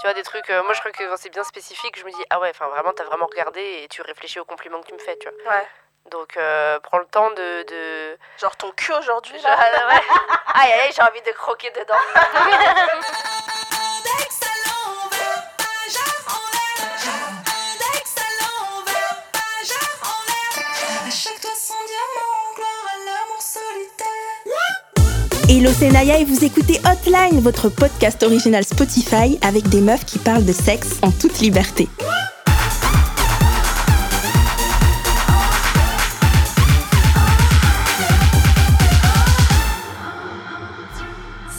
Tu vois, des trucs. euh, moi, je crois que quand c'est bien spécifique, je me dis, ah ouais, enfin, vraiment, t'as vraiment regardé et tu réfléchis aux compliments que tu me fais, tu vois. Ouais. Donc, euh, prends le temps de. de... Genre ton cul aujourd'hui, Genre, ah, ouais. Aïe, aïe, j'ai envie de croquer dedans. Hello, c'est et vous écoutez Hotline, votre podcast original Spotify avec des meufs qui parlent de sexe en toute liberté.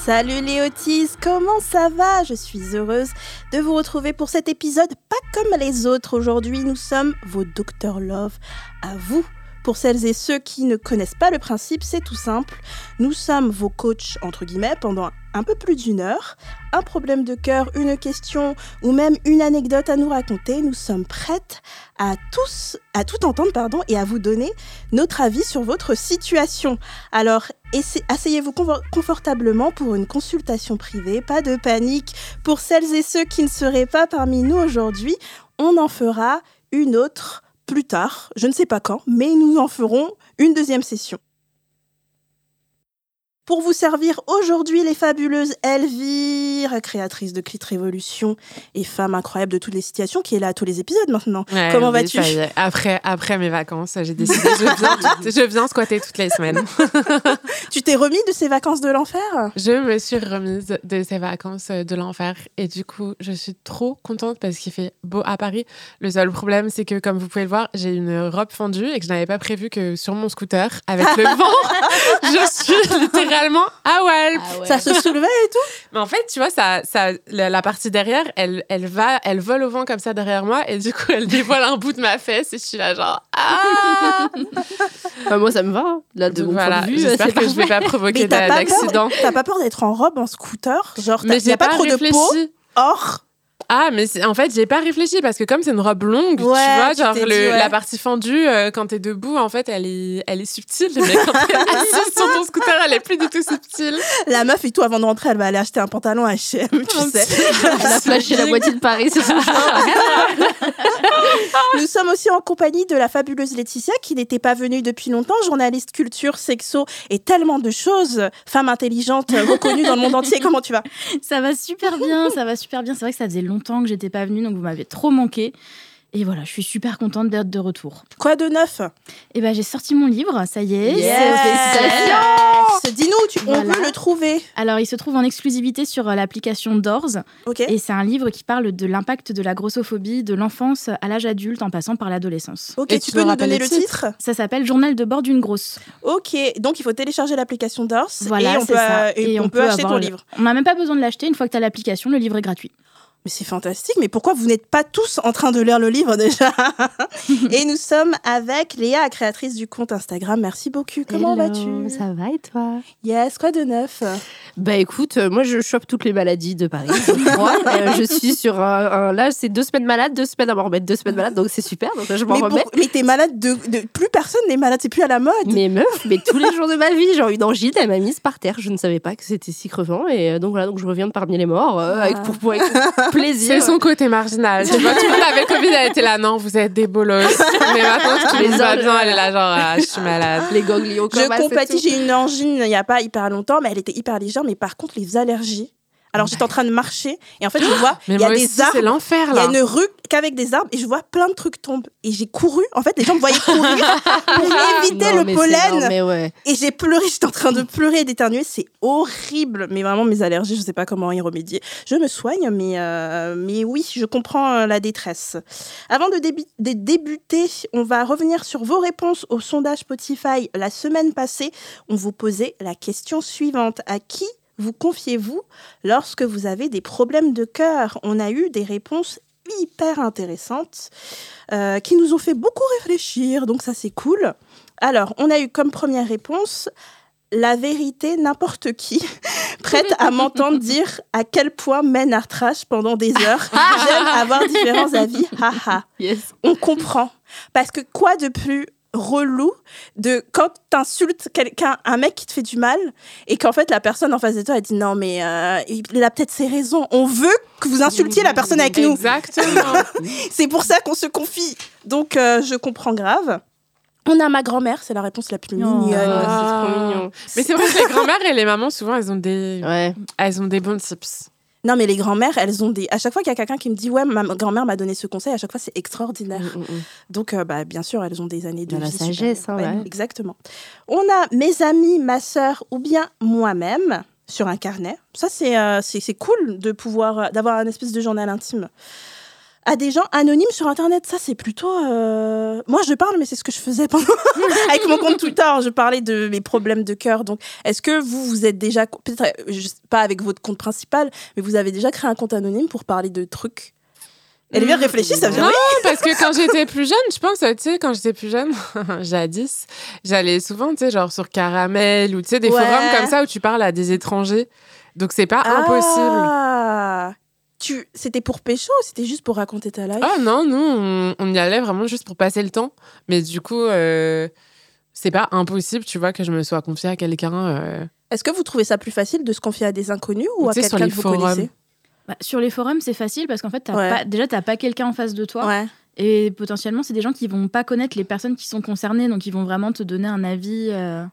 Salut les Otis, comment ça va? Je suis heureuse de vous retrouver pour cet épisode pas comme les autres. Aujourd'hui, nous sommes vos Dr Love à vous. Pour celles et ceux qui ne connaissent pas le principe, c'est tout simple. Nous sommes vos coachs, entre guillemets, pendant un peu plus d'une heure. Un problème de cœur, une question ou même une anecdote à nous raconter. Nous sommes prêtes à tous, à tout entendre, pardon, et à vous donner notre avis sur votre situation. Alors, asseyez-vous confor- confortablement pour une consultation privée. Pas de panique. Pour celles et ceux qui ne seraient pas parmi nous aujourd'hui, on en fera une autre plus tard. Je ne sais pas quand, mais nous en ferons une deuxième session. Pour vous servir aujourd'hui, les fabuleuses Elvire, créatrice de Clit Révolution et femme incroyable de toutes les situations, qui est là à tous les épisodes maintenant. Ouais, Comment vas-tu est. après, après mes vacances, j'ai décidé je viens, je viens squatter toutes les semaines. Tu t'es remis de ces vacances de l'enfer? Je me suis remise de ces vacances de l'enfer et du coup, je suis trop contente parce qu'il fait beau à Paris. Le seul problème, c'est que comme vous pouvez le voir, j'ai une robe fendue et que je n'avais pas prévu que sur mon scooter, avec le vent, je suis littéralement à Walp. Ça se soulevait et tout? Mais en fait, tu vois, ça, ça, la, la partie derrière, elle, elle va, elle vole au vent comme ça derrière moi, et du coup, elle dévoile un bout de ma fesse, et je suis là genre ah. Enfin, moi, ça me va. hein. Là, de Donc mon point voilà, de vue, j'espère que je vais pas provoquer Mais t'as d'a- pas, peur, d'accident. t'as pas peur d'être en robe, en scooter? Genre, Mais j'ai a pas, pas, trop de peau Or, Ah, mais en fait, j'ai pas réfléchi parce que comme c'est une robe longue, tu vois, tu genre t'es le- dit, ouais. la partie fendue, euh, quand t'es debout, en fait, elle est, elle est subtile, mais quand t'es assise sur ton scooter, elle est plus du tout subtile. la meuf et tout, avant de rentrer, elle va aller acheter un pantalon H&M, tu sais. Elle a flashé la moitié de Paris, c'est son. Nous sommes aussi en compagnie de la fabuleuse Laetitia, qui n'était pas venue depuis longtemps, journaliste culture, sexo et tellement de choses. Femme intelligente, reconnue dans le monde entier. Comment tu vas? Ça va super bien, ça va super bien. C'est vrai que ça faisait longtemps que j'étais pas venue, donc vous m'avez trop manqué. Et voilà, je suis super contente d'être de retour. Quoi de neuf? Et ben j'ai sorti mon livre, ça y est. Yes. Dis-nous, tu- on Voilà. veut le trouver. Alors il se trouve en exclusivité sur euh, l'application Doors Ok. et c'est un livre qui parle de l'impact de la grossophobie de l'enfance à l'âge adulte en passant par l'adolescence. Ok, Et tu tu peux nous donner le titre? Ça s'appelle Journal de bord d'une grosse. Ok, donc il faut télécharger l'application Dors Voilà, et on peut, ça. et on peut acheter ton le- livre. On n'a même pas besoin de l'acheter. Une fois que tu as l'application, le livre est gratuit. Mais c'est fantastique, mais pourquoi vous n'êtes pas tous en train de lire le livre déjà Et nous sommes avec Léa, créatrice du compte Instagram. Merci beaucoup. Comment vas-tu? Ça va et toi? Yes, quoi de neuf? Bah écoute, euh, moi je chope toutes les maladies de Paris, je crois. Euh, je suis sur un, un- là, c'est deux semaines malade, deux semaines à m'en remettre, deux semaines malade, donc c'est super. Donc là, je m'en Mais, remets. pour- mais t'es malade de, de- Plus personne n'est malade, c'est plus à la mode. Mais meuf, mais tous les jours de ma vie, genre une angine, elle m'a mise par terre. Je ne savais pas que c'était si crevant et euh, donc voilà, donc je reviens de parmi les morts euh, avec pour, pour avec plaisir. C'est son côté marginal. Tu vois, tout le monde avait le Covid, elle était là, non, vous êtes des bolos. Mais maintenant, que tout le Les monde va autres, bien, elle est là, genre, ah, je suis malade. les ganglions. Je compatis, j'ai une angine il n'y a pas hyper longtemps, mais elle était hyper légère. Mais par contre, les allergies. Alors j'étais en train de marcher et en fait, je vois, il y a des aussi, arbres. l'enfer, Il y a là. une rue qu'avec des arbres et je vois plein de trucs tomber. Et j'ai couru. En fait, les gens me voyaient courir pour éviter Non, le pollen. non, mais ouais. Et j'ai pleuré, j'étais en train de pleurer et d'éternuer, c'est horrible. Mais vraiment, mes allergies, je sais pas comment y remédier. Je me soigne, mais, euh, mais oui, je comprends euh, la détresse. Avant de, débu- de débuter, on va revenir sur vos réponses au sondage Spotify. La semaine passée, on vous posait la question suivante. À qui vous confiez-vous lorsque vous avez des problèmes de cœur? On a eu des réponses hyper intéressantes euh, qui nous ont fait beaucoup réfléchir, donc ça c'est cool. Alors, on a eu comme première réponse la vérité, n'importe qui, prête à m'entendre dire à quel point mène à trash pendant des heures. J'aime avoir différents avis, haha. Yes. On comprend. Parce que quoi de plus relou de quand t'insultes quelqu'un, un mec qui te fait du mal, et qu'en fait la personne en face de toi elle dit non mais euh, il a peut-être ses raisons. On veut que vous insultiez la personne avec nous. Exactement. C'est pour ça qu'on se confie. Donc euh, je comprends grave. On a ma grand-mère, c'est la réponse la plus Oh. mignonne. Ah, c'est trop mignon. Mais c'est vrai que les grand-mères et les mamans, souvent, elles ont des, Ouais. elles ont des bons tips. Non mais les grand-mères, elles ont des. À chaque fois qu'il y a quelqu'un qui me dit ouais ma grand-mère m'a donné ce conseil, à chaque fois c'est extraordinaire. Mm, mm, mm. Donc, euh, bah, bien sûr, elles ont des années de, De la vie sagesse, supérieures. hein, ouais. Exactement. On a mes amis, ma sœur ou bien moi-même sur un carnet. Ça, c'est euh, cool de pouvoir d'avoir un espèce de journal intime. À des gens anonymes sur Internet, ça c'est plutôt. euh, Moi, je parle, mais c'est ce que je faisais pendant avec mon compte Twitter. Je parlais de mes problèmes de cœur. Donc, est-ce que vous vous êtes déjà peut-être euh, pas avec votre compte principal, mais vous avez déjà créé un compte anonyme pour parler de trucs? Elle est bien réfléchie, ça veut dire Non, oui. parce que quand j'étais plus jeune, je pense, tu sais, quand j'étais plus jeune, jadis, j'allais souvent, tu sais, genre sur Caramel ou tu sais, des Ouais. forums comme ça où tu parles à des étrangers. Donc c'est pas impossible. Ah tu... C'était pour pécho ou c'était juste pour raconter ta life? Oh non, nous, on, on y allait vraiment juste pour passer le temps. Mais du coup, euh, c'est pas impossible, tu vois, que je me sois confiée à quelqu'un. euh, Est-ce que vous trouvez ça plus facile de se confier à des inconnus ou à quelqu'un les que vous forums. connaissez Bah, sur les forums, c'est facile parce qu'en fait, t'as Ouais. pas, déjà, t'as pas quelqu'un en face de toi. Ouais. Et potentiellement, c'est des gens qui vont pas connaître les personnes qui sont concernées, donc ils vont vraiment te donner un avis euh,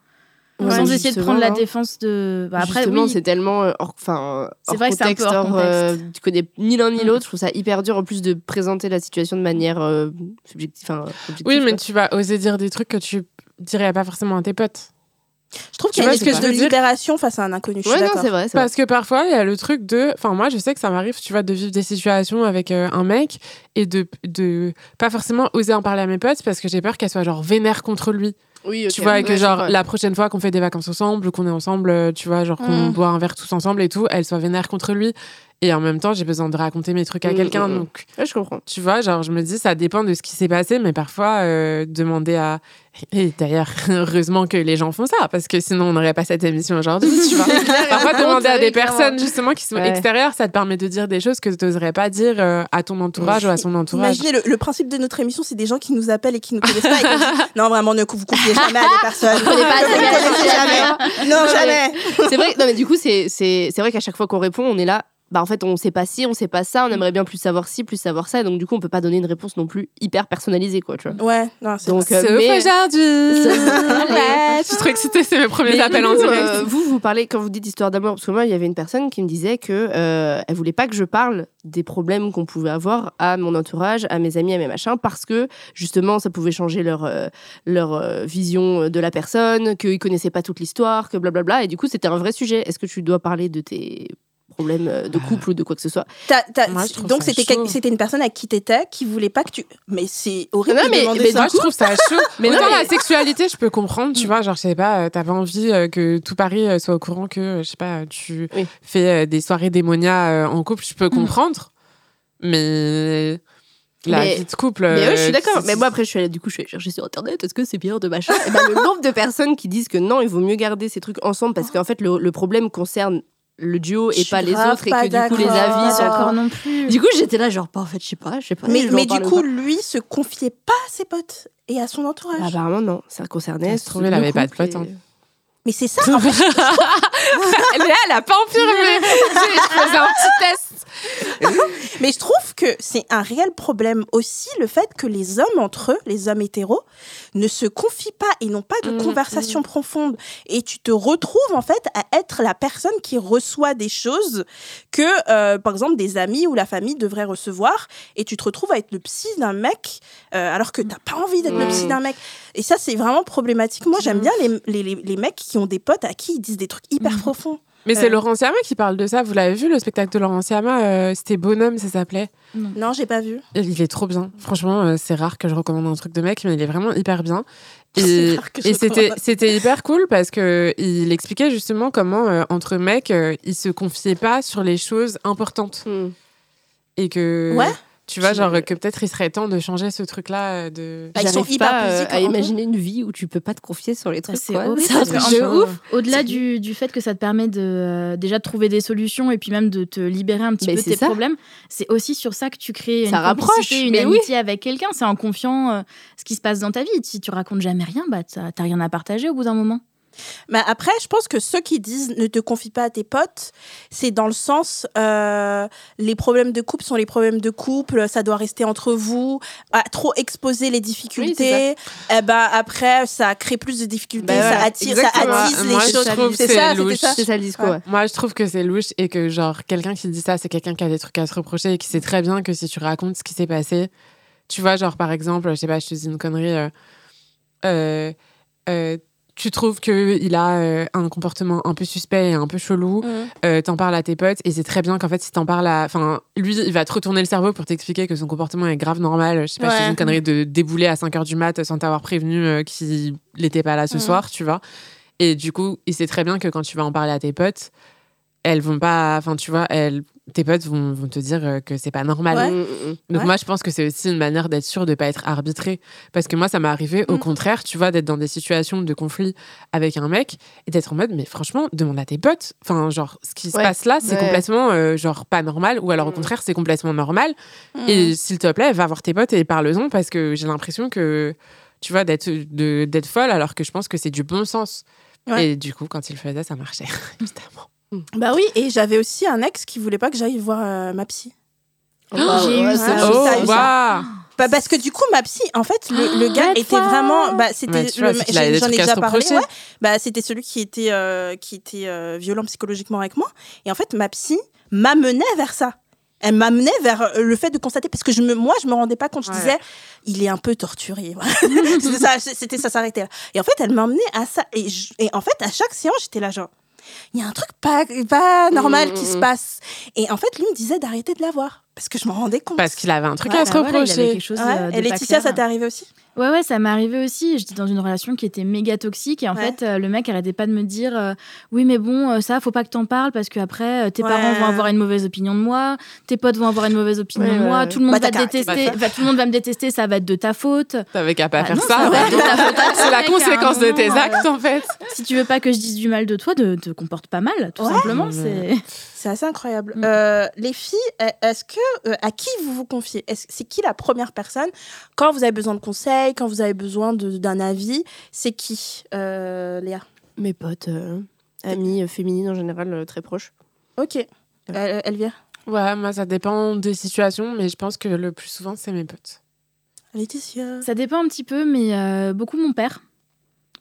Ouais, sans essayer de prendre la hein. défense de. Bah, après, Justement, oui, c'est tellement euh, hors, enfin, C'est hors vrai que c'est un contexte, peu hors hors, euh, contexte. tu connais ni l'un ni Mm. l'autre. Je trouve ça hyper dur en plus de présenter la situation de manière euh, subjective. objective, Oui, mais quoi. tu vas oser dire des trucs que tu dirais pas forcément à tes potes. Je trouve Tu qu'il y a une espèce de libération face à un inconnu. Je suis Ouais, non, c'est vrai. c'est vrai. Parce que parfois, il y a le truc de. Enfin, moi, je sais que ça m'arrive, tu vois, de vivre des situations avec euh, un mec et de, de pas forcément oser en parler à mes potes parce que j'ai peur qu'elle soit genre vénère contre lui. Oui. Tu vois, et que Ouais, genre la prochaine fois qu'on fait des vacances ensemble qu'on est ensemble, euh, tu vois, genre qu'on Mm. boit un verre tous ensemble et tout, elle soit vénère contre lui. Et en même temps, j'ai besoin de raconter mes trucs à Mm, quelqu'un. mm, mm. Donc, Ouais, je comprends. tu vois, genre, je me dis, ça dépend de ce qui s'est passé, mais parfois, euh, demander à. Et d'ailleurs, heureusement que les gens font ça, parce que sinon, on n'aurait pas cette émission aujourd'hui, tu vois. Parfois, demander à des personnes, justement, qui sont Ouais. extérieures, ça te permet de dire des choses que tu n'oserais pas dire euh, à ton entourage ou à son entourage. Imaginez, le, le principe de notre émission, c'est des gens qui nous appellent et qui nous connaissent pas. et qui disent, non, vraiment, ne vous confiez jamais à des personnes. Vous bien, connaissez c'est jamais. Non, jamais. c'est vrai. Non, mais du coup, c'est c'est c'est vrai qu'à chaque fois qu'on répond, on est là. Bah en fait, on sait pas si, on sait pas ça. On aimerait bien plus savoir si, plus savoir ça. Et donc du coup, on peut pas donner une réponse non plus hyper personnalisée, quoi. Tu vois. Ouais, non, c'est Donc, vrai. euh, mais- aujourd'hui. Je suis trop excitée, c'est mes premiers Mais appels du en coup, direct. euh, vous, vous parlez quand vous dites histoire d'amour, parce que moi, il y avait une personne qui me disait que euh, elle voulait pas que je parle des problèmes qu'on pouvait avoir à mon entourage, à mes amis, à mes machins, parce que justement, ça pouvait changer leur euh, leur euh, vision de la personne, qu'ils connaissaient pas toute l'histoire, que blablabla. Et du coup, c'était un vrai sujet. Est-ce que tu dois parler de tes problèmes euh, de couple ou de quoi que ce soit T'as- t'as- Moi, je trouve donc ça c'était une personne avec qui t'étais qui voulait pas que tu. Mais c'est horrible Non, de mais- demander mais ça. Moi, je trouve ça chaud. Mais Mais non, mais- la sexualité, je peux comprendre, tu vois. Genre, je sais pas, euh, t'as pas envie euh, que tout Paris euh, soit au courant que, euh, je sais pas, tu Oui. fais euh, des soirées démonia euh, en couple, je peux comprendre. Mais la Mais- vie de couple. Mais ouais, je euh, suis d'accord. Mais moi, après, je suis allée, du coup, je suis allée chercher sur Internet, est-ce que c'est bien de machin Et ben, le nombre de personnes qui disent que non, il vaut mieux garder ces trucs ensemble parce qu'en fait, le, le problème concerne le duo et pas les autres et pas que du coup, les avis pas sont. d'accord non plus. Du coup, j'étais là, genre, bah, en fait, je sais pas, je sais pas. Mais, mais du coup, pas. lui se confiait pas à ses potes et à son entourage. Bah, apparemment, non. Ça concernait. Ça se trouve, il le avait pas de potes, hein. Mais c'est ça. en fait. Léa, elle a pas empiré. je faisais un petit test. Mais je trouve que c'est un réel problème aussi le fait que les hommes entre eux, les hommes hétéros, ne se confient pas et n'ont pas de Mm, conversation profonde. Et tu te retrouves en fait à être la personne qui reçoit des choses que, euh, par exemple, des amis ou la famille devraient recevoir. Et tu te retrouves à être le psy d'un mec euh, alors que t'as pas envie d'être le psy Mm. d'un mec. Et ça, c'est vraiment problématique. Moi, j'aime bien les, les, les, les mecs qui ont des potes à qui ils disent des trucs hyper profonds. Mais c'est. Laurent Siama qui parle de ça. Vous l'avez vu, le spectacle de Laurent Siama euh, C'était Bonhomme, ça s'appelait. Non, j'ai pas vu. Il est trop bien. Franchement, euh, c'est rare que je recommande un truc de mec, mais il est vraiment hyper bien. C'est Et, rare que je et c'était hyper cool parce que il expliquait justement comment euh, entre mecs, euh, ils se confiaient pas sur les choses importantes Hmm. et que Ouais. Tu vois, genre que peut-être il serait temps de changer ce truc-là euh, de. Bah, ils sont hyper pas euh, à hein. imaginer une vie où tu peux pas te confier sur les trucs. c'est de ouf. Au-delà du, du fait que ça te permet de euh, déjà de trouver des solutions et puis même de te libérer un petit Mais peu c'est tes ça. problèmes, c'est aussi sur ça que tu crées une rapproche, une oui. amitié avec quelqu'un. C'est en confiant euh, ce qui se passe dans ta vie. Si tu racontes jamais rien, bah t'as rien à partager au bout d'un moment. Mais après, je pense que ceux qui disent ne te confie pas à tes potes, c'est dans le sens euh, les problèmes de couple sont les problèmes de couple, ça doit rester entre vous. À trop exposer les difficultés, eh ben après ça crée plus de difficultés, Bah ça ouais, attire, ça attise Moi, les je choses. trouve C'est c'est ça. C'est ça le discours. Ouais. Moi, je trouve que c'est louche et que, genre, quelqu'un qui dit ça, c'est quelqu'un qui a des trucs à se reprocher et qui sait très bien que si tu racontes ce qui s'est passé, tu vois, genre, par exemple, je sais pas, je te dis une connerie, euh, euh, euh, tu trouves qu'il a euh, un comportement un peu suspect et un peu chelou, Mhm. euh, t'en parles à tes potes et c'est très bien qu'en fait, si t'en parles à. Enfin, lui, il va te retourner le cerveau pour t'expliquer que son comportement est grave normal. Je sais pas, dis Ouais. une connerie de débouler à 5 h du mat sans t'avoir prévenu euh, qu'il n'était pas là ce Mhm. soir, tu vois. Et du coup, il sait très bien que quand tu vas en parler à tes potes, elles vont pas. Enfin, tu vois, elles, tes potes vont, vont te dire euh, que c'est pas normal. Ouais. Mm, mm, mm. Donc Ouais. moi, je pense que c'est aussi une manière d'être sûr de pas être arbitré. Parce que moi, ça m'est arrivé au Mm. contraire, tu vois, d'être dans des situations de conflit avec un mec et d'être en mode, mais franchement, demande à tes potes. Enfin, genre, ce qui se passe là, c'est complètement, euh, genre, pas normal. Ou alors, au Mm. contraire, c'est complètement normal. Mhm. Et s'il te plaît, va voir tes potes et parle-en parce que j'ai l'impression que, tu vois, d'être de- d'être folle alors que je pense que c'est du bon sens. Et du coup, quand il faisait, ça marchait, évidemment. Bah oui, et j'avais aussi un ex qui voulait pas que j'aille voir euh, ma psy. J'ai eu ça. Oh, ça. waouh Bah, parce que du coup, ma psy, en fait, le, le gars était vraiment. Bah, c'était J'en ai déjà parlé. Ouais. Bah, c'était celui qui était, euh, qui était euh, violent psychologiquement avec moi. Et en fait, ma psy m'amenait vers ça. Elle m'amenait vers le fait de constater, parce que je me, moi, je me rendais pas compte. Je Ouais. disais, il est un peu torturé. C'était ça, c'était ça s'arrêtait là. Et en fait, elle m'emmenait à ça. Et, je- et en fait, à chaque séance, j'étais là, genre, il y a un truc pas, pas normal Mm, qui se mm. passe. Et en fait, lui me disait d'arrêter de la voir. Parce que je m'en rendais compte. Parce qu'il avait un truc Ouais, à se Bah voilà, il avait reprocher. quelque chose Ouais. de Et Laetitia, ça t'est arrivé aussi? Ouais, ouais, ça m'est arrivé aussi. J'étais dans une relation qui était méga toxique et en Ouais. fait, euh, le mec arrêtait pas de me dire euh, Oui, mais bon, euh, ça, faut pas que t'en parles parce qu'après, euh, tes Ouais. parents vont avoir une mauvaise opinion de moi, tes potes vont avoir une mauvaise opinion Ouais, de moi, ouais, tout le monde Bah, va te détester, bah, enfin, tout le monde va me détester, ça va être de ta faute. T'avais qu'à pas Bah faire non, ça. C'est la conséquence de tes actes, en fait. Si tu veux pas que je dise du mal de toi, de te comporte pas mal, tout Ouais. simplement. C'est C'est assez incroyable. Mm. Euh, les filles, est-ce que euh, à qui vous vous confiez? C'est qui la première personne quand vous avez besoin de conseils, quand vous avez besoin de- d'un avis C'est qui, euh, Léa? Mes potes, euh, amies euh, féminines en général, euh, très proches. Ok. Euh, Elvire? Ouais, moi, ça dépend des situations, mais je pense que le plus souvent, c'est mes potes. Laetitia? Ça dépend un petit peu, mais euh, beaucoup mon père.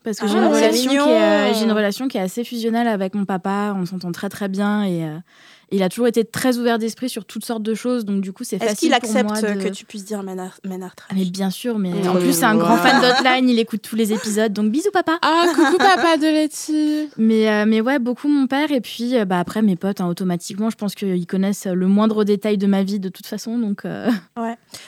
Parce que Ah, j'ai une, relation qui est, euh, j'ai une relation qui est assez fusionnelle avec mon papa. On s'entend très très bien et euh, il a toujours été très ouvert d'esprit sur toutes sortes de choses. Donc du coup, c'est Est-ce facile qu'il pour accepte de... que tu puisses dire Ménard Ah, mais bien sûr, mais Mmh. en plus c'est un grand fan d'Hotline, il écoute tous les épisodes, donc bisous papa. Ah, coucou papa de Letty. Mais, euh, mais ouais, beaucoup mon père et puis euh, bah, après mes potes, hein, automatiquement, je pense qu'ils connaissent le moindre détail de ma vie de toute façon, donc euh,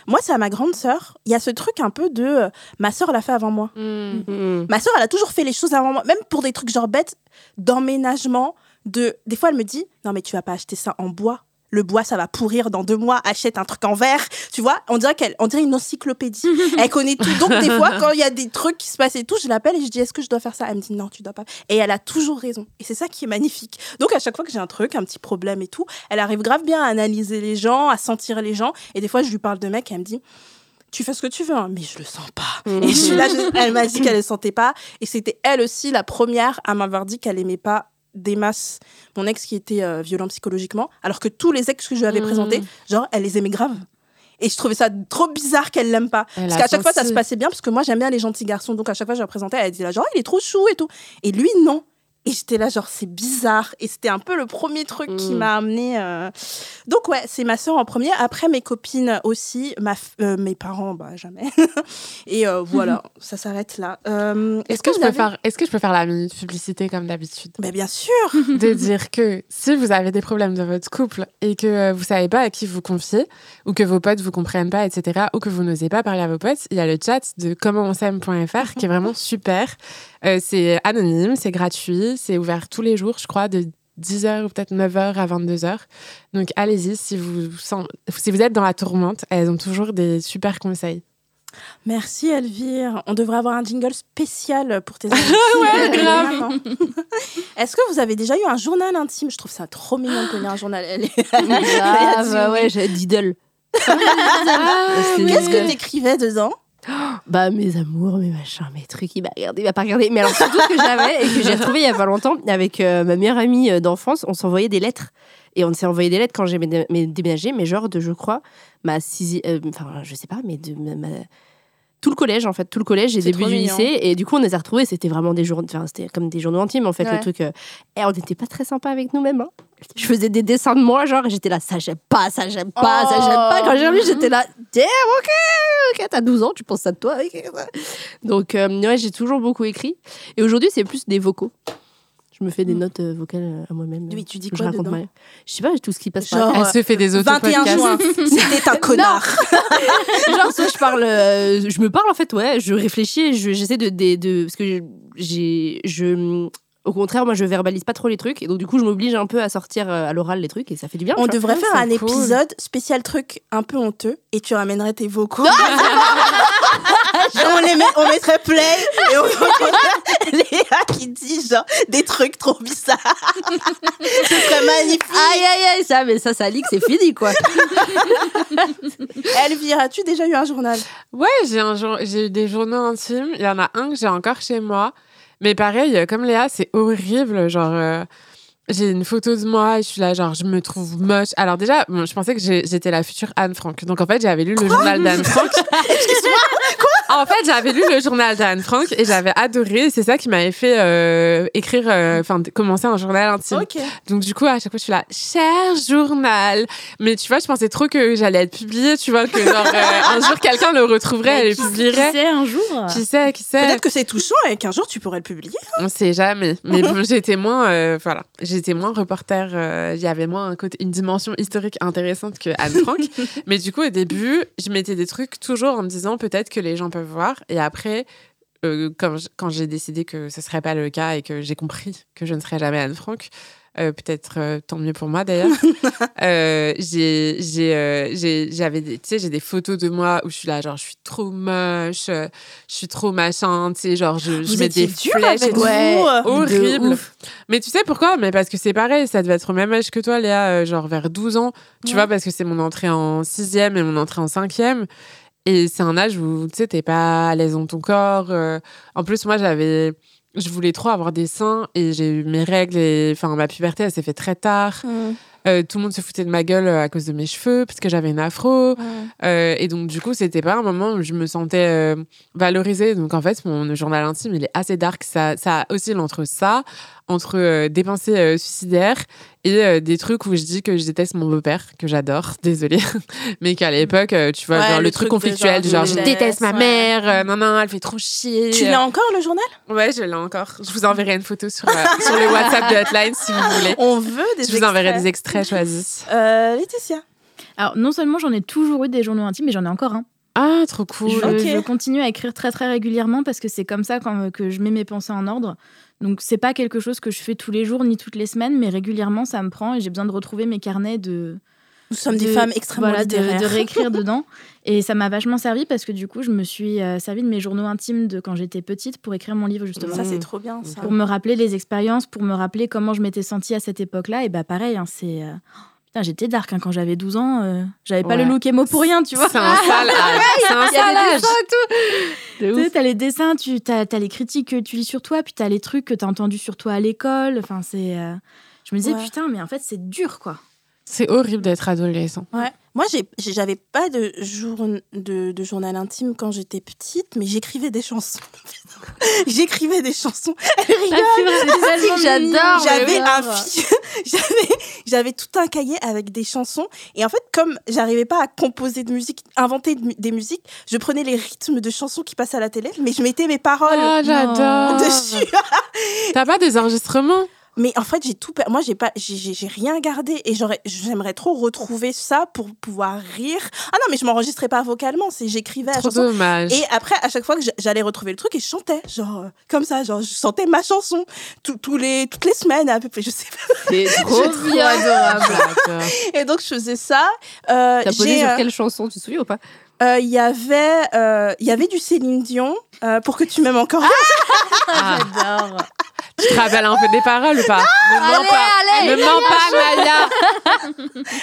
Moi, c'est à ma grande sœur. Il y a ce truc un peu de euh, ma sœur l'a fait avant moi. Hmm. Mm. Ma sœur, elle a toujours fait les choses avant moi, même pour des trucs genre bêtes, d'emménagement. De... Des fois, elle me dit Non, mais tu vas pas acheter ça en bois. Le bois, ça va pourrir dans deux mois. Achète un truc en verre. Tu vois, on dirait qu'elle, on dirait une encyclopédie. elle connaît tout. Donc, des fois, quand il y a des trucs qui se passent et tout, je l'appelle et je dis Est-ce que je dois faire ça? Elle me dit Non, tu dois pas. Et elle a toujours raison. Et c'est ça qui est magnifique. Donc, à chaque fois que j'ai un truc, un petit problème et tout, elle arrive grave bien à analyser les gens, à sentir les gens. Et des fois, je lui parle de mec et elle me dit tu fais ce que tu veux, hein, mais je le sens pas. Mhm. Et je suis là, je- elle m'a dit qu'elle le sentait pas. Et c'était elle aussi la première à m'avoir dit qu'elle aimait pas des masses mon ex qui était euh, violent psychologiquement, alors que tous les ex que je lui avais présentés, genre, elle les aimait grave. Et je trouvais ça trop bizarre qu'elle l'aime pas. Elle Parce qu'à chaque fois, ça se passait bien, parce que moi, j'aime bien les gentils garçons. Donc, à chaque fois, je la présentais, elle disait genre, il est trop chou et tout. Et lui, non. Et j'étais là, genre, c'est bizarre. Et c'était un peu le premier truc qui Mm. m'a amené. euh, Donc, ouais, c'est ma soeur en premier. Après, mes copines aussi. Ma f- euh, mes parents, bah, jamais. et euh, voilà, ça s'arrête là. Est-ce que, je peux faire, est-ce que je peux faire la minute publicité comme d'habitude? Bah, bien sûr. de dire que si vous avez des problèmes dans votre couple et que vous savez pas à qui vous confier ou que vos potes vous comprennent pas, etc., ou que vous n'osez pas parler à vos potes, il y a le chat de commentonsaime.fr qui est vraiment super. C'est anonyme, c'est gratuit, c'est ouvert tous les jours, je crois, de 10h ou peut-être 9h à 22h. Donc allez-y si vous, si vous êtes dans la tourmente, elles ont toujours des super conseils. Merci Elvire. On devrait avoir un jingle spécial pour tes amis. Ouais, grave. Est-ce que vous avez déjà eu un journal intime? Je trouve ça trop mignon de tenir un journal. Elle est- Ah, bah ouais, j'ai Diddle. Qu'est-ce que t'écrivais dedans? Bah, mes amours, mes machins, mes trucs, il m'a regardé, il m'a pas regardé. Mais alors, surtout que j'avais et que j'ai retrouvé il y a pas longtemps, avec euh, ma meilleure amie euh, d'enfance, on s'envoyait des lettres. Et on s'est envoyé des lettres quand j'ai ména- mé- déménagé, mais genre de, je crois, ma sixième. Enfin, je sais pas, mais de ma- Tout le collège, en fait, tout le collège et début du mignon. lycée. Et du coup, on les a retrouvés. C'était vraiment des journaux. Enfin, c'était comme des journaux intimes, en fait, Ouais. le truc. euh, Et on n'était pas très sympa avec nous-mêmes. hein. Je faisais des dessins de moi, genre, et j'étais là, ça j'aime pas, ça j'aime pas, ça j'aime pas. Quand j'ai revu, j'étais là, damn, ok, ok, t'as 12 ans, tu penses ça de toi. Donc, euh, ouais, j'ai toujours beaucoup écrit. Et aujourd'hui, c'est plus des vocaux. Je me fais des Mm. notes euh, vocales euh, à moi-même. Oui, tu dis que quoi je raconte dedans ma- Je sais pas, tout ce qui passe Genre, par Elle se fait des 21 auto-podcasts. juin, c'était un connard. Genre, soit je parle, euh, je me parle en fait, ouais, je réfléchis, et je- j'essaie de, de, de- parce que j'ai, je, au contraire, moi, je verbalise pas trop les trucs, et donc du coup, je m'oblige un peu à sortir euh, à l'oral les trucs, et ça fait du bien. On devrait Ah, faire un cool. épisode spécial truc un peu honteux et tu ramènerais tes vocaux. on, les met- on mettrait play et on entendrait Léa qui dit genre des trucs trop bizarres. Ce serait magnifique. Aïe, aïe, aïe, ça, mais ça, ça leak, c'est fini, quoi. Elvire, as-tu déjà eu un journal? Ouais, j'ai un jour, j'ai eu des journaux intimes. Il y en a un que j'ai encore chez moi. Mais pareil, euh, comme Léa, c'est horrible. Genre, euh, j'ai une photo de moi et je suis là, genre, je me trouve moche. Alors déjà, bon, je pensais que j'étais la future Anne Frank. Donc en fait, j'avais lu le journal d'Anne Frank. En fait, j'avais lu le journal d'Anne Frank et j'avais adoré. C'est ça qui m'avait fait euh, écrire, euh, enfin, commencer un journal intime. Donc du coup, à chaque fois, je suis là, cher journal. Mais tu vois, je pensais trop que j'allais être publiée, tu vois, que genre, euh, un jour, quelqu'un le retrouverait et le Qui publierait. sait un jour? Qui sait, qui sait Peut-être que c'est touchant et qu'un jour tu pourrais le publier. On sait jamais. Mais bon, j'étais moins, euh, voilà, j'étais moins reporter. euh, Il y avait moins un côté, une dimension historique intéressante que Anne Frank. mais du coup, au début, je mettais des trucs toujours en me disant peut-être que les gens peuvent voir. Et après, euh, quand j'ai décidé que ce serait pas le cas et que j'ai compris que je ne serais jamais Anne Frank. euh, peut-être euh, tant mieux pour moi d'ailleurs. Euh, j'ai, euh, j'avais, des- tu sais, j'ai des photos de moi où je suis là, genre, je suis trop moche, je suis trop machin, tu sais, genre, je, je mets des flèches et tout. De Horrible. Mais tu sais pourquoi? Mais parce que c'est pareil, ça devait être au même âge que toi, Léa, euh, genre vers 12 ans. Tu Ouais. vois, parce que c'est mon entrée en sixième et mon entrée en cinquième. Et c'est un âge où, tu sais, t'es pas à l'aise dans ton corps. euh. En plus, moi, j'avais... Je voulais trop avoir des seins et j'ai eu mes règles et... Enfin, ma puberté, elle s'est fait très tard. Euh, tout le monde se foutait de ma gueule euh, à cause de mes cheveux, parce que j'avais une afro. Euh, et donc, du coup, c'était pas un moment où je me sentais euh, valorisée. Donc, en fait, mon journal intime, il est assez dark. Ça, ça oscille entre ça, entre euh, des pensées euh, suicidaires et euh, des trucs où je dis que je déteste mon beau-père, que j'adore, désolée. Mais qu'à l'époque, euh, tu vois, Ouais, genre, le le, truc conflictuel, genre, je déteste ma mère, euh, non, non, elle fait trop chier. Tu l'as encore le journal? Ouais, je l'ai encore. Je vous enverrai une photo sur, euh, sur le WhatsApp de Hotline si vous voulez. On veut des Je vous enverrai extraits. des extraits choisis. Euh, Laetitia. Alors, non seulement j'en ai toujours eu des journaux intimes, mais j'en ai encore un. Ah, trop cool. Je, je continue à écrire très très régulièrement parce que c'est comme ça quand, que je mets mes pensées en ordre. Donc c'est pas quelque chose que je fais tous les jours ni toutes les semaines, mais régulièrement ça me prend et j'ai besoin de retrouver mes carnets de Nous sommes des de- femmes extrêmement voilà, de, littéraires. de réécrire dedans. Et ça m'a vachement servi parce que du coup je me suis euh, servi de mes journaux intimes de quand j'étais petite pour écrire mon livre justement. Ça, c'est trop bien, ça. Pour me rappeler les expériences, pour me rappeler comment je m'étais sentie à cette époque-là. Et bah pareil, hein, c'est... euh, Putain, j'étais dark hein, quand j'avais 12 ans. euh, j'avais pas Ouais. le look émo pour rien, tu vois. C'est un sale âge. C'est un sale âge. Tu sais, t'as les dessins, tu as, les critiques que tu lis sur toi, puis t'as les trucs que t'as entendus sur toi à l'école. Enfin, c'est. euh, Je me disais, Ouais. putain, mais en fait, c'est dur, quoi. C'est horrible d'être adolescent. Ouais. Moi, j'avais pas de, jour, de, de journal intime quand j'étais petite, mais j'écrivais des chansons. j'écrivais des chansons. Elle rigole. J'adore. J'avais un j'avais j'avais tout un cahier avec des chansons et en fait comme j'arrivais pas à composer de musique, inventer de des musiques, je prenais les rythmes de chansons qui passaient à la télé, mais je mettais mes paroles Oh, j'adore. dessus. T'as pas des enregistrements? Mais en fait, j'ai tout. per- Moi, j'ai pas, j'ai- rien gardé et j'aurais, j'aimerais trop retrouver ça pour pouvoir rire. Ah non, mais je m'enregistrais pas vocalement, c'est j'écrivais Trop dommage. Et après, à chaque fois que j'allais retrouver le truc, et je chantais, genre euh, comme ça, genre je chantais ma chanson tous tous les toutes les semaines à peu près, je sais pas. C'est trop bien adorable. Et donc je faisais ça. Euh, T'as posé sur euh, quelle chanson, tu te souviens ou pas? euh, Il y avait, euh, il y avait du Céline Dion euh, pour que tu m'aimes encore. Ah, J'adore. Tu te rappelles un peu des paroles ou pas? Ne mens pas. ne mens pas, Maya.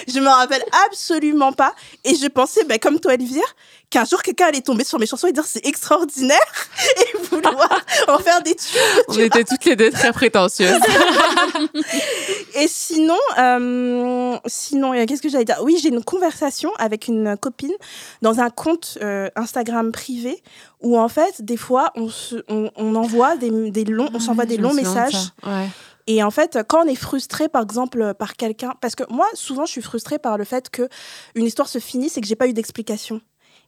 Je me rappelle absolument pas. Et je pensais, ben, comme toi, Elvire, qu'un jour quelqu'un allait tomber sur mes chansons et dire c'est extraordinaire et vouloir en faire des tubes. On était toutes les deux très prétentieuses. Et sinon, euh, sinon, qu'est-ce que j'allais dire? Oui, j'ai une conversation avec une copine dans un compte euh, Instagram privé où en fait, des fois, on, se, on, on envoie des, des longs, on s'envoie des longs messages. Ouais. Et en fait, quand on est frustré, par exemple, par quelqu'un, parce que moi, souvent, je suis frustrée par le fait que une histoire se finisse et que j'ai pas eu d'explication.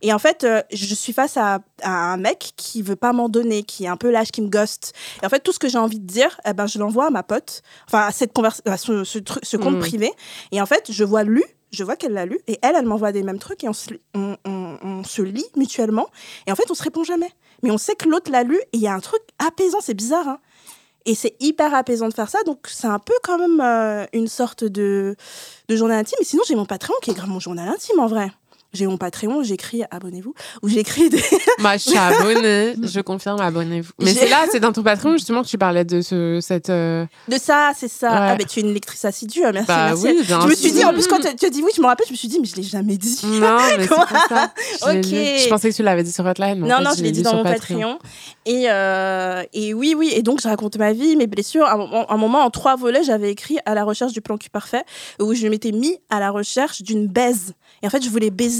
Et en fait, euh, je suis face à, à un mec qui veut pas m'en donner, qui est un peu lâche, qui me ghost. Et en fait, tout ce que j'ai envie de dire, eh ben, je l'envoie à ma pote, enfin, à cette converse, à ce, ce, ce compte Mhm. privé. Et en fait, je vois lu, je vois qu'elle l'a lu, et elle, elle m'envoie des mêmes trucs, et on se, li- on, on- on se lit mutuellement. Et en fait, on se répond jamais. Mais on sait que l'autre l'a lu, et il y a un truc apaisant, c'est bizarre, hein. Et c'est hyper apaisant de faire ça. Donc, c'est un peu quand même euh, une sorte de, de journal intime. Et sinon, j'ai mon Patreon qui est grave mon journal intime en vrai. J'ai mon Patreon, j'écris, abonnez-vous, où j'écris des. Moi, je suis abonnée. Je confirme, abonnez-vous. Mais c'est là, c'est dans ton patron justement que tu parlais de ce, cette. euh, De ça, c'est ça. Ouais. Ah, mais tu es une lectrice assidue, hein, merci. Bah merci. oui, je me suis dit, en plus, quand tu as dit oui, je me rappelle, je me suis dit, mais je l'ai jamais dit. Non, mais c'est ça. Je, pensais que tu l'avais dit sur Hotline. en Non, fait, non, je l'ai dit dans mon Patreon. Et, euh, et oui, oui. Et donc, je raconte ma vie, mes blessures. À un moment, en trois volets, j'avais écrit à la recherche du plan cul parfait, où je m'étais mis à la recherche d'une baise. Et en fait, je voulais baiser.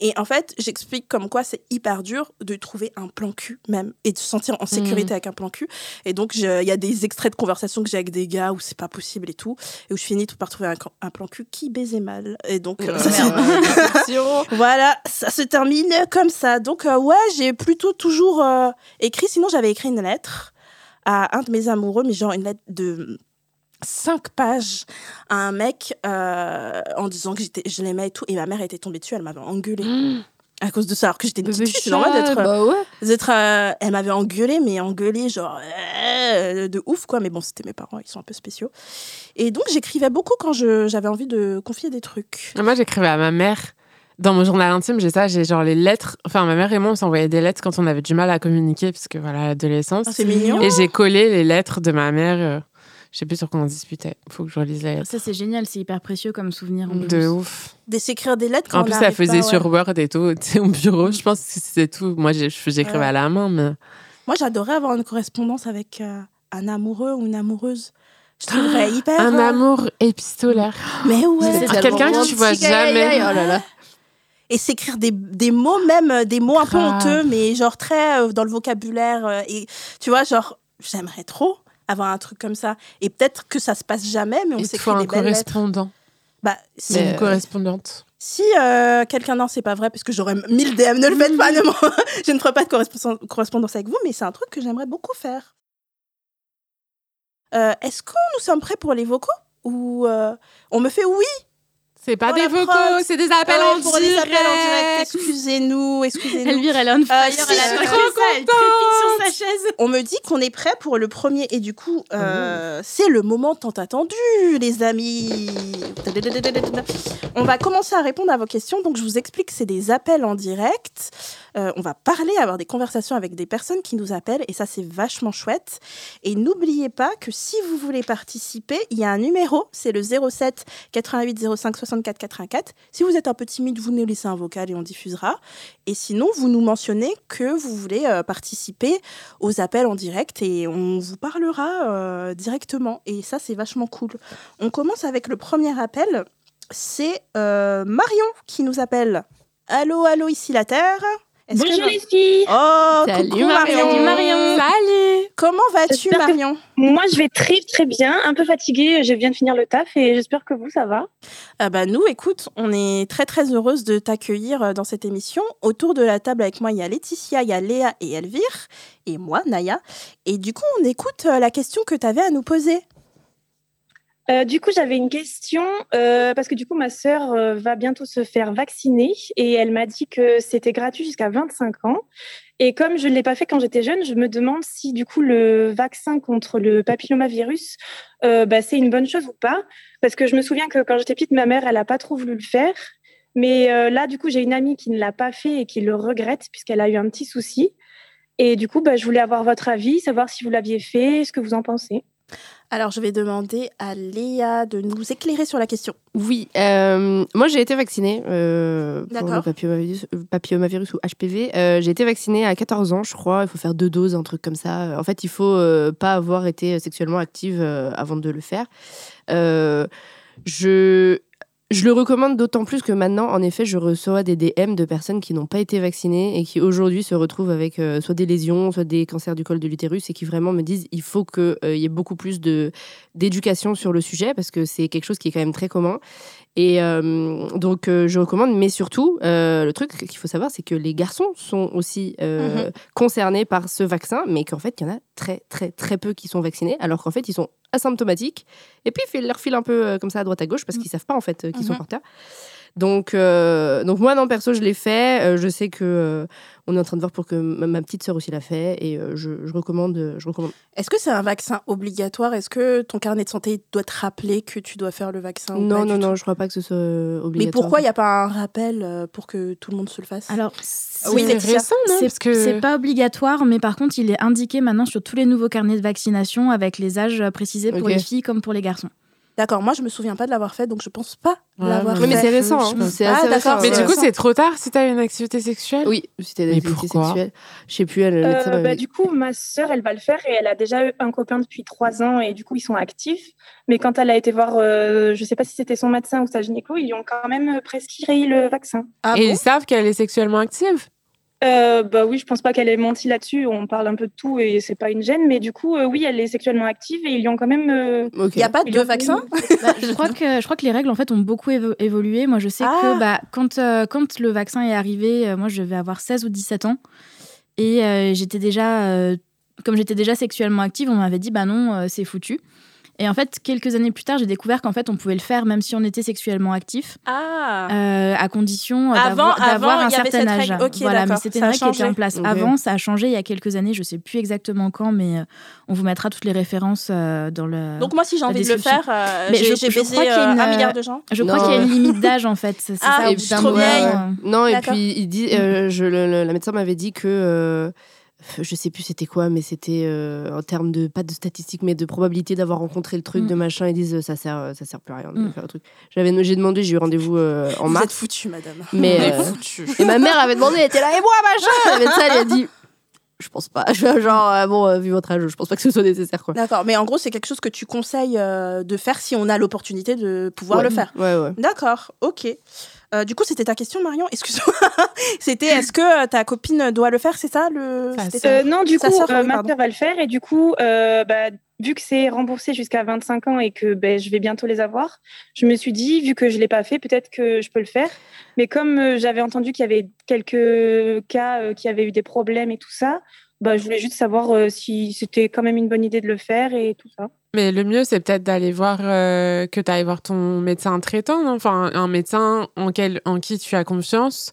Et en fait, j'explique comme quoi c'est hyper dur de trouver un plan cul, même, et de se sentir en sécurité avec un plan cul. Et donc, il y a des extraits de conversations que j'ai avec des gars où c'est pas possible et tout. Et où je finis tout par trouver un, un plan cul qui baisait mal. Et donc, euh, ça, voilà, ça se termine comme ça. Donc, euh, ouais, j'ai plutôt toujours euh, écrit. Sinon, j'avais écrit une lettre à un de mes amoureux, mais genre une lettre de cinq pages à un mec euh, en disant que j'étais, je l'aimais et tout. Et ma mère était tombée dessus, elle m'avait engueulée Mmh. à cause de ça. Alors que j'étais une petite fille, c'est normal d'être. Bah ouais. euh, elle m'avait engueulée, mais engueulée, genre euh, de ouf, quoi. Mais bon, c'était mes parents, ils sont un peu spéciaux. Et donc, j'écrivais beaucoup quand je- j'avais envie de confier des trucs. Moi, j'écrivais à ma mère. Dans mon journal intime, j'ai ça, j'ai genre les lettres. Enfin, ma mère et moi, on s'envoyait des lettres quand on avait du mal à communiquer, parce que voilà, l'adolescence. Ah, c'est mignon. Et j'ai collé les lettres de ma mère. Je sais plus sur quoi on disputait. Faut que je relise les lettres. Ça, c'est génial, c'est hyper précieux comme souvenir. En De plus. ouf. De s'écrire des lettres quand En on plus, ça n'arrive faisait pas, ouais. sur Word et tout, tu sais, au bureau. Je pense que c'était tout. Moi, j'écrivais Ouais. à la main, mais. Moi, j'adorais avoir une correspondance avec euh, un amoureux ou une amoureuse. Je trouverais hyper. Un euh, amour épistolaire. Mais ouais. C'est Ah, quelqu'un que tu vois jamais. Oh là là. Et s'écrire des, des mots, même euh, des mots un peu honteux, mais genre très euh, dans le vocabulaire. euh, et tu vois, genre, j'aimerais trop avoir un truc comme ça. Et peut-être que ça se passe jamais, mais on s'écrit un des lettres. correspondant. Bah, si, une correspondante. si euh, quelqu'un, non, c'est pas vrai, parce que j'aurais mille DM, ne le faites pas, ne je ne ferai pas de correspondance, avec vous, mais c'est un truc que j'aimerais beaucoup faire. Euh, Est-ce que nous sommes prêts pour les vocaux? Ou euh, on me fait oui? C'est pas des la vocaux, c'est des appels Ouais, en pour les appels en direct. Excusez-nous, excusez-nous. Elvire, elle est on fire, si, elle a pas trop que elle sur sa chaise. On me dit qu'on est prêt pour le premier et du coup, euh, c'est le moment tant attendu, les amis. On va commencer à répondre à vos questions. Donc, je vous explique, c'est des appels en direct. Euh, on va parler, avoir des conversations avec des personnes qui nous appellent et ça, c'est vachement chouette. Et n'oubliez pas que si vous voulez participer, il y a un numéro, c'est le 07 88 05 64 84. Si vous êtes un peu timide, vous nous laissez un vocal et on diffusera. Et sinon, vous nous mentionnez que vous voulez euh, participer aux appels en direct et on vous parlera euh, directement. Et ça, c'est vachement cool. On commence avec le premier appel. C'est Marion qui nous appelle. Allô, allô, ici la Terre. Est-ce que- Bonjour les filles Oh, Salut, coucou Marion. Marion. Salut, Marion. Salut Comment vas-tu que- Marion? Moi je vais très très bien, un peu fatiguée, je viens de finir le taf et j'espère que vous ça va. Ah bah nous, écoute, on est très très heureuse de t'accueillir euh, dans cette émission. Autour de la table avec moi, il y a Laetitia, il y a Léa et Elvire, et moi, Naya. Et du coup, on écoute euh, la question que tu avais à nous poser. Euh, du coup, j'avais une question euh, parce que du coup, ma sœur euh, va bientôt se faire vacciner et elle m'a dit que c'était gratuit jusqu'à 25 ans. Et comme je ne l'ai pas fait quand j'étais jeune, je me demande si du coup le vaccin contre le papillomavirus, euh, bah, c'est une bonne chose ou pas. Parce que je me souviens que quand j'étais petite, ma mère, elle n'a pas trop voulu le faire. Mais euh, là, du coup, j'ai une amie qui ne l'a pas fait et qui le regrette puisqu'elle a eu un petit souci. Et du coup, bah, je voulais avoir votre avis, savoir si vous l'aviez fait, ce que vous en pensez. Alors, je vais demander à Léa de nous éclairer sur la question. Oui, euh, moi j'ai été vaccinée euh, pour le papillomavirus, papillomavirus ou HPV. Euh, j'ai été vaccinée à 14 ans, je crois. Il faut faire deux doses, un truc comme ça. En fait, il faut pas avoir été sexuellement active avant de le faire. Je, je le recommande d'autant plus que maintenant, en effet, je reçois des DM de personnes qui n'ont pas été vaccinées et qui aujourd'hui se retrouvent avec euh, soit des lésions, soit des cancers du col de l'utérus et qui vraiment me disent il faut qu'il y ait beaucoup plus d'éducation sur le sujet parce que c'est quelque chose qui est quand même très commun. Et euh, donc, euh, je recommande, mais surtout, euh, le truc qu'il faut savoir, c'est que les garçons sont aussi euh, concernés par ce vaccin, mais qu'en fait, il y en a très, très, très peu qui sont vaccinés, alors qu'en fait, ils sont asymptomatiques. Et puis, ils leur filent un peu comme ça à droite à gauche parce qu'ils savent pas, en fait, qu'ils sont Mhm. porteurs. Donc, euh, donc, moi, non, perso, je l'ai fait. Euh, je sais que euh, on est en train de voir pour que ma, ma petite sœur aussi l'a fait, et euh, je, je recommande. Je recommande. Est-ce que c'est un vaccin obligatoire? Est-ce que ton carnet de santé doit te rappeler que tu dois faire le vaccin ou Non, pas non, non, je crois pas que ce soit euh, Mais obligatoire. pourquoi il n'y a pas un rappel pour que tout le monde se le fasse? Alors, Oui, c'est Laetitia. récent, non? C'est Parce que pas obligatoire, mais par contre, il est indiqué maintenant sur tous les nouveaux carnets de vaccination avec les âges précisés pour les filles comme pour les garçons. D'accord, moi je me souviens pas de l'avoir fait, donc je pense pas Ouais, l'avoir mais- fait. Oui, mais c'est récent. hein. C'est Ah, d'accord, récent, Mais du coup, c'est trop tard si t'as une activité sexuelle? Oui, si t'as des Mais activités pourquoi? sexuelles. Je sais plus, elle, Euh, bah, du coup, ma sœur, elle va le faire et elle a déjà eu un copain depuis trois ans et du coup, ils sont actifs. Mais quand elle a été voir, euh, je sais pas si c'était son médecin ou sa gynéco, ils lui ont quand même prescrit le vaccin. Ah Et bon? ils savent qu'elle est sexuellement active? Euh, bah oui, je pense pas qu'elle ait menti là-dessus. On parle un peu de tout et c'est pas une gêne, mais du coup, euh, oui, elle est sexuellement active et ils lui ont quand même. euh. Il n'y a pas de lui ont- vaccin Bah, je, crois que, je crois que les règles en fait ont beaucoup évo- évolué. Moi, je sais Ah. que bah, quand, euh, quand le vaccin est arrivé, euh, moi je vais avoir 16 ou 17 ans. Et euh, j'étais déjà, euh, comme j'étais déjà sexuellement active, on m'avait dit bah non, euh, c'est foutu. Et en fait, quelques années plus tard, j'ai découvert qu'en fait, on pouvait le faire même si on était sexuellement actif, Ah euh, à condition Avant- d'avoir un il y avait certain cette âge. règle. Ok, voilà, mais d'accord. c'était Ça une a règle qui était changé. en place Ok. avant. Ça a changé il y a quelques années. Je sais plus exactement quand, mais euh, on vous mettra toutes les références euh, dans le. Donc moi, si j'ai envie de le faire, euh, j'ai baisé crois qu'il y a euh, une, un milliard de gens. Je crois qu'il y a une limite d'âge en fait. C'est Ah, ça, et puis trop vieille. Non, et puis il dit, euh, je, le- le- la médecin m'avait dit que, euh, je sais plus c'était quoi, mais c'était euh, en termes de, pas de statistiques, mais de probabilité d'avoir rencontré le truc, Mm. de machin, ils disent euh, ça sert, euh, ça sert plus à rien de Mm. faire le truc. J'avais, j'ai demandé, j'ai eu rendez-vous euh, en Vous mars, êtes foutu, madame. mais, euh, et ma mère avait demandé, elle était là, et moi, machin, la médecin, elle a dit, je pense pas, genre, euh, bon, euh, vu votre âge, je pense pas que ce soit nécessaire, quoi. D'accord, mais en gros, c'est quelque chose que tu conseilles euh, de faire si on a l'opportunité de pouvoir Ouais. le faire. Ouais, ouais. D'accord, ok. Euh, du coup, c'était ta question, Marion Excuse-moi. c'était est-ce que euh, ta copine doit le faire C'est ça le Ça. Euh, non, du coup, euh, oui, ma sœur va le faire et du coup, euh, bah, vu que c'est remboursé jusqu'à 25 ans et que ben, je vais bientôt les avoir, je me suis dit, vu que je l'ai pas fait, peut-être que je peux le faire. Mais comme euh, j'avais entendu qu'il y avait quelques cas euh, qui avaient eu des problèmes et tout ça, bah, je voulais juste savoir euh, si c'était quand même une bonne idée de le faire et tout ça. Mais le mieux, c'est peut-être d'aller voir, euh, que tu ailles voir ton médecin traitant, non? Enfin un médecin en, quel, en qui tu as confiance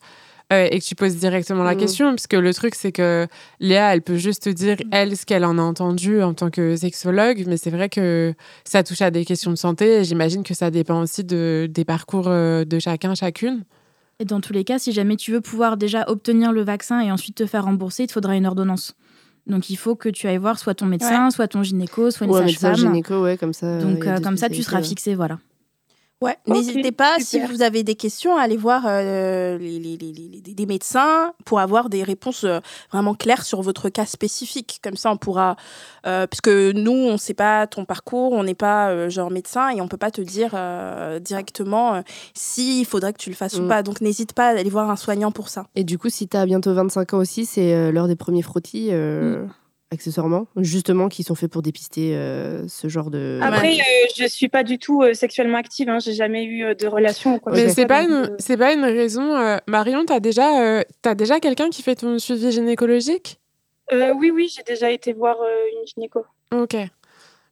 euh, et que tu poses directement la Mhm. question. Parce que le truc, c'est que Léa, elle peut juste te dire, elle, ce qu'elle en a entendu en tant que sexologue, mais c'est vrai que ça touche à des questions de santé et j'imagine que ça dépend aussi de, des parcours de chacun, chacune. Et dans tous les cas, si jamais tu veux pouvoir déjà obtenir le vaccin et ensuite te faire rembourser, il te faudra une ordonnance. Donc il faut que tu ailles voir soit ton médecin, soit ton gynéco, soit une Ouais, sage-femme. gynéco, ouais, comme ça. Donc euh, comme ça, tu seras fixé, voilà. Ouais, n'hésitez pas, si vous avez des questions, à aller voir euh, les, les- les- médecins pour avoir des réponses euh, vraiment claires sur votre cas spécifique. Comme ça, on pourra... euh, parce que nous, on ne sait pas ton parcours, on n'est pas euh, genre médecin et on peut pas te dire directement s'il faudrait que tu le fasses ou Mm. pas. Donc, n'hésite pas à aller voir un soignant pour ça. Et du coup, si tu as bientôt 25 ans aussi, c'est l'heure des premiers frottis, euh, accessoirement, justement, qui sont faits pour dépister euh, ce genre de. Après, euh, je suis pas du tout euh, sexuellement active, hein, j'ai jamais eu euh, de relation ou quoi que Mais ce c'est pas, une, c'est pas une raison. euh, Marion, t'as déjà, euh, t'as déjà quelqu'un qui fait ton suivi gynécologique? Euh, oui, oui, j'ai déjà été voir euh, une gynéco. Ok.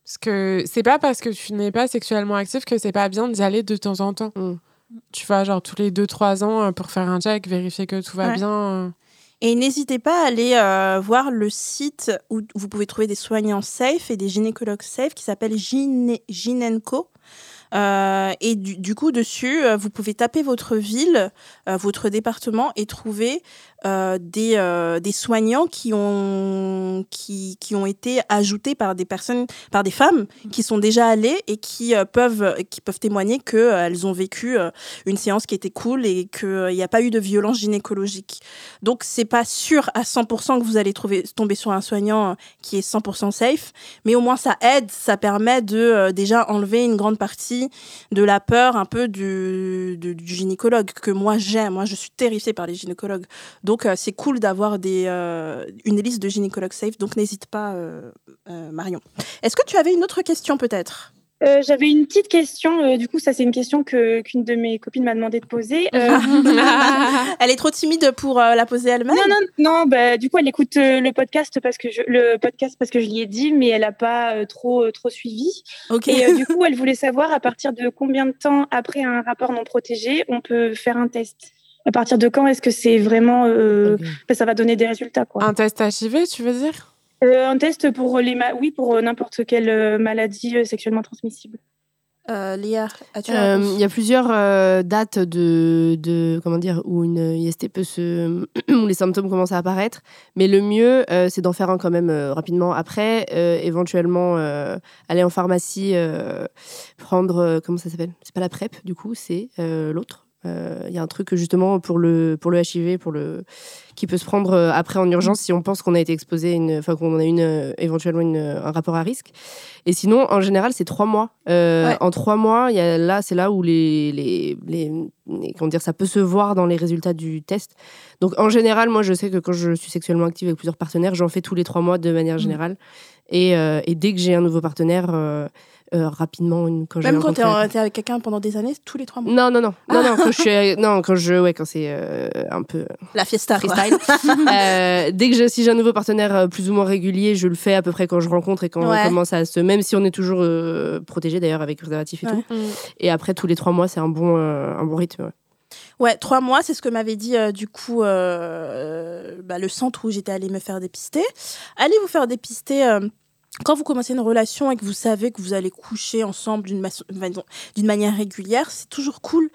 Parce que c'est pas parce que tu n'es pas sexuellement actif que c'est pas bien d'y aller de temps en temps. Mm. Tu vois, genre tous les 2-3 ans euh, pour faire un check, vérifier que tout va Ouais. bien. Et n'hésitez pas à aller euh, voir le site où vous pouvez trouver des soignants safe et des gynécologues safe qui s'appelle Gynenco. Euh, et du, du coup, dessus, euh, vous pouvez taper votre ville, euh, votre département et trouver euh, des, euh, des soignants qui ont, qui, qui ont été ajoutés par des personnes, par des femmes qui sont déjà allées et qui, euh, peuvent, qui peuvent témoigner qu'elles ont vécu une séance qui était cool et qu'il n'y a pas eu de violence gynécologique. Donc, c'est pas sûr à 100% que vous allez trouver, tomber sur un soignant qui est 100% safe, mais au moins ça aide, ça permet de déjà enlever une grande partie de la peur un peu du, du, du gynécologue que moi j'aime. Moi, je suis terrifiée par les gynécologues. Donc, euh, c'est cool d'avoir des, euh, une liste de gynécologues safe. Donc, n'hésite pas, euh, Marion. Est-ce que tu avais une autre question peut-être? Euh, J'avais une petite question. euh, du coup, ça, c'est une question que qu'une de mes copines m'a demandé de poser. Euh, Elle est trop timide pour la poser elle-même non, non, non. Bah, du coup, elle écoute le podcast parce que je le podcast parce que je l'y ai dit, mais elle a pas trop trop suivi. Ok. Et du coup, elle voulait savoir à partir de combien de temps après un rapport non protégé on peut faire un test. À partir de quand est-ce que c'est vraiment euh, ça va donner des résultats quoi? Un test HIV, tu veux dire? Euh, un test pour les ma- oui pour euh, n'importe quelle maladie sexuellement transmissible. Euh, Léa, as-tu Euh, Il y a plusieurs euh, dates de, de comment dire où une IST peut se où les symptômes commencent à apparaître, mais le mieux euh, c'est d'en faire un quand même euh, rapidement après, euh, éventuellement euh, aller en pharmacie euh, prendre euh, comment ça s'appelle? C'est pas la PrEP du coup, c'est euh, l'autre. Euh, Il y a un truc justement pour le pour le HIV pour le qui peut se prendre euh, après en urgence si on pense qu'on a été exposé enfin qu'on a une euh, éventuellement une, un rapport à risque. Et sinon, en général, c'est trois mois. Euh, Ouais. En trois mois, il y a, là, c'est là où les, les, les, les- comment dire, ça peut se voir dans les résultats du test. Donc, en général, moi, je sais que quand je suis sexuellement active avec plusieurs partenaires, j'en fais tous les trois mois de manière générale. Et, euh, et dès que j'ai un nouveau partenaire, euh, euh, rapidement, une, quand Même quand en- t'es avec quelqu'un pendant des années, tous les trois mois. Non, non, non, non, non, quand je suis, non, quand je, ouais, quand c'est euh, un peu La fiesta, freestyle. Euh, dès que j'ai, si j'ai un nouveau partenaire euh, plus ou moins régulier, je le fais à peu près quand je rencontre et quand Ouais. on commence à se, même si on est toujours euh, protégé d'ailleurs avec préservatif et Ouais. tout. Et après tous les trois mois, c'est un bon, euh, un bon rythme. ouais. Ouais, trois mois, c'est ce que m'avait dit euh, du coup euh, bah, le centre où j'étais allée me faire dépister. Allez vous faire dépister. euh, quand vous commencez une relation et que vous savez que vous allez coucher ensemble d'une d'une manière régulière, c'est toujours cool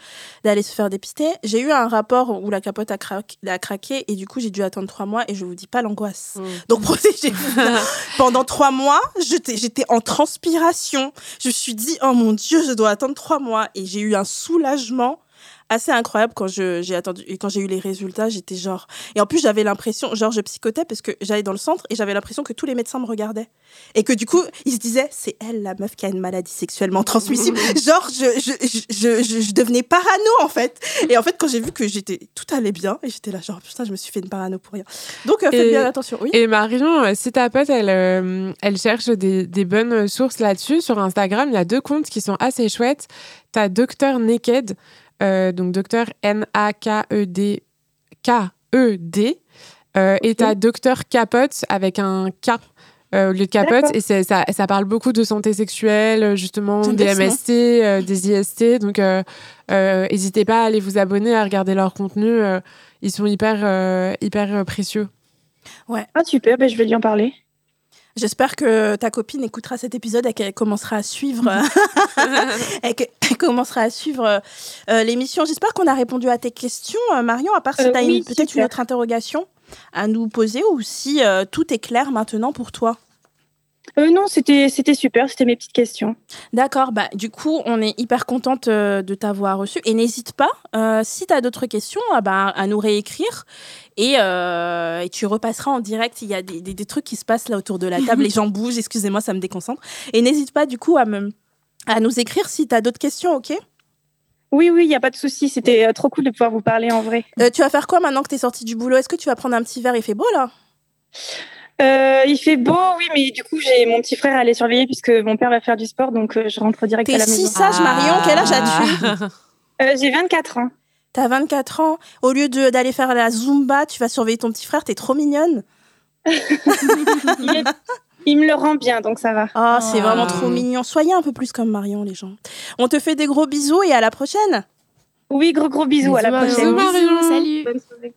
d'aller se faire dépister. J'ai eu un rapport où la capote a, craqué- a craqué et du coup j'ai dû attendre trois mois et je vous dis pas l'angoisse. Donc protégez-vous. Pendant trois mois, j'étais j'étais en transpiration. Je me suis dit, oh mon Dieu, je dois attendre trois mois. Et j'ai eu un soulagement assez incroyable quand j'ai attendu et quand j'ai eu les résultats j'étais genre et en plus j'avais l'impression genre je psychotais parce que j'allais dans le centre et j'avais l'impression que tous les médecins me regardaient. Et que du coup ils se disaient c'est elle la meuf qui a une maladie sexuellement transmissible. Genre je je, je, je, je- devenais parano en fait. Et en fait quand j'ai vu que j'étais tout allait bien et j'étais là genre putain je me suis fait une parano pour rien. Donc euh, faites bien attention oui. Et Marion, euh, si ta pote, elle, euh, elle cherche des, des bonnes sources là-dessus, sur Instagram, il y a deux comptes qui sont assez chouettes. T'as Docteur Naked, euh, donc Docteur N-A-K-E-D, K-E-D, euh, et t'as Docteur Capote avec un K. euh, au lieu de capote, et ça, ça parle beaucoup de santé sexuelle, euh, justement, des. MST, euh, des IST. Donc, euh, euh, n'hésitez pas à aller vous abonner, à regarder leur contenu. euh, ils sont hyper, euh, hyper euh, précieux. Ah super, ben, je vais lui en parler. J'espère que ta copine écoutera cet épisode et qu'elle commencera à suivre, et qu'elle commencera à suivre euh, l'émission. J'espère qu'on a répondu à tes questions, euh, Marion. À part si Euh, tu as oui, peut-être une autre interrogation à nous poser ou si euh, tout est clair maintenant pour toi. Euh, non, c'était c'était super, c'était mes petites questions. D'accord, bah, du coup, on est hyper contente euh, de t'avoir reçu. Et n'hésite pas, euh, si tu as d'autres questions, ah bah, à nous réécrire. Et, et tu repasseras en direct. Il y a des, des- des trucs qui se passent là autour de la table. Les gens bougent, excusez-moi, ça me déconcentre. Et n'hésite pas, du coup, à, me, à nous écrire si tu as d'autres questions, ok? Oui, oui, il n'y a pas de souci. C'était trop cool de pouvoir vous parler en vrai. Tu vas faire quoi maintenant que tu es sortie du boulot? Est-ce que tu vas prendre un petit verre? Il fait beau là? Euh, il fait beau, oui, mais du coup, j'ai mon petit frère à aller surveiller puisque mon père va faire du sport, donc euh, je rentre direct à T'es la si maison. sage, Marion? Quel âge as-tu? Euh, j'ai 24 ans. T'as 24 ans? Au lieu de- d'aller faire la Zumba, tu vas surveiller ton petit frère. T'es trop mignonne. Il est, Il me le rend bien, donc ça va. Ah, c'est Ah. vraiment trop mignon. Soyez un peu plus comme Marion, les gens. On te fait des gros bisous et à la prochaine. Oui, gros gros bisous, à la Bisous, prochaine. Marion. Salut. Bonne soirée.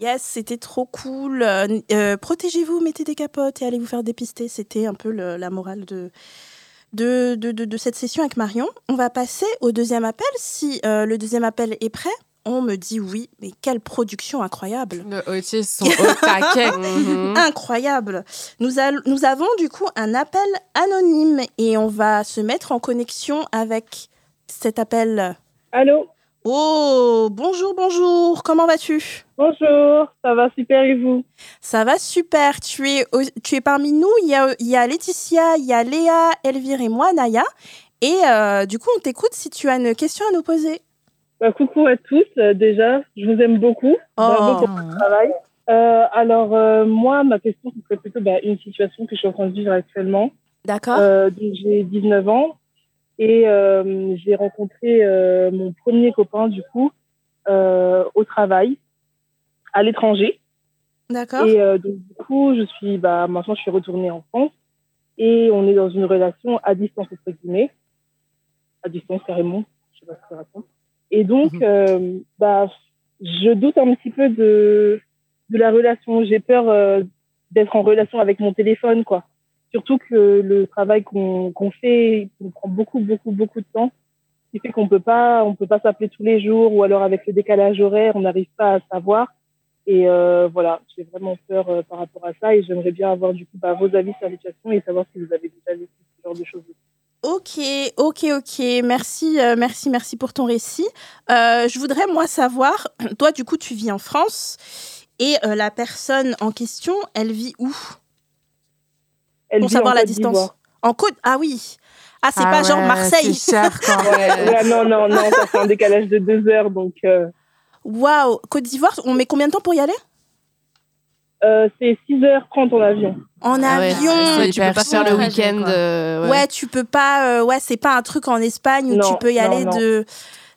Yes, c'était trop cool. Euh, euh, Protégez-vous, mettez des capotes et allez vous faire dépister. C'était un peu le- la morale de, de, de, de- de cette session avec Marion. On va passer au deuxième appel. Si euh, le deuxième appel est prêt, on me dit oui. Mais quelle production incroyable! Autistes sont au taquet. Mhm. Incroyable. Nous, al- nous avons du coup un appel anonyme et on va se mettre en connexion avec cet appel. Allô? Oh, bonjour, bonjour. Comment vas-tu? Bonjour, ça va super et vous? Ça va super. Tu es, tu es parmi nous. Il y, a, il y a Laetitia, il y a Léa, Elvire et moi, Naya. Et euh, du coup, on t'écoute si tu as une question à nous poser. Bah, Coucou à tous, euh, déjà, je vous aime beaucoup. Bravo Oh, pour votre travail. Euh, alors, moi, ma question, ce serait plutôt bah, une situation que je suis en train de vivre actuellement. d'accord. Donc, j'ai 19 ans et euh, j'ai rencontré euh, mon premier copain, du coup, euh, au travail, à l'étranger. D'accord. Et donc, du coup, je suis, bah, maintenant, je suis retournée en France et on est dans une relation à distance, entre guillemets. À distance, carrément. Je sais pas ce que raconte. Et donc, Mhm. bah, je doute un petit peu de, de la relation. J'ai peur d'être en relation avec mon téléphone, quoi. Surtout que le travail qu'on fait, prend beaucoup, beaucoup, beaucoup de temps. Ce qui fait qu'on peut pas, on peut pas s'appeler tous les jours ou alors avec le décalage horaire, on n'arrive pas à savoir. Et euh, voilà, j'ai vraiment peur euh, par rapport à ça et j'aimerais bien avoir bah, vos avis sur la et savoir si vous avez déjà vécu ce genre de choses. Ok, ok, ok. Merci, euh, merci, merci pour ton récit. Je voudrais, moi, savoir, toi, du coup, tu vis en France et la personne en question, elle vit où? Elle Pour vit savoir en la Côte distance. En Côte Ah oui. Ah, c'est Ah pas genre ouais, Marseille. C'est cher quand Ouais, ouais, non, non, non, ça fait un décalage de deux heures, donc euh, Waouh. Côte d'Ivoire, on met combien de temps pour y aller? Euh, c'est 6h30 en avion. En Ah ouais, avion. c'est tu peux pas faire le week-end. Euh, ouais. tu peux pas. euh, ouais, c'est pas un truc en Espagne où Non, tu peux y non, aller non. de.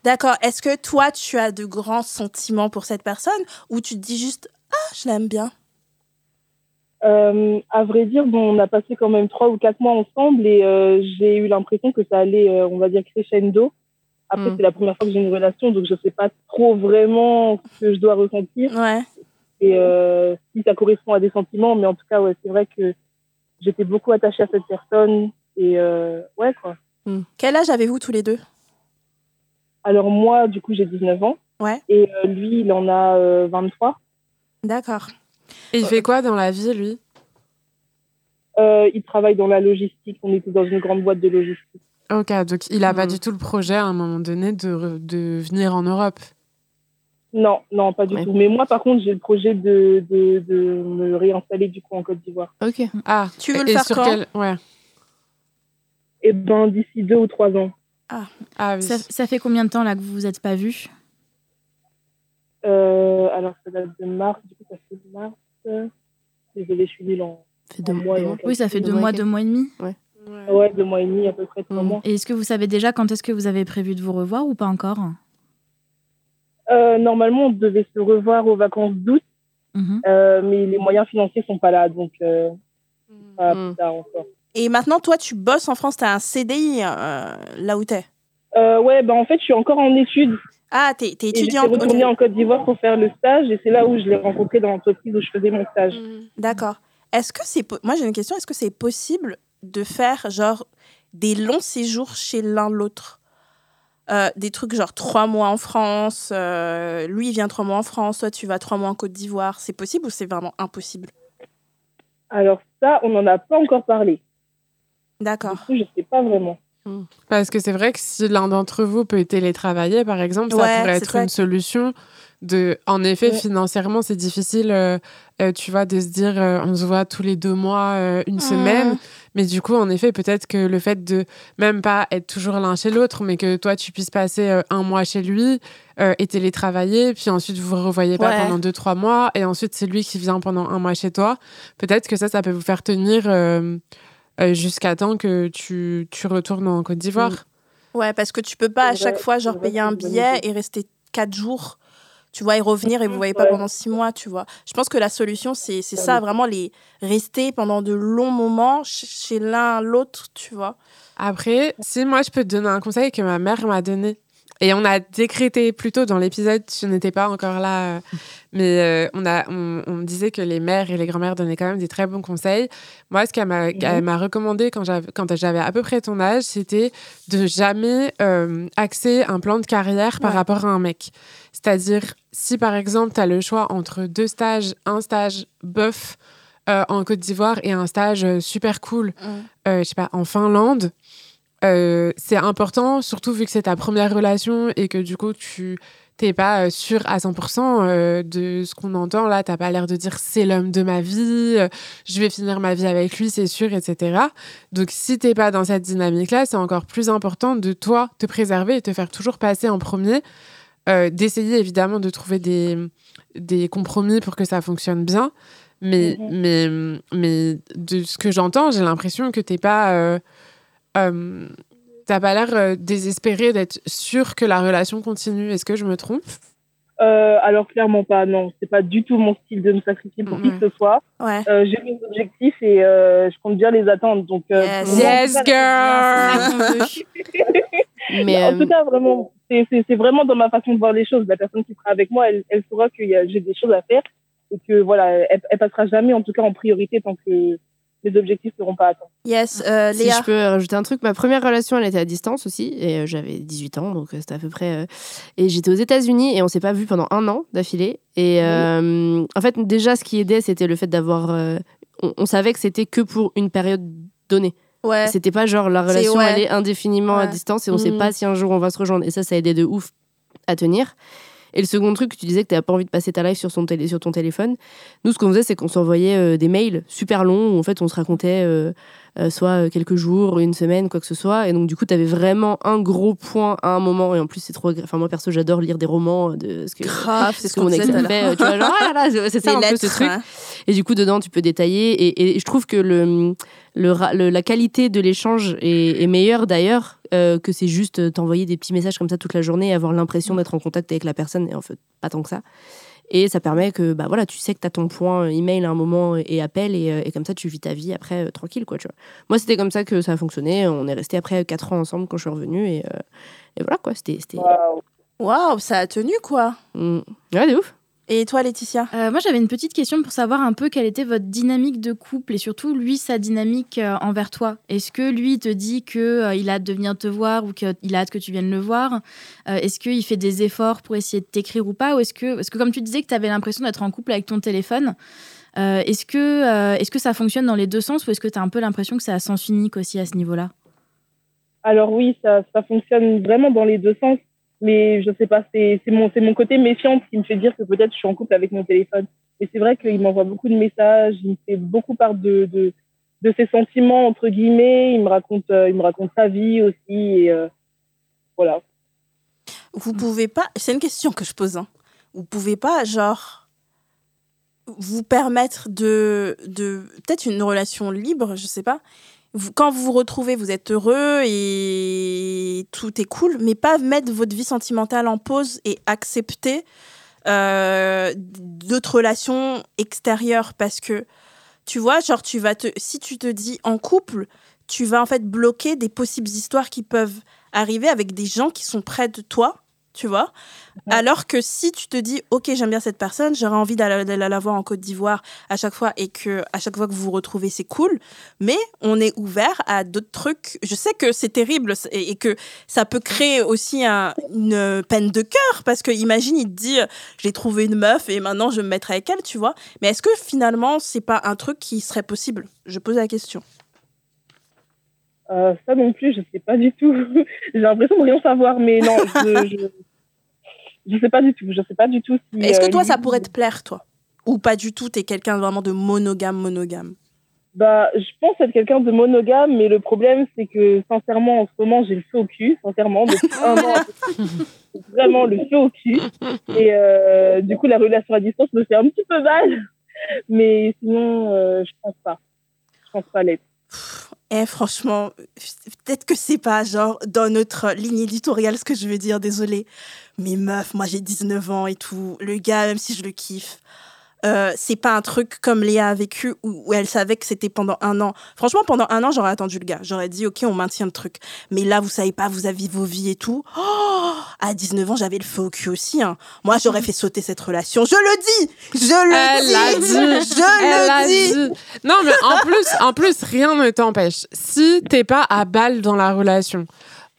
D'accord. Est-ce que toi, tu as de grands sentiments pour cette personne ou tu te dis juste Ah, je l'aime bien? Euh, à vrai dire, bon, on a passé quand même trois ou quatre mois ensemble et euh, j'ai eu l'impression que ça allait, euh, on va dire, crescendo. Après, Mm. c'est la première fois que j'ai une relation, donc je sais pas trop vraiment ce que je dois ressentir Ouais. et euh, si ça correspond à des sentiments. Mais en tout cas, ouais, c'est vrai que j'étais beaucoup attachée à cette personne et ouais, quoi. Quel âge avez-vous tous les deux? Alors moi, du coup, j'ai 19 ans. Ouais. Et lui, il en a euh, 23. D'accord. Et il fait quoi dans la vie, lui? Euh, il travaille dans la logistique. On était dans une grande boîte de logistique. Ok, donc il a pas Mm. du tout le projet à un moment donné de, de venir en Europe? Non, non, pas du Ouais. tout. Mais moi, par contre, j'ai le projet de, de, de me réinstaller du coup en Côte d'Ivoire. Ok. Ah, Tu veux et- le et faire sur quand quel... Ouais. Et ben d'ici deux ou trois ans. Ah oui. Ça, ça fait combien de temps là que vous vous êtes pas vus? Euh, alors, ça date de mars. Du fait mars. je suis nulle en, Fait en deux mois en. Oui, ça fait Deux deux mois deux mois et demi. Ouais, deux mois et demi, à peu près trois Mm. mois. Et est-ce que vous savez déjà quand est-ce que vous avez prévu de vous revoir ou pas encore Euh, normalement, on devait se revoir aux vacances d'août, Mhm. euh, mais les moyens financiers sont pas là, donc euh, pas Mm. plus tard encore. Et maintenant, toi, tu bosses en France, tu as un CDI euh, là où t'es? Euh, ouais, ben en fait, je suis encore en études Ah, t'es t'es et je suis en Côte d'Ivoire pour faire le stage et c'est là où je l'ai rencontré dans l'entreprise où je faisais mon stage. D'accord. Est-ce que c'est. po- Moi, j'ai une question. Est-ce que c'est possible de faire, genre, des longs séjours chez l'un l'autre? Euh, Des trucs genre trois mois en France, euh, lui il vient trois mois en France, toi tu vas trois mois en Côte d'Ivoire. C'est possible ou c'est vraiment impossible? Alors ça, on n'en a pas encore parlé. Du D'accord. coup, je sais pas vraiment. Parce que c'est vrai que si l'un d'entre vous peut télétravailler, par exemple, ça Ouais, pourrait être ça. une solution. De, en effet, Ouais. financièrement, c'est difficile, euh, euh, tu vois, de se dire, euh, on se voit tous les deux mois, une semaine. Mais du coup, en effet, peut-être que le fait de même pas être toujours l'un chez l'autre, mais que toi, tu puisses passer un mois chez lui et télétravailler, puis ensuite vous vous revoyez pas Ouais. pendant deux, trois mois, et ensuite c'est lui qui vient pendant un mois chez toi. Peut-être que ça, ça peut vous faire tenir euh, jusqu'à temps que tu, tu retournes en Côte d'Ivoire. Ouais, parce que tu peux pas à chaque fois genre payer un billet et rester quatre jours tu vois, et revenir et vous voyez pas pendant six mois, tu vois. Je pense que la solution, c'est c'est ça, vraiment les rester pendant de longs moments ch- chez l'un l'autre, tu vois. Après, si moi je peux te donner un conseil que ma mère m'a donné, et on a décrété plus tôt dans l'épisode, tu n'étais pas encore là, euh, mais euh, on, a, on, disait que les mères et les grand-mères donnaient quand même des très bons conseils. Moi, ce qu'elle m'a m'a recommandé quand j'avais à peu près ton âge, c'était de jamais euh, axer un plan de carrière par Ouais. rapport à un mec. C'est-à-dire, si par exemple, tu as le choix entre deux stages, un stage bof euh, en Côte d'Ivoire et un stage super cool euh, je sais pas, en Finlande, euh, c'est important, surtout vu que c'est ta première relation et que du coup, tu t'es pas euh, sûr à 100% euh, de ce qu'on entend. Là, t'as pas l'air de dire c'est l'homme de ma vie, je vais finir ma vie avec lui, c'est sûr, etc. Donc, si t'es pas dans cette dynamique-là, c'est encore plus important de toi te préserver et te faire toujours passer en premier. Euh, d'essayer évidemment de trouver des, des compromis pour que ça fonctionne bien. Mais, Mhm. mais, mais de ce que j'entends, j'ai l'impression que t'es pas. euh, euh, T'as pas l'air euh, désespéré d'être sûr que la relation continue. Est-ce que je me trompe? Euh, alors clairement pas, non. C'est pas du tout mon style de me sacrifier pour qui que ce soit. Ouais. Euh, J'ai mes objectifs et euh, je compte bien les atteindre. Donc, Yes. girl Mais en tout cas, vraiment, c'est- vraiment dans ma façon de voir les choses. La personne qui sera avec moi, elle, elle saura que j'ai des choses à faire et que voilà, elle, elle passera jamais, en tout cas, en priorité tant que les objectifs ne seront pas atteints. Yes, euh, si Léa. je peux rajouter un truc, ma première relation, elle était à distance aussi, et euh, j'avais 18 ans, donc euh, c'était à peu près. euh, Et j'étais aux États-Unis, et on s'est pas vu pendant un an d'affilée. Et euh, en fait, déjà, ce qui aidait, c'était le fait d'avoir. euh, on, on savait que c'était que pour une période donnée. Ouais. C'était pas genre la relation, ouais. elle est indéfiniment à Ouais. distance, et on sait Mhm. pas si un jour on va se rejoindre. Et ça, ça aidait de ouf à tenir. Et le second truc, tu disais que tu pas envie de passer ta life sur, son télé, sur ton téléphone. Nous, ce qu'on faisait, c'est qu'on s'envoyait euh, des mails super longs où en fait on se racontait euh, soit euh, quelques jours, une semaine, quoi que ce soit. Et donc, du coup, tu avais vraiment un gros point à un moment. Et en plus, c'est trop. Enfin, moi, perso, j'adore lire des romans euh, de ce que. Grave, c'est ce que mon ex fait. Tu vois, genre, ah là là, c'est- ça Des un peu ce truc. hein. Et du coup, dedans, tu peux détailler. Et, et je trouve que le, le, la qualité de l'échange est, est meilleure d'ailleurs euh, que c'est juste t'envoyer des petits messages comme ça toute la journée et avoir l'impression d'être en contact avec la personne. Et en fait, pas tant que ça. Et ça permet que bah voilà, tu sais que tu as ton point email à un moment et appel et, euh, et comme ça tu vis ta vie après euh, tranquille quoi, tu vois. Moi, c'était comme ça que ça a fonctionné. On est resté après 4 ans ensemble quand je suis revenue et, euh, et voilà quoi, c'était c'était Waouh. Waouh, ça a tenu quoi. Mm. Ouais, de ouf. Et toi, Laetitia Euh, moi, j'avais une petite question pour savoir un peu quelle était votre dynamique de couple et surtout, lui, sa dynamique euh, envers toi. Est-ce que lui il te dit qu'il il a hâte de venir te voir ou qu'il a hâte que tu viennes le voir Euh, Est-ce qu'il fait des efforts pour essayer de t'écrire ou pas Ou est-ce que, parce que comme tu disais que tu avais l'impression d'être en couple avec ton téléphone, euh, est-ce que, euh, est-ce que ça fonctionne dans les deux sens ou est-ce que tu as un peu l'impression que c'est à sens unique aussi à ce niveau-là? Alors oui, ça, ça fonctionne vraiment dans les deux sens, mais je sais pas, c'est mon, mon côté méfiant qui me fait dire que peut-être je suis en couple avec mon téléphone. Et c'est vrai qu'il m'envoie beaucoup de messages, il me fait beaucoup part de, de, de ses sentiments, entre guillemets, il me raconte, euh, il me raconte sa vie aussi, euh, voilà. Vous pouvez pas. C'est une question que je pose. Hein. Vous pouvez pas, genre, vous permettre de, de peut-être une relation libre, je sais pas. Quand vous vous retrouvez, vous êtes heureux et tout est cool, mais pas mettre votre vie sentimentale en pause et accepter euh, d'autres relations extérieures. Parce que tu vois, genre tu vas te, si tu te dis en couple, tu vas en fait bloquer des possibles histoires qui peuvent arriver avec des gens qui sont près de toi, tu vois. Alors que si tu te dis, ok, j'aime bien cette personne, j'aurais envie d'aller d'aller la voir en Côte d'Ivoire à chaque fois et que à chaque fois que vous vous retrouvez, c'est cool. Mais on est ouvert à d'autres trucs. Je sais que c'est terrible et, et que ça peut créer aussi un- une peine de cœur parce que imagine, il te dit, j'ai trouvé une meuf et maintenant je vais me mettre avec elle, tu vois. Mais est-ce que finalement, c'est pas un truc qui serait possible? Je pose la question. Euh, ça non plus, je sais pas du tout. J'ai l'impression de rien savoir, mais non, je, je, je sais pas du tout. Je sais pas du tout si. Est-ce que euh, toi, lui- ça pourrait te plaire, toi? Ou pas du tout T'es quelqu'un vraiment de monogame, monogame? Bah, je pense être quelqu'un de monogame, mais le problème, c'est que, sincèrement, en ce moment, j'ai le feu au cul, sincèrement, depuis un an. Vraiment le feu au cul. Et euh, du coup, la relation à distance me fait un petit peu mal. Mais sinon, euh, je pense pas. Je pense pas l'être. Eh, franchement, peut-être que c'est pas genre dans notre ligne éditoriale ce que je veux dire, désolé. Mais meuf, moi j'ai 19 ans et tout. Le gars, même si je le kiffe, euh, c'est pas un truc comme Léa a vécu où, où elle savait que c'était pendant un an. Franchement, pendant un an, j'aurais attendu le gars. J'aurais dit, OK, on maintient le truc. Mais là, vous savez pas, vous avez vos vies et tout. Oh, à 19 ans, j'avais le feu au cul aussi. hein. Moi, j'aurais fait sauter cette relation. Je le dis Je le Elle l'a dis dit. Je Elle le dis dit. Non, mais en plus, en plus, rien ne t'empêche. Si t'es pas à balle dans la relation,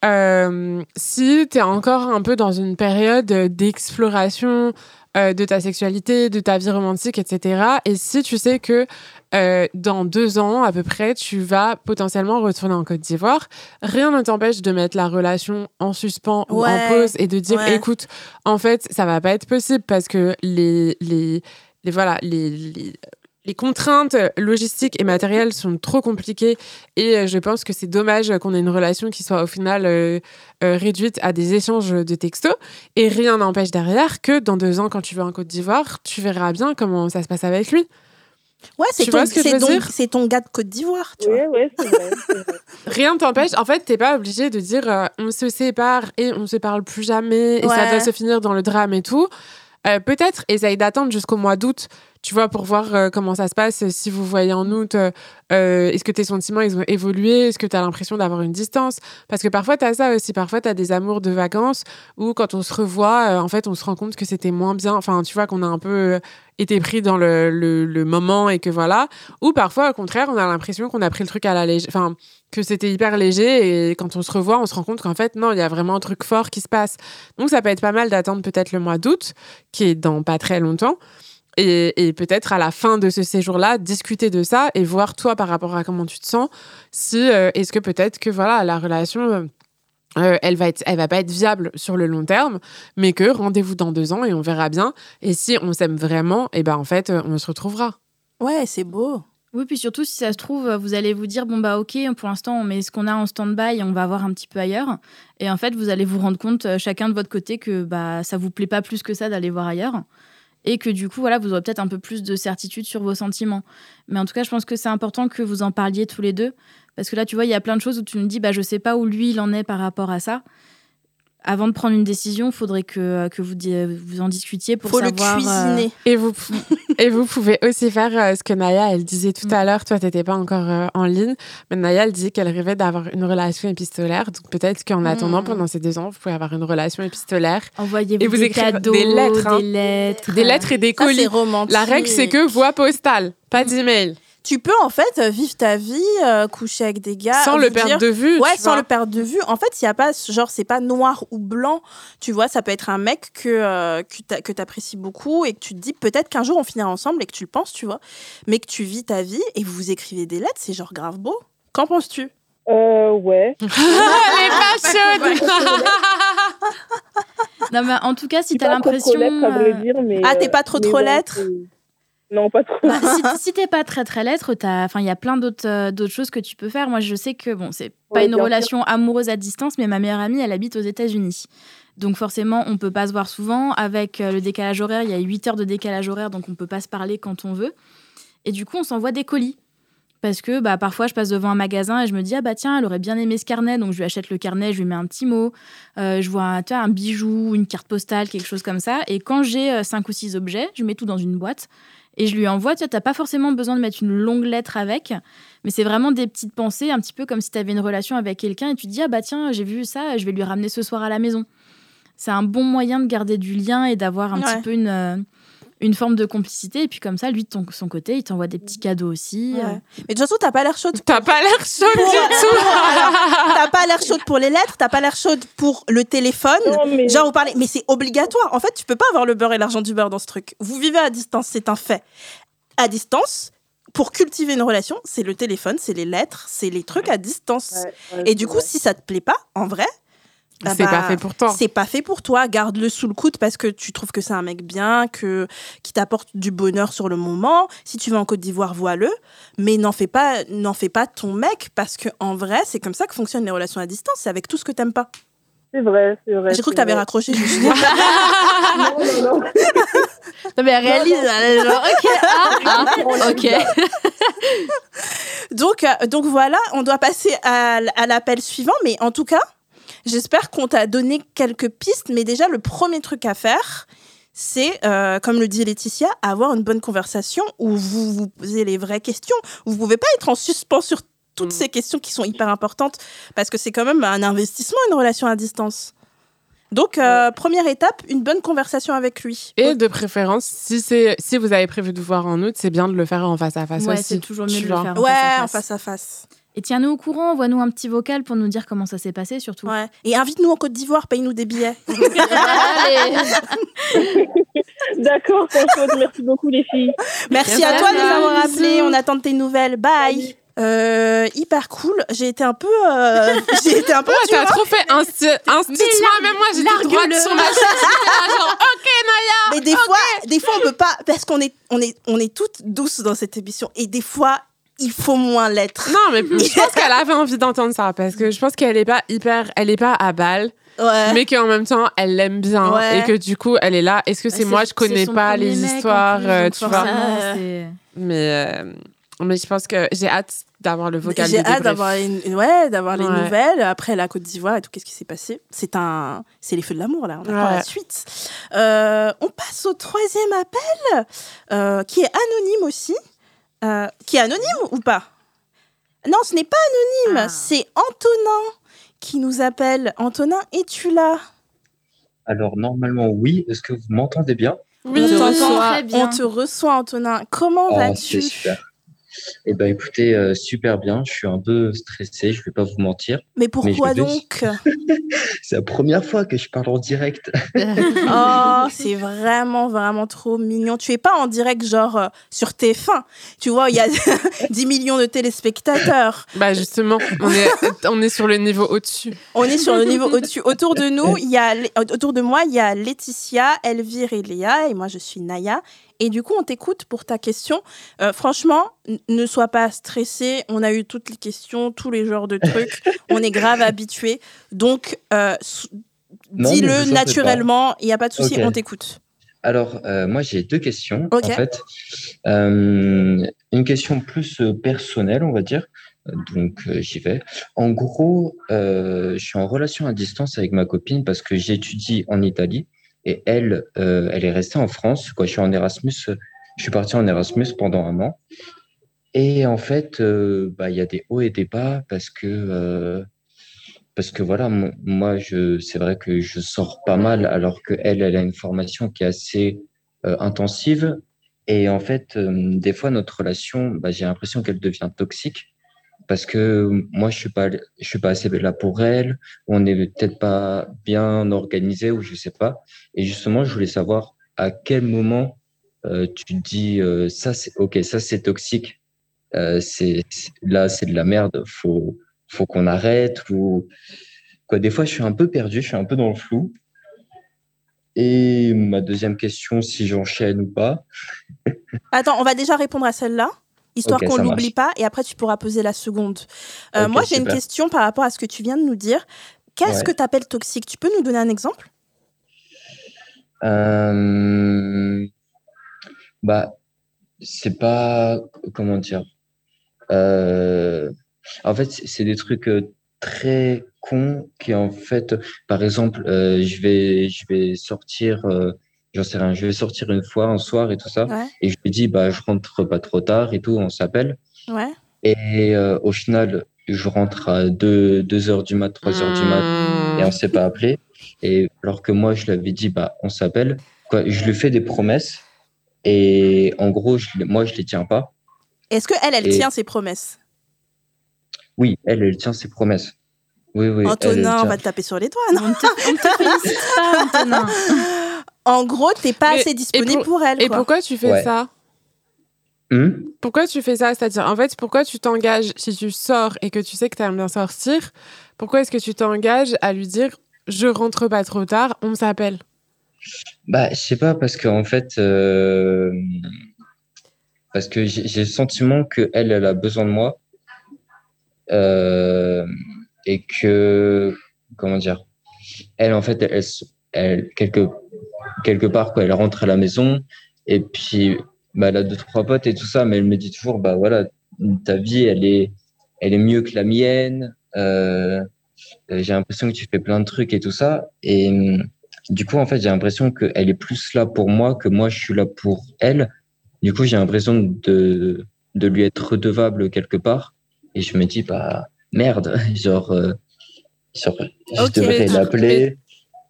euh, si t'es encore un peu dans une période d'exploration euh, de ta sexualité, de ta vie romantique, etc. Et si tu sais que euh, dans deux ans à peu près, tu vas potentiellement retourner en Côte d'Ivoire, rien ne t'empêche de mettre la relation en suspens ou en pause et de dire, ouais. écoute, en fait, ça va pas être possible parce que les, les, les voilà, les, les, les contraintes logistiques et matérielles sont trop compliquées et euh, je pense que c'est dommage qu'on ait une relation qui soit au final euh, euh, réduite à des échanges de textos et rien n'empêche derrière que dans deux ans quand tu vas en Côte d'Ivoire tu verras bien comment ça se passe avec lui Ouais, c'est ton, ce ton- dire? c'est ton gars de Côte d'Ivoire, tu vois. Vrai. vrai. rien ne t'empêche en fait t'es pas obligé de dire euh, on se sépare et on se parle plus jamais et ça doit se finir dans le drame et tout Euh, peut-être essaye d'attendre jusqu'au mois d'août tu vois pour voir euh, comment ça se passe euh, si vous voyez en août euh, est-ce que tes sentiments ils ont évolué est-ce que tu as l'impression d'avoir une distance? Parce que parfois tu as ça aussi parfois tu as des amours de vacances où quand on se revoit en fait on se rend compte que c'était moins bien enfin tu vois qu'on a un peu été pris dans le, le, le moment et que voilà. Ou parfois au contraire on a l'impression qu'on a pris le truc à la légère enfin que c'était hyper léger et quand on se revoit on se rend compte qu'en fait non il y a vraiment un truc fort qui se passe. Donc ça peut être pas mal d'attendre peut-être le mois d'août qui est dans pas très longtemps et, et peut-être à la fin de ce séjour-là, discuter de ça et voir toi par rapport à comment tu te sens, si euh, est-ce que peut-être que voilà la relation, euh, euh, elle va être, elle va pas être viable sur le long terme, mais que rendez-vous dans deux ans et on verra bien. Et si on s'aime vraiment, et ben en fait on se retrouvera. Ouais, c'est beau. Oui, puis surtout, si ça se trouve, vous allez vous dire, bon, bah ok, pour l'instant, on met ce qu'on a en stand-by et on va voir un petit peu ailleurs. Et en fait, vous allez vous rendre compte, chacun de votre côté, que bah, ça vous plaît pas plus que ça d'aller voir ailleurs. Et que du coup, voilà, vous aurez peut-être un peu plus de certitude sur vos sentiments. Mais en tout cas, je pense que c'est important que vous en parliez tous les deux. Parce que là, tu vois, il y a plein de choses où tu me dis, bah, je sais pas où lui, il en est par rapport à ça. Avant de prendre une décision, il faudrait que, que vous, vous en discutiez pour Faut le savoir... euh, cuisiner. Et vous, et vous pouvez aussi faire euh, ce que Naya, elle disait tout à l'heure. Toi, t'étais pas encore euh, en ligne. Mais Naya, elle disait qu'elle rêvait d'avoir une relation épistolaire. Donc peut-être qu'en attendant, Mm. pendant ces deux ans, vous pouvez avoir une relation épistolaire. Envoyez-vous Et vous des écrivez cadeaux, des lettres, hein. des lettres. Des lettres et des Ça, c'est colis. romantique. La règle, c'est que voie postale, pas d'email. Tu peux, en fait, euh, vivre ta vie, euh, coucher avec des gars. Sans le perdre dire- de vue. Ouais, tu sans vois. le perdre de vue. En fait, il y a pas, genre, c'est pas noir ou blanc. Tu vois, ça peut être un mec que, euh, que t'apprécies beaucoup et que tu te dis peut-être qu'un jour on finira ensemble et que tu le penses, tu vois. Mais que tu vis ta vie et vous vous écrivez des lettres, c'est genre grave beau. Qu'en penses-tu? Euh, ouais. Elle est pas chaude. Non, mais en tout cas, si t'as pas trop l'impression. trop euh, Ah, t'es euh, pas trop mais trop ouais, lettre c'est- Non, pas trop. bah, si si t'es pas très très lettre, il y a plein d'autres euh, d'autres choses que tu peux faire. Moi, je sais que bon, c'est pas Ouais, une relation amoureuse à distance, mais ma meilleure amie, elle habite aux États-Unis. Donc forcément, on peut pas se voir souvent. Avec euh, le décalage horaire, il y a 8 heures de décalage horaire, donc on peut pas se parler quand on veut. Et du coup, on s'envoie des colis. Parce que bah, parfois, je passe devant un magasin et je me dis, ah bah tiens, elle aurait bien aimé ce carnet. Donc je lui achète le carnet, je lui mets un petit mot. Euh, je vois un, tu vois, un bijou, une carte postale, quelque chose comme ça. Et quand j'ai euh, cinq ou six objets, je mets tout dans une boîte et je lui envoie. Tu t'as pas forcément besoin de mettre une longue lettre avec, mais c'est vraiment des petites pensées, un petit peu comme si tu avais une relation avec quelqu'un et tu te dis, ah bah tiens, j'ai vu ça, je vais lui ramener ce soir à la maison. C'est un bon moyen de garder du lien et d'avoir un Ouais. petit peu une, euh, une forme de complicité. Et puis comme ça, lui, de ton, son côté, il t'envoie des petits cadeaux aussi. Ouais. euh. Mais de toute façon, t'as pas l'air chaude. T'as pas l'air chaude du tout. T'as pas l'air chaude pour les lettres, t'as pas l'air chaude pour le téléphone. Non, mais Genre, vous parlez, mais c'est obligatoire. En fait, tu peux pas avoir le beurre et l'argent du beurre dans ce truc. Vous vivez à distance, c'est un fait. À distance, pour cultiver une relation, c'est le téléphone, c'est les lettres, c'est les trucs à distance. Ouais, ouais, Et du coup, vrai. si ça te plaît pas, en vrai, ah C'est bah, pas fait pour toi. C'est pas fait pour toi. Garde-le sous le coude parce que tu trouves que c'est un mec bien, que qui t'apporte du bonheur sur le moment. Si tu vas en Côte d'Ivoire, vois-le. Mais n'en fais pas, n'en fais pas ton mec parce que en vrai, c'est comme ça que fonctionnent les relations à distance. C'est avec tout ce que t'aimes pas. c'est vrai, c'est vrai. J'ai cru que t'avais raccroché. je me suis dit- Non, non, non. Non, mais elle réalise. elle est genre, ok, ah, ah, ok. Donc, euh, donc voilà, on doit passer à l'appel suivant, mais en tout cas, j'espère qu'on t'a donné quelques pistes. Mais déjà, le premier truc à faire, c'est, euh, comme le dit Laetitia, avoir une bonne conversation où vous vous posez les vraies questions. Vous pouvez pas être en suspens sur toutes Mm. ces questions qui sont hyper importantes parce que c'est quand même un investissement, une relation à distance. Donc, euh, première étape, une bonne conversation avec lui. Et de préférence, si, c'est, si vous avez prévu de vous voir en août, c'est bien de le faire en face à face Ouais, aussi. c'est toujours mieux de le faire. Ouais, face à en face à face. Et tiens-nous au courant, envoie-nous un petit vocal pour nous dire comment ça s'est passé, surtout. Ouais. Et invite-nous en Côte d'Ivoire, paye-nous des billets. Allez. D'accord. Merci beaucoup, les filles. Merci Merci à toi de nous avoir appelés. On attend de tes nouvelles. Bye. Euh, hyper cool. J'ai été un peu, euh, j'ai été un peu. Ouais, tu t'as vois. trop fait insti- institutement. Même moi, j'étais droite sur ma genre, ok, Naya. Mais des fois, des fois, on peut pas parce qu'on est, on est, on est toutes douces dans cette émission. Et des fois, il faut moins l'être. Non, mais je pense qu'elle avait envie d'entendre ça parce que je pense qu'elle est pas hyper, elle est pas à balle, Ouais. mais qu'en même temps, elle l'aime bien Ouais. et que du coup, elle est là. Est-ce que c'est moi, je connais pas les histoires, plus, euh, tu vois. Mais, euh, mais je pense que j'ai hâte d'avoir le vocal. J'ai de hâte d'avoir une, une- ouais, d'avoir les nouvelles après la Côte d'Ivoire et tout. Qu'est-ce qui s'est passé? C'est un, c'est les feux de l'amour là. On attend la suite. Euh, on passe au troisième appel, euh, qui est anonyme aussi. Euh, qui est anonyme ou pas? Non, ce n'est pas anonyme. Ah. C'est Antonin qui nous appelle. Antonin, es-tu là? Alors, normalement, oui. Est-ce que vous m'entendez bien? Oui, on, te reçoit très bien. on te reçoit, Antonin. Comment Oh, vas-tu? c'est super. Eh ben, écoutez, euh, super bien. Je suis un peu stressé, je vais pas vous mentir. Mais pourquoi donc C'est la première fois que je parle en direct. Oh, c'est vraiment, vraiment trop mignon. Tu es pas en direct, genre euh, sur TF1. Tu vois, il y a 10 millions de téléspectateurs. Bah justement, on est, on est sur le niveau au-dessus. On est sur le niveau au-dessus. Autour de nous, il y a, autour de moi, il y a Laetitia, Elvire et Léa, et moi, je suis Naya. Et du coup, on t'écoute pour ta question. Euh, franchement, ne sois pas stressé. On a eu toutes les questions, tous les genres de trucs. on est grave habitués. Donc, euh, dis-le naturellement. Il n'y a pas de souci, on t'écoute. Alors, euh, moi, j'ai deux questions, Ok. en fait. Euh, une question plus personnelle, on va dire. Donc, euh, j'y vais. En gros, je suis en relation à distance avec ma copine parce que j'étudie en Italie et elle, euh, elle est restée en France. Je suis en Erasmus. euh, Je suis parti en Erasmus pendant un an. Et en fait, euh, bah, il y a des hauts et des bas parce que, parce que voilà, mo- moi, c'est vrai que je sors pas mal alors que elle, a une formation qui est assez intensive. Et en fait, des fois, notre relation, bah, j'ai l'impression qu'elle devient toxique parce que moi, je suis pas, je suis pas assez là pour elle. On n'est peut-être pas bien organisé ou je sais pas. Et justement, je voulais savoir à quel moment euh, tu dis euh, ça, c'est ok, ça c'est toxique. Euh, c'est- là, c'est de la merde. Faut, faut qu'on arrête ou quoi. Des fois, je suis un peu perdu, je suis un peu dans le flou. Et ma deuxième question, si j'enchaîne ou pas. Attends, on va déjà répondre à celle-là, histoire Ok, qu'on l'oublie pas, et après tu pourras poser la seconde. Euh, moi, j'ai une question par rapport à ce que tu viens de nous dire. Qu'est-ce Ouais. que tu appelles toxique? Tu peux nous donner un exemple? Euh, bah, c'est pas, comment dire, euh, en fait, c'est des trucs très cons qui, en fait, par exemple, je vais, je vais sortir, j'en sais rien, je vais sortir une fois un soir et tout ça, Ouais. et je lui dis, bah, je rentre pas trop tard et tout, on s'appelle, Ouais. et euh, au final, je rentre à 2, 2 heures du mat, 3 heures du mat, et on s'est pas appelé. Et alors que moi, je lui avais dit, bah, on s'appelle. Quoi, je lui fais des promesses et en gros, je, les- moi, je les tiens pas. Est-ce que elle, elle Et- tient ses promesses? Oui, elle, elle tient ses promesses. Oui, oui. elle, elle Antonin, on va te taper sur les doigts. non On te, on te pas, Antonin. en gros, t'es pas Mais- assez disponible pour- pour, elle. Et quoi. pourquoi tu fais Ouais. ça Hum Pourquoi tu fais ça? C'est-à-dire, en fait, pourquoi tu t'engages, si tu sors et que tu sais que tu aimes bien sortir, pourquoi est-ce que tu t'engages à lui dire je rentre pas trop tard, on s'appelle? Bah, je sais pas, parce qu'en fait, euh, parce que j'ai le sentiment que elle, elle a besoin de moi euh, et que, comment dire, elle, en fait, elle, elle, quelque, quelque part, quoi, elle rentre à la maison Et puis, bah, elle a deux, trois potes et tout ça, mais elle me dit toujours, bah voilà, ta vie, elle est, elle est mieux que la mienne. Euh, euh, j'ai l'impression que tu fais plein de trucs et tout ça. Et hum, du coup, en fait, j'ai l'impression qu'elle est plus là pour moi que moi, je suis là pour elle. Du coup, j'ai l'impression de, de lui être redevable quelque part. Et je me dis, bah, merde, genre, euh, genre je devrais l'appeler,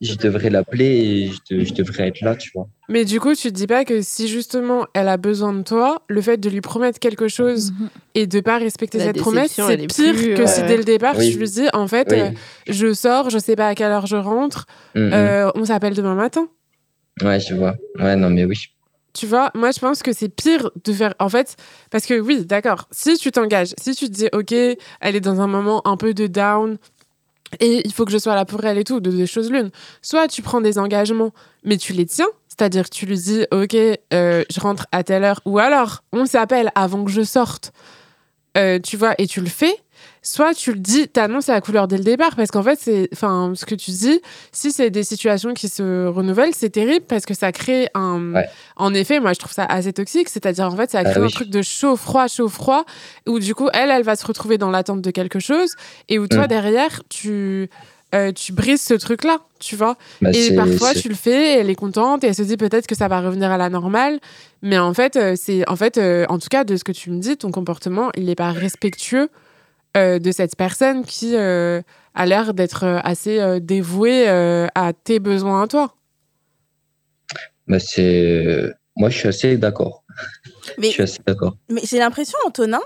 je devrais l'appeler et je, de- je devrais être là, tu vois. Mais du coup, tu te dis pas que si justement elle a besoin de toi, le fait de lui promettre quelque chose Mhm. et de pas respecter La cette promesse, c'est pire plus, que si euh, dès le départ Oui. tu lui dis en fait, Oui. euh, je sors, je sais pas à quelle heure je rentre, Mm, euh, on s'appelle demain matin. Ouais, je vois. Ouais, non, mais oui. Tu vois, moi je pense que c'est pire de faire. En fait, parce que oui, d'accord, si tu t'engages, si tu te dis, ok, elle est dans un moment un peu de down et il faut que je sois là pour elle et tout, de deux choses l'une. Soit tu prends des engagements, mais tu les tiens, c'est-à-dire tu lui dis, ok, euh, je rentre à telle heure, ou alors on s'appelle avant que je sorte, euh, tu vois, et tu le fais. Soit tu le dis, t'annonces la couleur dès le départ, parce qu'en fait, c'est, enfin, ce que tu dis, si c'est des situations qui se renouvellent, c'est terrible parce que ça crée un, Ouais. en effet, moi je trouve ça assez toxique, c'est-à-dire en fait ça Ah crée un oui. truc de chaud, froid, chaud, froid, où du coup elle, elle va se retrouver dans l'attente de quelque chose, et où toi Mm. derrière tu, euh, tu brises ce truc-là, tu vois. Bah, et parfois tu le fais, et elle est contente, et elle se dit peut-être que ça va revenir à la normale, mais en fait, euh, c'est en fait, euh, en tout cas de ce que tu me dis, ton comportement, il n'est pas respectueux euh, de cette personne qui euh, a l'air d'être euh, assez euh, dévouée euh, à tes besoins à toi. bah, c'est... Moi, je suis assez d'accord. Je Mais, suis assez d'accord. mais j'ai l'impression, Antonin,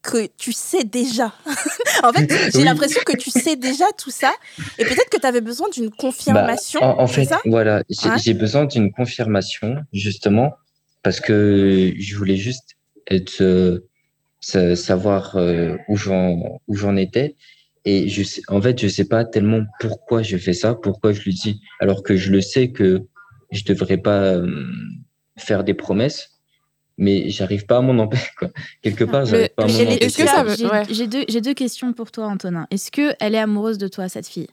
que tu sais déjà. en fait, j'ai Oui. l'impression que tu sais déjà tout ça. Et peut-être que tu avais besoin d'une confirmation. Bah, en, en fait, ça? voilà, j'ai Ouais. j'ai besoin d'une confirmation, justement, parce que je voulais juste être, euh, savoir euh, où j'en où j'en étais. Et je sais, en fait, je sais pas tellement pourquoi je fais ça, pourquoi je lui dis, alors que je le sais que je devrais pas euh, faire des promesses, mais j'arrive pas à m'en empêcher, quoi. Quelque part, j'arrive pas à m'en elle empêcher. que J'ai ouais. j'ai deux, j'ai deux questions pour toi, Antonin. Est-ce qu'elle est amoureuse de toi, cette fille?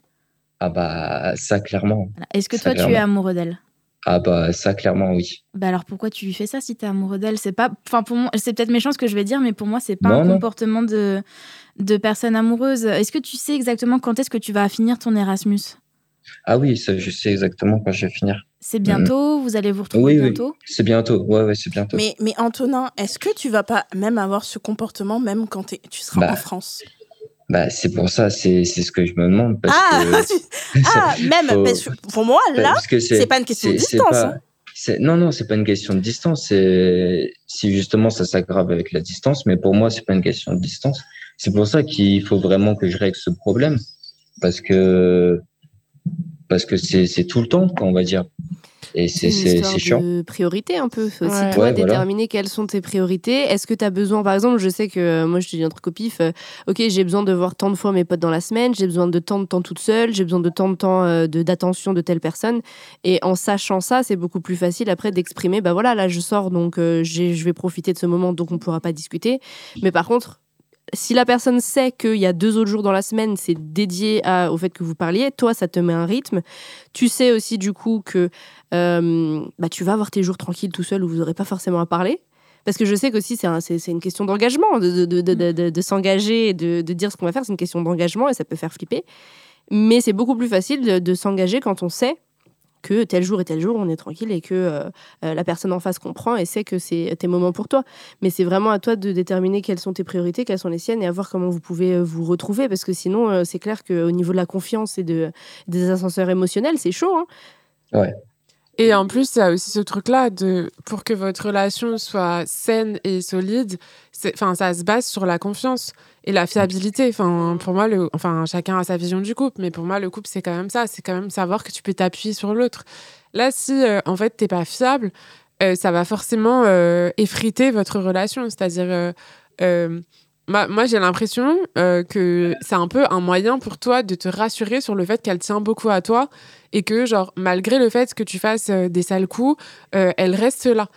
Ah bah, ça, clairement. Voilà. Est-ce que Ça, toi, tu es amoureux d'elle? Ah bah, ça, clairement, oui. bah alors pourquoi tu lui fais ça si t'es amoureux d'elle? C'est pas, enfin pour moi, c'est peut-être méchant ce que je vais dire, mais pour moi c'est pas Non, un non. comportement de de personne amoureuse. Est-ce que tu sais exactement quand est-ce que tu vas finir ton Erasmus? Ah oui, ça, je sais exactement quand je vais finir. C'est bientôt? Vous allez vous retrouver Oui, oui. bientôt? C'est bientôt. Ouais, ouais, c'est bientôt. mais, mais Antonin, est-ce que tu vas pas même avoir ce comportement même quand tu seras Bah, en France? Bah, c'est pour ça, c'est c'est ce que je me demande. Parce Ah, que, ah même faut- parce que pour moi, là, c'est pas une question de distance, pas- hein. Non, non, c'est pas une question de distance. Si justement ça s'aggrave avec la distance, mais pour moi, c'est pas une question de distance. C'est pour ça qu'il faut vraiment que je règle ce problème, parce que parce que c'est c'est tout le temps, quoi, on va dire. Et c'est chiant. de priorité un peu. C'est Ouais. toi Ouais, voilà. déterminer quelles sont tes priorités. Est-ce que tu as besoin, par exemple, je sais que euh, moi je te dis un truc au pif, euh, ok, j'ai besoin de voir tant de fois mes potes dans la semaine, j'ai besoin de tant de temps toute seule, j'ai besoin de tant de temps euh, de- d'attention de telle personne. Et en sachant ça, c'est beaucoup plus facile après d'exprimer, bah voilà, là je sors, donc euh, je vais profiter de ce moment, donc on pourra pas discuter. Mais par contre, si la personne sait qu'il y a deux autres jours dans la semaine, c'est dédié au fait que vous parliez, toi, ça te met un rythme. Tu sais aussi du coup que euh, bah, tu vas avoir tes jours tranquilles tout seul où vous n'aurez pas forcément à parler. Parce que je sais qu'aussi, c'est un- c'est c'est une question d'engagement, de, de, de, de, s'engager de, de dire ce qu'on va faire. C'est une question d'engagement et ça peut faire flipper. Mais c'est beaucoup plus facile de s'engager quand on sait que tel jour et tel jour, on est tranquille et que euh, la personne en face comprend et sait que c'est tes moments pour toi. Mais c'est vraiment à toi de déterminer quelles sont tes priorités, quelles sont les siennes et à voir comment vous pouvez euh, vous retrouver. Parce que sinon, euh, c'est clair qu'au niveau de la confiance et de, des ascenseurs émotionnels, c'est chaud. hein. Et en plus, il y a aussi ce truc-là de pour que votre relation soit saine et solide, enfin, ça se base sur la confiance et la fiabilité. Enfin, pour moi, le, enfin, chacun a sa vision du couple, mais pour moi, le couple, c'est quand même ça. C'est quand même savoir que tu peux t'appuyer sur l'autre. Là, si euh, en fait t'es pas fiable, euh, ça va forcément euh, effriter votre relation. C'est-à-dire, euh, moi, j'ai l'impression euh, que c'est un peu un moyen pour toi de te rassurer sur le fait qu'elle tient beaucoup à toi et que, genre, malgré le fait que tu fasses euh, des sales coups, euh, elle reste là.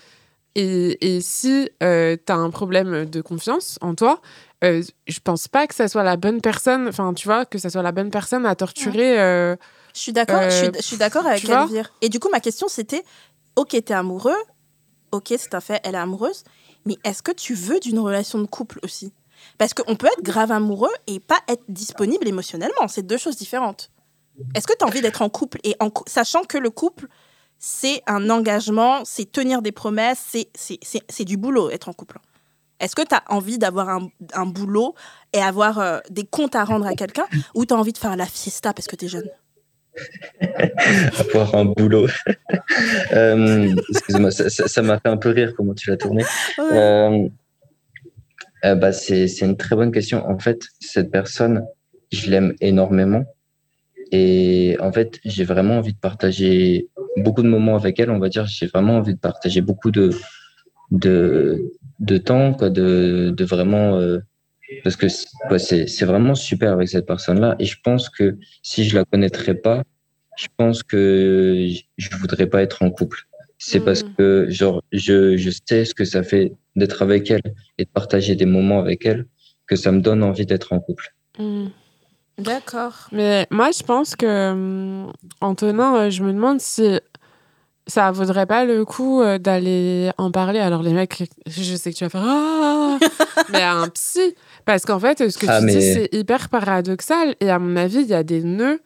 Et, et si euh, tu as un problème de confiance en toi, euh, je pense pas que ça soit la bonne personne, enfin, tu vois, que ça soit la bonne personne à torturer. euh, Je suis d'accord, je suis- Euh, d'accord avec Elvire. Et du coup, ma question, c'était, ok, t'es amoureux, ok, c'est un fait, elle est amoureuse, mais est-ce que tu veux d'une relation de couple aussi? Parce qu'on peut être grave amoureux et pas être disponible émotionnellement, c'est deux choses différentes. Est-ce que tu as envie d'être en couple et en sachant que le couple, c'est un engagement, c'est tenir des promesses, c'est- du boulot être en couple. Est-ce que tu as envie d'avoir un, un boulot et avoir euh, des comptes à rendre à quelqu'un ou tu as envie de faire la fiesta parce que tu es jeune? Avoir un boulot. Euh, Excuse-moi, ça m'a fait un peu rire comment tu l'as tourné. Euh, euh, bah, c'est une très bonne question. En fait, cette personne, je l'aime énormément. Et en fait, j'ai vraiment envie de partager beaucoup de moments avec elle, on va dire. J'ai vraiment envie de partager beaucoup de, de, de temps, quoi, de, de vraiment. euh, parce que c'est vraiment super avec cette personne-là. Et je pense que si je la connaîtrais pas, je pense que je- voudrais pas être en couple. C'est parce Mm. que genre je, je sais ce que ça fait d'être avec elle et de partager des moments avec elle que ça me donne envie d'être en couple. Mm. D'accord. Mais moi, je pense que, hum, Antonin, euh, je me demande si ça vaudrait pas le coup euh, d'aller en parler. Alors, les mecs, je sais que tu vas faire Ah Mais à un psy. Parce qu'en fait, ce que Ah, tu dis, c'est hyper paradoxal. Et à mon avis, il y a des nœuds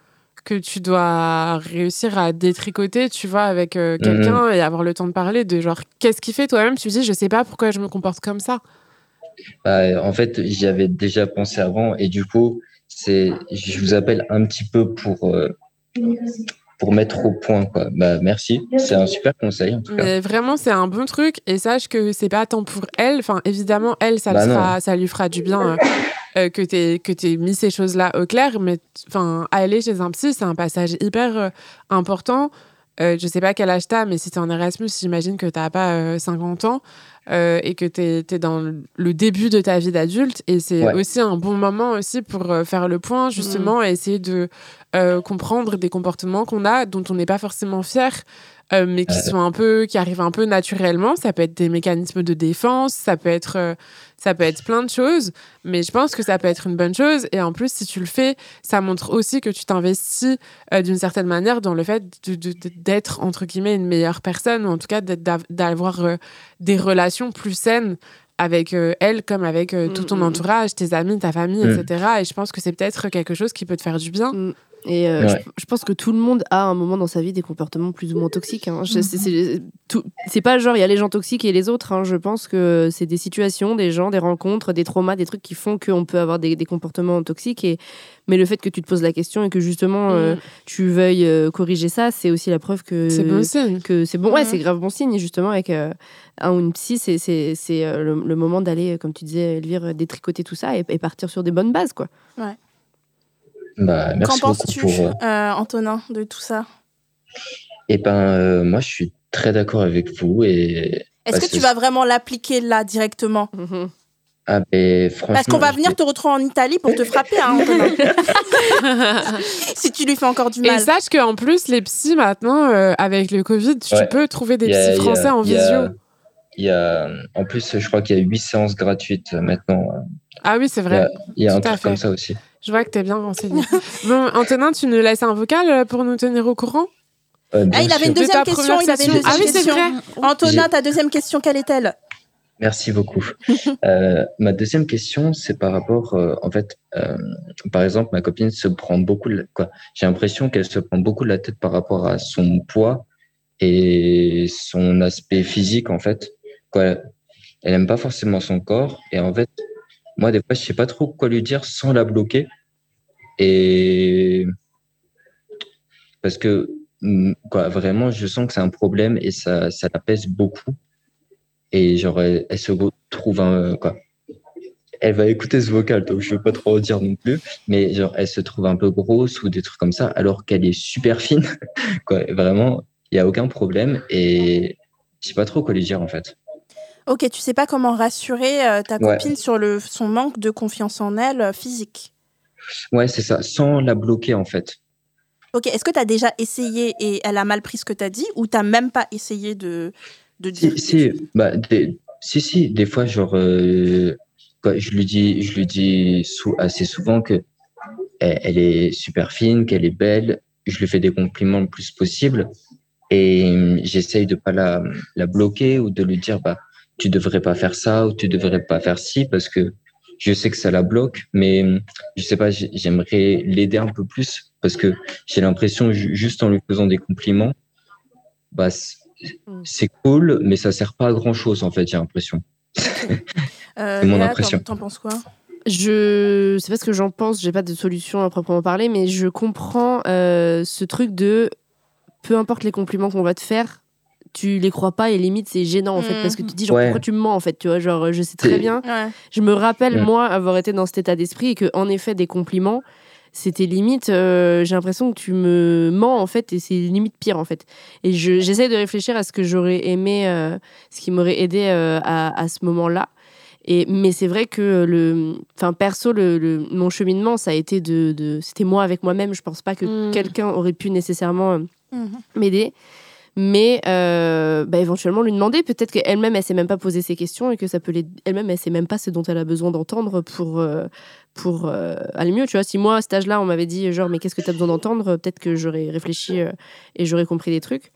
que tu dois réussir à détricoter, tu vois, avec euh, quelqu'un et avoir le temps de parler de genre, qu'est-ce qui fait toi-même? Tu dis, je sais pas pourquoi je me comporte comme ça. Bah, en fait, j'y avais déjà pensé avant et du coup, c'est, je vous appelle un petit peu pour, euh, pour mettre au point, quoi. Bah, merci. C'est un super conseil, en tout cas. Mais vraiment, c'est un bon truc. Et sache que c'est pas tant pour elle. Enfin, évidemment, elle, ça, Bah fera- ça lui fera du bien euh, euh, que tu que aies mis ces choses-là au clair. Mais enfin, aller chez un psy, c'est un passage hyper euh, important. Euh, je sais pas quel âge t'as, mais si t'es en Erasmus, j'imagine que t'as pas euh, 50 ans euh, et que t'es es dans le début de ta vie d'adulte. Et c'est Ouais. aussi un bon moment aussi pour euh, faire le point, justement, et essayer de euh, comprendre des comportements qu'on a dont on n'est pas forcément fier, euh, mais qui Ouais. sont un peu, qui arrivent un peu naturellement. Ça peut être des mécanismes de défense, ça peut être, euh, ça peut être plein de choses, mais je pense que ça peut être une bonne chose. Et en plus, si tu le fais, ça montre aussi que tu t'investis euh, d'une certaine manière dans le fait d'être entre guillemets une meilleure personne, ou en tout cas d'avoir euh, des relations plus saines avec euh, elle comme avec euh, tout ton Mm, mm. entourage, tes amis, ta famille, Mm. etc. Et je pense que c'est peut-être quelque chose qui peut te faire du bien. Et euh, Ouais. je, je pense que tout le monde a un moment dans sa vie des comportements plus ou moins toxiques. hein. C'est- pas genre il y a les gens toxiques et les autres. hein. Je pense que c'est des situations, des gens, des rencontres, des traumas, des trucs qui font qu'on peut avoir des, des comportements toxiques. Et, mais le fait que tu te poses la question et que justement euh, Mm. tu veuilles euh, corriger ça, c'est aussi la preuve que C'est bon signe. que c'est bon. Ouais, Mhm. c'est grave bon signe. Et justement, avec euh, un ou une psy, c'est euh, le, le moment d'aller, comme tu disais, Elvire, détricoter tout ça et, et partir sur des bonnes bases, quoi. Bah, Qu'en merci beaucoup penses-tu, pour. euh, euh, Antonin, de tout ça? Eh ben, euh, moi, je suis très d'accord avec vous et. Est-ce bah, que tu vas vraiment l'appliquer là directement? Ah, ben, franchement. Parce qu'on va venir te retrouver en Italie pour te frapper, hein, Antonin. si tu lui fais encore du Et mal. sache qu'en plus, les psys, maintenant, euh, avec le Covid, tu Ouais. peux trouver des a- psys a- français en il y a- visio. Il y a, en plus, je crois qu'il y a huit séances gratuites euh, maintenant. Ah oui, c'est Il y vrai. a, il y a un truc comme ça aussi. Je vois que t'es bien renseigné. bon, Antonin, tu nous laisses un vocal euh, pour nous tenir au courant? Euh, Ah, il avait une. De deuxième question. première Il avait une session. deuxième Ah oui, c'est vrai. Antonin, ta deuxième question, quelle est-elle? Merci beaucoup. Euh, ma deuxième question, c'est par rapport, euh, en fait, euh, par exemple, ma copine se prend beaucoup, la- quoi. J'ai l'impression qu'elle se prend beaucoup la tête par rapport à son poids et son aspect physique, en fait. Quoi. Elle aime pas forcément son corps et en fait, moi, des fois, je sais pas trop quoi lui dire sans la bloquer et parce que mm, quoi, vraiment, je sens que c'est un problème et ça, ça la pèse beaucoup. Et genre, elle, se trouve un, quoi. Elle va écouter ce vocal, donc je veux pas trop en dire non plus. Mais genre, elle se trouve un peu grosse ou des trucs comme ça, alors qu'elle est super fine. quoi. Vraiment, il y a aucun problème et je sais pas trop quoi lui dire en fait. Ok, tu sais pas comment rassurer euh, ta Ouais. copine sur le, son manque de confiance en elle euh, physique. Ouais, c'est ça, sans la bloquer en fait. Ok, est-ce que tu as déjà essayé et elle a mal pris ce que tu as dit ou t'as même pas essayé de, de dire Si, si, bah, des, si, si, des fois, genre, euh, quoi, je lui dis, je lui dis sou- assez souvent que elle, elle est super fine, qu'elle est belle. Je lui fais des compliments le plus possible. et euh, j'essaye de pas la, la bloquer ou de lui dire bah tu devrais pas faire ça ou tu devrais pas faire ci parce que je sais que ça la bloque, mais euh, je sais pas, j'ai- j'aimerais l'aider un peu plus parce que j'ai l'impression ju- juste en lui faisant des compliments, bah c'est c'est cool, mais ça sert pas à grand chose en fait, j'ai l'impression. Euh, C'est mon Léa, impression. T'en, t'en penses quoi? Je sais pas ce que j'en pense, j'ai pas de solution à proprement parler, mais je comprends euh, ce truc de peu importe les compliments qu'on va te faire, tu les crois pas et limite c'est gênant en fait parce que tu te dis genre Ouais. pourquoi tu me mens en fait, tu vois, genre je sais très bien. Ouais. Je me rappelle Mm. moi avoir été dans cet état d'esprit et que en effet des compliments c'était limite euh, j'ai l'impression que tu me mens en fait et c'est limite pire en fait et je- j'essaie de réfléchir à ce que j'aurais aimé euh, ce qui m'aurait aidé euh, à, à ce moment là et mais c'est vrai que le enfin perso le, le- mon cheminement ça a été de, de c'était moi avec moi-même je pense pas que Mm. quelqu'un aurait pu nécessairement euh, Mhm. Mais euh, bah, éventuellement lui demander. Peut-être qu'elle-même elle s'est même pas posé ces questions et que ça peut elle-même elle sait même pas ce dont elle a besoin d'entendre pour euh, pour euh, aller mieux. Tu vois si moi à cet âge-là on m'avait dit genre mais qu'est-ce que tu as besoin d'entendre peut-être que j'aurais réfléchi euh, et j'aurais compris des trucs.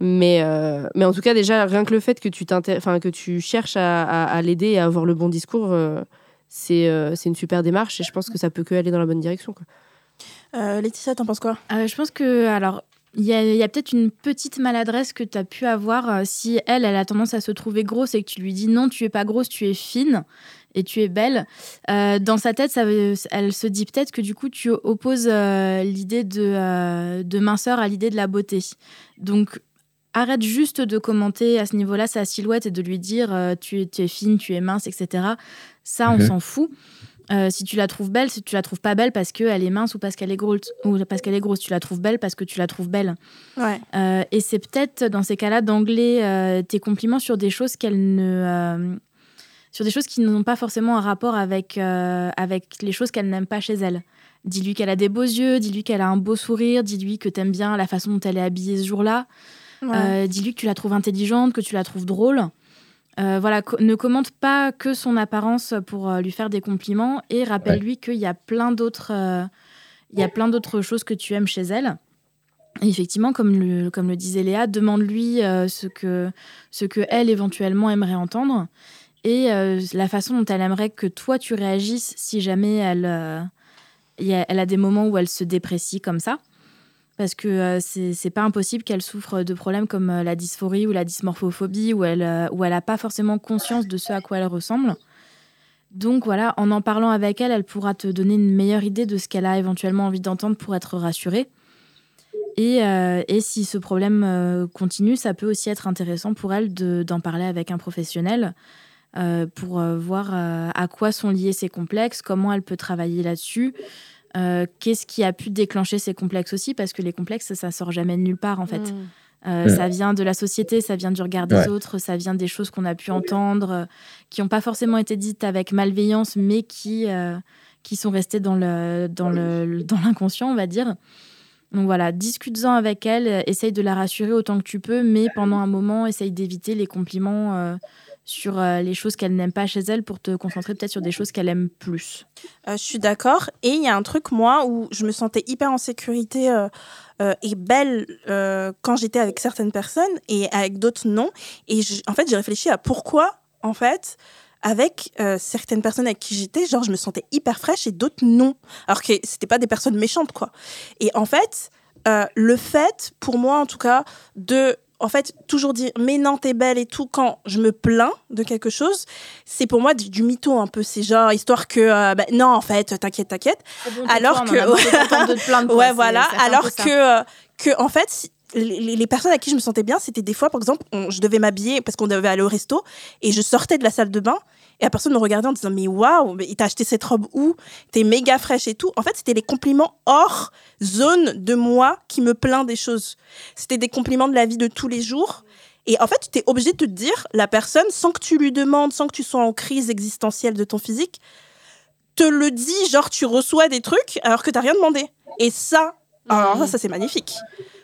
Mais euh, mais en tout cas déjà rien que le fait que tu t'inté- enfin que tu cherches à, à- à l'aider et à avoir le bon discours euh, c'est euh, c'est une super démarche et je pense que ça peut que aller dans la bonne direction quoi. Euh, Laetitia, t'en penses quoi? Euh, je pense que, alors, il y a, peut-être une petite maladresse que tu as pu avoir euh, si elle, elle a tendance à se trouver grosse et que tu lui dis non, tu es pas grosse, tu es fine et tu es belle. Euh, dans sa tête, ça elle se dit peut-être que du coup, tu opposes euh, l'idée de, euh, de minceur à l'idée de la beauté. Donc, arrête juste de commenter à ce niveau-là sa silhouette et de lui dire tu, es, tu es fine, tu es mince, etc. Ça, on s'en fout. Euh, si tu la trouves belle, si tu la trouves pas belle parce qu'elle est mince ou parce qu'elle est grosse, ou parce qu'elle est grosse, tu la trouves belle parce que tu la trouves belle. Ouais. Euh, et c'est peut-être dans ces cas-là d'angler euh, tes compliments sur des choses qu'elle ne, sur des choses qui n'ont pas forcément un rapport avec avec les choses qu'elle n'aime pas chez elle. Dis-lui qu'elle a des beaux yeux, dis-lui qu'elle a un beau sourire, dis-lui que t'aimes bien la façon dont elle est habillée ce jour-là. Ouais. Dis-lui que tu la trouves intelligente, que tu la trouves drôle. Euh, voilà, co- ne commente pas que son apparence pour euh, lui faire des compliments et rappelle-lui qu'il y a plein d'autres, euh, il y a plein d'autres choses que tu aimes chez elle. Et effectivement, comme le, comme le disait Léa, demande-lui ce que, ce que elle éventuellement aimerait entendre et la façon dont elle aimerait que toi tu réagisses si jamais elle, il y a- elle a des moments où elle se déprécie comme ça. Parce que euh, c'est pas impossible qu'elle souffre de problèmes comme euh, la dysphorie ou la dysmorphophobie, où elle euh, où elle n'a pas forcément conscience de ce à quoi elle ressemble. Donc voilà, en en parlant avec elle, elle pourra te donner une meilleure idée de ce qu'elle a éventuellement envie d'entendre pour être rassurée. Et, euh, si ce problème euh, continue, ça peut aussi être intéressant pour elle de- d'en parler avec un professionnel euh, pour euh, voir euh, à quoi sont liés ces complexes, comment elle peut travailler là-dessus, euh, qu'est-ce qui a pu déclencher ces complexes aussi, parce que les complexes, ça sort jamais de nulle part en fait. Mm. Euh. Ça vient de la société, ça vient du regard des Ouais. autres, ça vient des choses qu'on a pu entendre, euh, qui n'ont pas forcément été dites avec malveillance, mais qui, euh, qui sont restées dans le dans le dans l'inconscient, on va dire. Donc voilà, discute-en avec elle, essaye de la rassurer autant que tu peux, mais pendant un moment, essaye d'éviter les compliments euh, sur euh, les choses qu'elle n'aime pas chez elle pour te concentrer peut-être sur des choses qu'elle aime plus. Euh, je suis d'accord. Et il y a un truc, moi, où je me sentais hyper en sécurité euh, et belle quand j'étais avec certaines personnes et avec d'autres non. Et en fait, j'ai réfléchi à pourquoi, en fait, avec certaines personnes avec qui j'étais, genre, je me sentais hyper fraîche et d'autres non. Alors que c'était pas des personnes méchantes, quoi. Et en fait, le fait, pour moi en tout cas, de en fait, toujours dire mais non, t'es belle et tout quand je me plains de quelque chose, c'est pour moi du, du mytho un peu. C'est genre histoire que euh, ben, non, en fait, t'inquiète, t'inquiète. Alors que- Ouais, voilà. Alors que, euh, que, en fait, si- les, les- les personnes à qui je me sentais bien, c'était des fois, par exemple, on- je devais m'habiller parce qu'on devait aller au resto et je sortais de la salle de bain et la personne me regardait en disant Mais waouh, mais t'as acheté cette robe où? T'es méga fraîche et tout. En fait, c'était les compliments hors zone de moi qui me plaint des choses. C'était des compliments de la vie de tous les jours. Et en fait, tu t'es obligé de te dire, la personne, sans que tu lui demandes, sans que tu sois en crise existentielle de ton physique, te le dit, genre tu reçois des trucs alors que t'as rien demandé. Et ça, alors ça, c'est magnifique.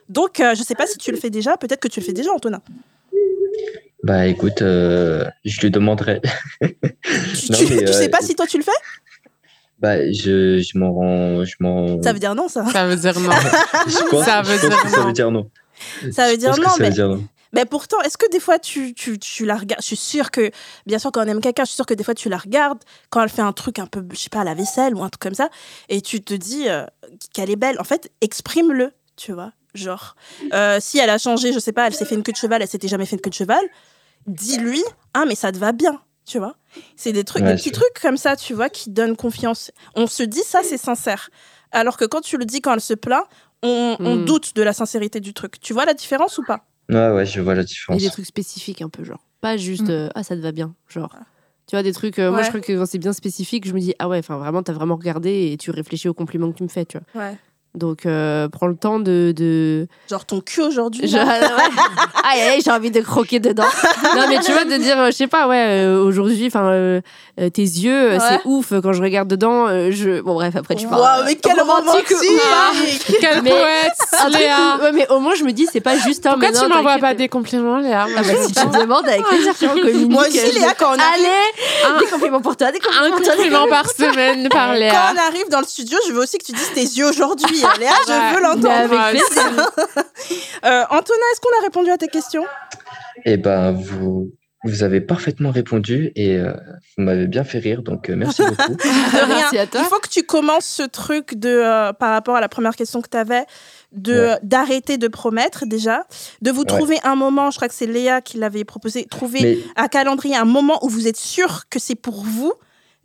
Donc, euh, je sais pas si tu le fais déjà, peut-être que tu le fais déjà, Antonin. Bah écoute, euh, je lui demanderai. Tu, Non, tu- mais, tu sais euh, pas si toi tu le fais? Bah je, je m'en rends, je m'en. Ça veut dire non, ça. Ça veut dire non. Je pense, Ça je veut pense dire que ça non. veut dire non. Ça veut non, mais- dire non. Mais pourtant, est-ce que des fois tu, tu, tu la regardes Je suis sûre que, bien sûr, quand on aime quelqu'un, je suis sûre que des fois tu la regardes quand elle fait un truc un peu, je sais pas, à la vaisselle ou un truc comme ça, et tu te dis euh, qu'elle est belle. En fait, exprime-le, tu vois. Genre, euh, si elle a changé, je sais pas, elle s'est fait une queue de cheval, elle s'était jamais fait une queue de cheval, dis-lui, ah, mais ça te va bien, tu vois. C'est des trucs, Ouais, des petits trucs comme ça, tu vois, qui donnent confiance. On se dit ça, c'est sincère. Alors que quand tu le dis quand elle se plaint, on, on Mm. doute de la sincérité du truc. Tu vois la différence ou pas? Ouais, ouais, je vois la Et différence. des trucs spécifiques un peu, genre. Pas juste, Mm. euh, ah, ça te va bien, genre. Tu vois, des trucs, euh, moi je crois que quand c'est bien spécifique, je me dis, ah ouais, enfin vraiment, t'as vraiment regardé et tu réfléchis aux compliments que tu me fais, tu vois. Ouais. Donc, euh, prends le temps de. de... Genre ton cul aujourd'hui. Je- là. ouais. Aïe, aïe, j'ai envie de croquer dedans. non, mais tu vois, de dire, euh, je sais pas, ouais, euh, aujourd'hui, enfin, euh, tes yeux, Ouais. c'est ouf. Quand je regarde dedans, euh, je. Bon, bref, après, tu Waouh, parles. mais quel romantique ou pas. Quelle Mais- poète, Un truc Léa ouais, mais au moins, je me dis, c'est pas juste un. Pourquoi mais tu m'envoies pas des compliments, Léa Ah bah, si tu me demandes, avec plaisir, tu en communiques. Moi aussi, Léa, quand on arrive, Allez, des compliments pour toi, des compliments Un compliment par semaine par quand Léa. on arrive dans le studio, je veux aussi que tu dises tes yeux aujourd'hui. Léa, je Ouais. veux l'entendre. avec. Euh, Antonin, est-ce qu'on a répondu à tes questions? Eh ben, vous, vous avez parfaitement répondu et euh, vous m'avez bien fait rire, donc euh, merci beaucoup. De rien. Merci à toi. Il faut que tu commences ce truc de, euh, par rapport à la première question que tu avais, de Ouais. d'arrêter de promettre déjà, de vous Ouais. trouver un moment, je crois que c'est Léa qui l'avait proposé, trouver Mais un calendrier, un moment où vous êtes sûr que c'est pour vous.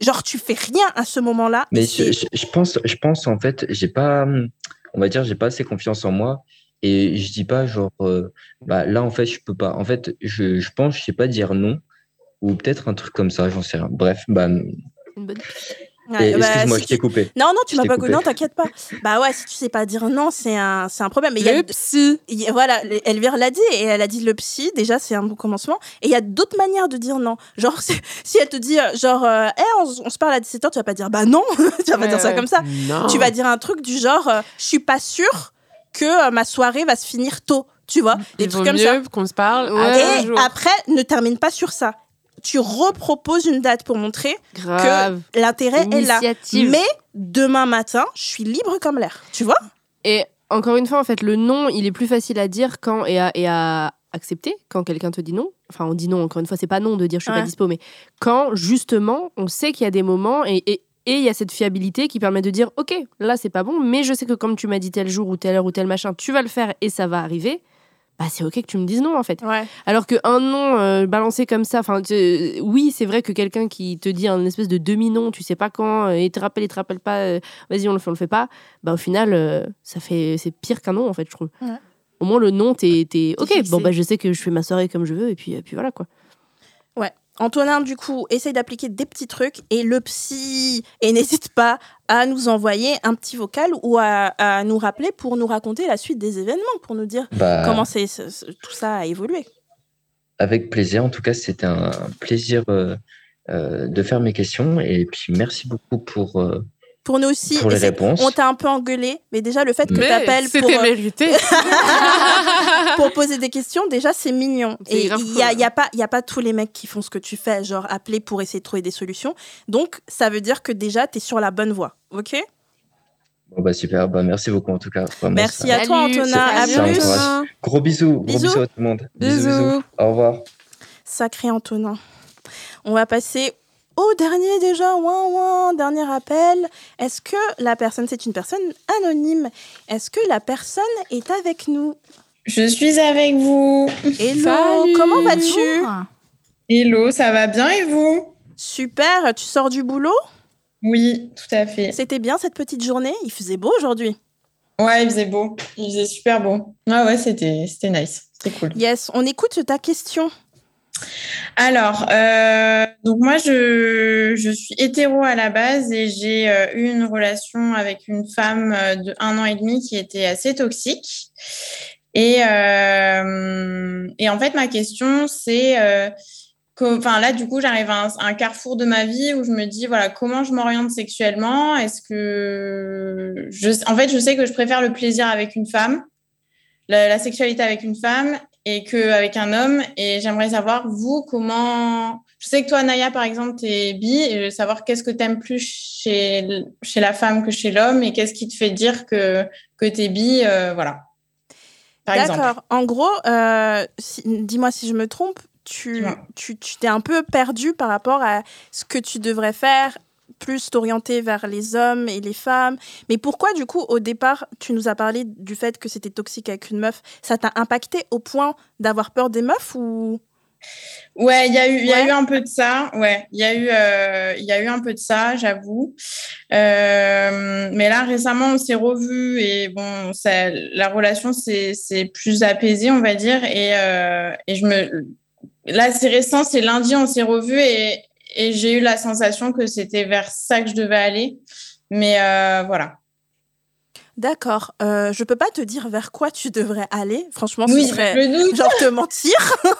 Genre, tu fais rien à ce moment-là. Mais je, c'est- je- je pense, je pense en fait, j'ai pas, on va dire, j'ai pas assez confiance en moi et je dis pas genre, euh, bah là en fait je peux pas. En fait, je, je pense, je sais pas dire non ou peut-être un truc comme ça, j'en sais rien. Bref, bah, Une bonne- Ouais, et bah, excuse-moi, si je t'ai tu- coupé. Non, non, tu m'as pas coupé. Non, t'inquiète pas. Bah ouais, si tu sais pas dire non, c'est un, c'est un problème. Mais il y a, Le psy. il y a- voilà, Elvire l'a dit et elle a dit le psy. Déjà, c'est un bon commencement. Et il y a d'autres manières de dire non. Genre, si elle te dit, euh, genre, euh, Eh, on, se parle à 17h, tu vas pas dire bah non. tu vas pas Ouais, dire ça comme ça. Non. Tu vas dire un truc du genre, euh, je suis pas sûre que euh, ma soirée va se finir tôt. Tu vois, des trucs comme ça. qu'on se parle Ouais. Et après, ne termine pas sur ça. Tu reproposes une date pour montrer Grave. l'intérêt est là. Mais demain matin, je suis libre comme l'air. Tu vois? Et encore une fois, en fait, le non, il est plus facile à dire quand et à, et à accepter quand quelqu'un te dit non. Enfin, on dit non, encore une fois, c'est pas non de dire je suis Ouais. pas dispo, mais quand justement, on sait qu'il y a des moments et. et et il y a cette fiabilité qui permet de dire, ok, là c'est pas bon, mais je sais que comme tu m'as dit tel jour ou telle heure ou tel machin, tu vas le faire et ça va arriver. Bah c'est ok que tu me dises non en fait. Ouais. Alors qu'un non euh, balancé comme ça, enfin, tu- oui, c'est vrai que quelqu'un qui te dit un espèce de demi-non, tu sais pas quand, euh, il te rappelle, il te rappelle pas, euh, vas-y, on le fait, on le fait pas, bah au final, euh, ça fait, c'est pire qu'un non en fait, je trouve. Ouais. Au moins, le non, t'es, ok, bon, bah je sais que je fais ma soirée comme je veux, et puis, et puis voilà quoi. Antonin, du coup, essaye d'appliquer des petits trucs et le psy. Et n'hésite pas à nous envoyer un petit vocal ou à, à nous rappeler pour nous raconter la suite des événements, pour nous dire Bah, comment c'est, ce- ce- tout ça a évolué. avec plaisir. En tout cas, c'était un plaisir euh, euh, de faire mes questions et puis merci beaucoup pour, euh, Pour nous aussi, pour et les c'est- réponses. on t'a un peu engueulé, mais déjà le fait que tu appelles pour, c'était euh, mérité. pour poser des questions, déjà c'est mignon. Et il y a, y a pas, il y a pas tous les mecs qui font ce que tu fais, genre appeler pour essayer de trouver des solutions. Donc ça veut dire que déjà tu es sur la bonne voie, ok? Bon, bah, super. Bah, merci beaucoup en tout cas. Vraiment, Merci ça- à toi Salut, Antonin, à plus. Gros bisous. Gros Bisous. bisous à tout le monde. Bisous. Au revoir. Sacré Antonin. On va passer au dernier déjà, ouin ouin, dernier appel. Est-ce que la personne, c'est une personne anonyme? Est-ce que la personne est avec nous? Je suis avec vous. Hello, Salut. comment vas-tu? Hello, ça va bien et vous? Super, tu sors du boulot? Oui, tout à fait. C'était bien cette petite journée? Il faisait beau aujourd'hui. Ouais, il faisait beau. Il faisait super beau. Ouais, ouais, c'était c'était nice. C'était cool. Yes, on écoute ta question. Alors, euh, donc moi, je, suis hétéro à la base et j'ai euh, eu une relation avec une femme euh, de un an et demi qui était assez toxique. Et, en fait, ma question, c'est, là, du coup, j'arrive à un, carrefour de ma vie où je me dis, voilà, comment je m'oriente sexuellement? Est-ce que, je, en fait, je sais que je préfère le plaisir avec une femme, la sexualité avec une femme et qu'avec un homme. Et j'aimerais savoir, vous, comment. Je sais que toi, Naya, par exemple, t'es bi, et je veux savoir qu'est-ce que t'aimes plus chez, chez la femme que chez l'homme, et qu'est-ce qui te fait dire que, que t'es bi, euh, voilà. D'accord. En gros, euh, si- dis-moi si je me trompe, tu Dis-moi. tu tu t'es un peu perdu par rapport à ce que tu devrais faire, plus t'orienter vers les hommes et les femmes. Mais pourquoi, du coup, au départ, tu nous as parlé du fait que c'était toxique avec une meuf? Ça t'a impacté au point d'avoir peur des meufs ou? Ouais, il y a eu, il y a Ouais. eu un peu de ça. Ouais, il y a eu, euh, y a eu un peu de ça, j'avoue. Euh, mais là, récemment, on s'est revus et bon, ça, la relation s'est plus apaisée, on va dire. Et, euh, et je me, là, c'est récent, c'est lundi, on s'est revus et, et j'ai eu la sensation que c'était vers ça que je devais aller. Mais euh, voilà. D'accord. Euh, je peux pas te dire vers quoi tu devrais aller. Franchement, Oui, ce serait me doute. genre te mentir,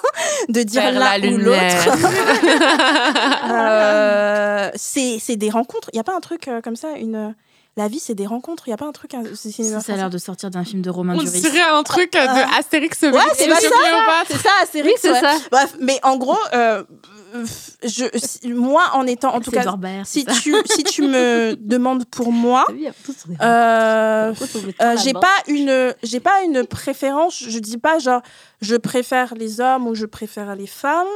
de dire l'un la ou l'autre. Euh, c'est c'est des rencontres. Il y a pas un truc euh, comme ça, une la vie c'est des rencontres. Il y a pas un truc. un- c'est- c'est- Ça, ça a l'air de sortir d'un film de Romain On Duris. dirait un truc euh, de Ah. Astérix Ouais, c'est ça. C'est ça, Astérix. c'est ouais. ça. Bref, mais en gros, euh, je, si- moi en étant, en tout C'est cas, si c'est tu si tu me demandes pour moi, euh, Euh, j'ai pas une j'ai pas une préférence je dis pas genre je préfère les hommes ou je préfère les femmes